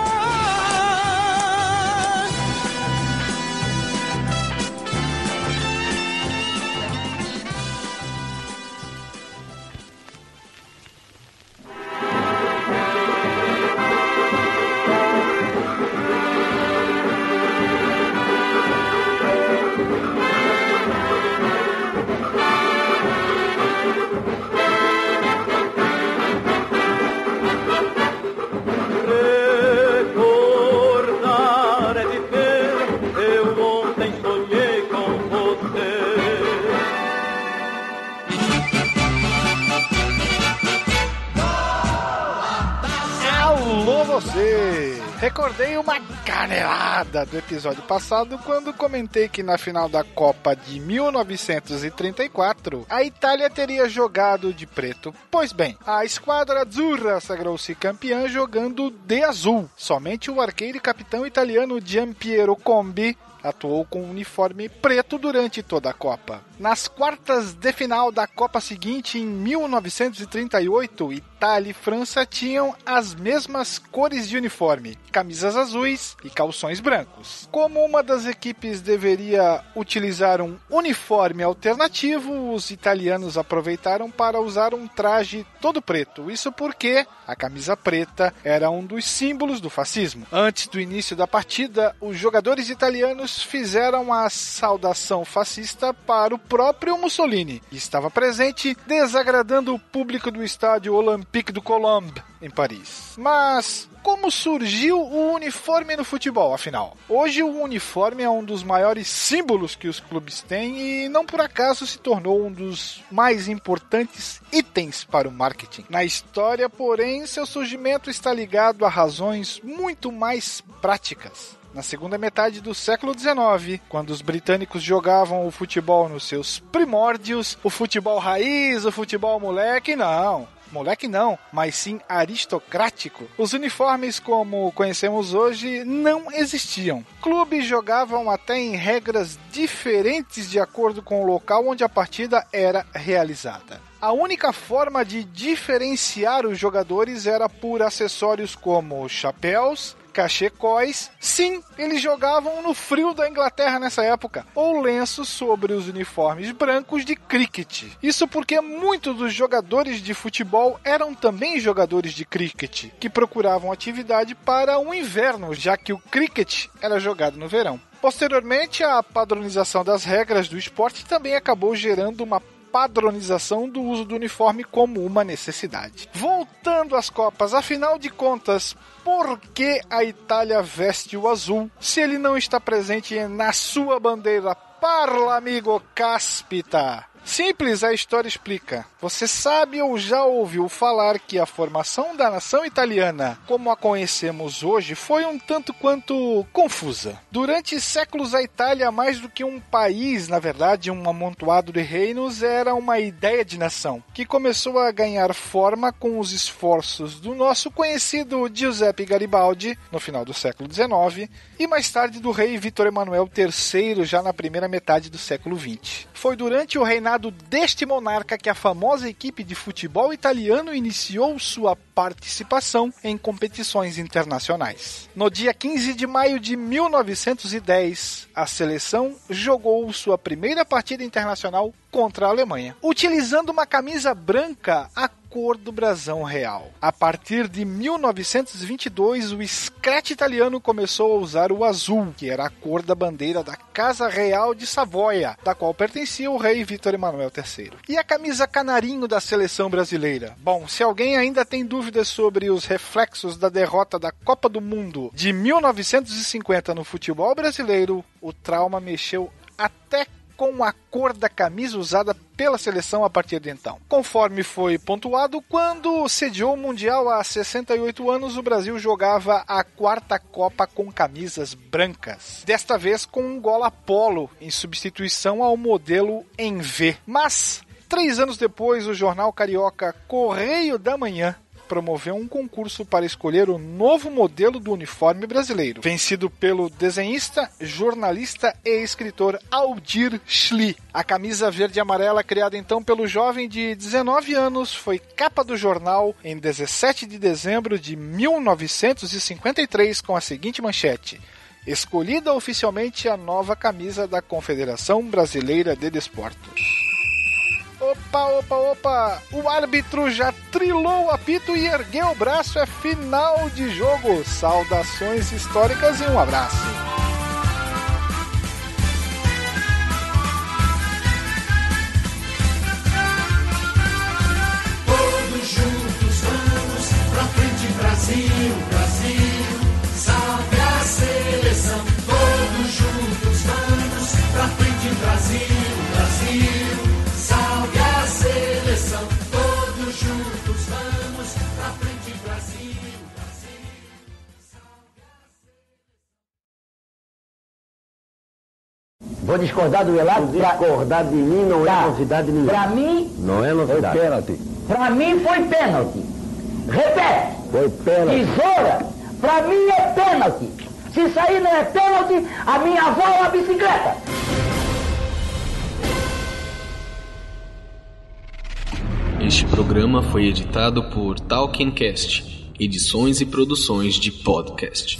Do episódio passado quando comentei que na final da Copa de 1934 a Itália teria jogado de preto. Pois bem, a esquadra azzurra sagrou-se campeã jogando de azul. Somente o arqueiro e capitão italiano Giampiero Combi atuou com um uniforme preto durante toda a Copa. Nas quartas de final da Copa seguinte, em 1938, Itália e França tinham as mesmas cores de uniforme, camisas azuis e calções brancos. Como uma das equipes deveria utilizar um uniforme alternativo, os italianos aproveitaram para usar um traje todo preto. Isso porque a camisa preta era um dos símbolos do fascismo. Antes do início da partida, os jogadores italianos fizeram a saudação fascista para o próprio Mussolini, que estava presente, desagradando o público do estádio Olympique du Colombe, em Paris. Mas como surgiu o uniforme no futebol, afinal? Hoje o uniforme é um dos maiores símbolos que os clubes têm e não por acaso se tornou um dos mais importantes itens para o marketing. Na história, porém, seu surgimento está ligado a razões muito mais práticas na segunda metade do século XIX, quando os britânicos jogavam o futebol nos seus primórdios, o futebol raiz, o futebol moleque, não. Moleque não, mas sim aristocrático. Os uniformes como conhecemos hoje não existiam. Clubes jogavam até em regras diferentes de acordo com o local onde a partida era realizada. A única forma de diferenciar os jogadores era por acessórios como chapéus, cachecóis. Sim, eles jogavam no frio da Inglaterra nessa época, ou lenços sobre os uniformes brancos de cricket. Isso porque muitos dos jogadores de futebol eram também jogadores de cricket, que procuravam atividade para o inverno, já que o cricket era jogado no verão. Posteriormente, a padronização das regras do esporte também acabou gerando uma padronização do uso do uniforme como uma necessidade. Voltando às Copas, afinal de contas, por que a Itália veste o azul se ele não está presente na sua bandeira? Parla, amigo Caspita! Simples, a história explica. Você sabe ou já ouviu falar que a formação da nação italiana, como a conhecemos hoje, foi um tanto quanto confusa. Durante séculos, a Itália, mais do que um país, na verdade, um amontoado de reinos, era uma ideia de nação, que começou a ganhar forma com os esforços do nosso conhecido Giuseppe Garibaldi, no final do século XIX, e mais tarde do rei Vítor Emanuel III, já na primeira metade do século XX. Foi durante o reinado deste monarca que a famosa equipe de futebol italiano iniciou sua participação em competições internacionais. No dia 15 de maio de 1910, a seleção jogou sua primeira partida internacional contra a Alemanha, utilizando uma camisa branca a cor do brasão real. A partir de 1922, o Scratch italiano começou a usar o azul, que era a cor da bandeira da Casa Real de Savoia, da qual pertencia o rei Vítor Emanuel III. E a camisa canarinho da seleção brasileira? Bom, se alguém ainda tem dúvidas sobre os reflexos da derrota da Copa do Mundo de 1950 no futebol brasileiro, o trauma mexeu até com a cor da camisa usada pela seleção a partir de então. Conforme foi pontuado, quando sediou o Mundial há 68 anos, o Brasil jogava a quarta Copa com camisas brancas. Desta vez com um gola polo, em substituição ao modelo em V. Mas, três anos depois, o jornal carioca Correio da Manhã promoveu um concurso para escolher o novo modelo do uniforme brasileiro, vencido pelo desenhista, jornalista e escritor Aldir Schli. A camisa verde e amarela, criada então pelo jovem de 19 anos, foi capa do jornal em 17 de dezembro de 1953 com a seguinte manchete: Escolhida oficialmente a nova camisa da Confederação Brasileira de Desportos. Opa, opa, opa! O árbitro já trilou o apito e ergueu o braço. É final de jogo. Saudações históricas e um abraço. Brasil. Vou discordar do relato. Discordar de mim não é novidade nenhuma. Pra mim. Não é novidade. Foi pênalti. Pra mim foi pênalti. Repete. Foi pênalti. Tesoura. Pra mim é pênalti. Se isso aí não é pênalti, a minha avó é uma bicicleta. Este programa foi editado por Talkencast, edições e produções de podcast.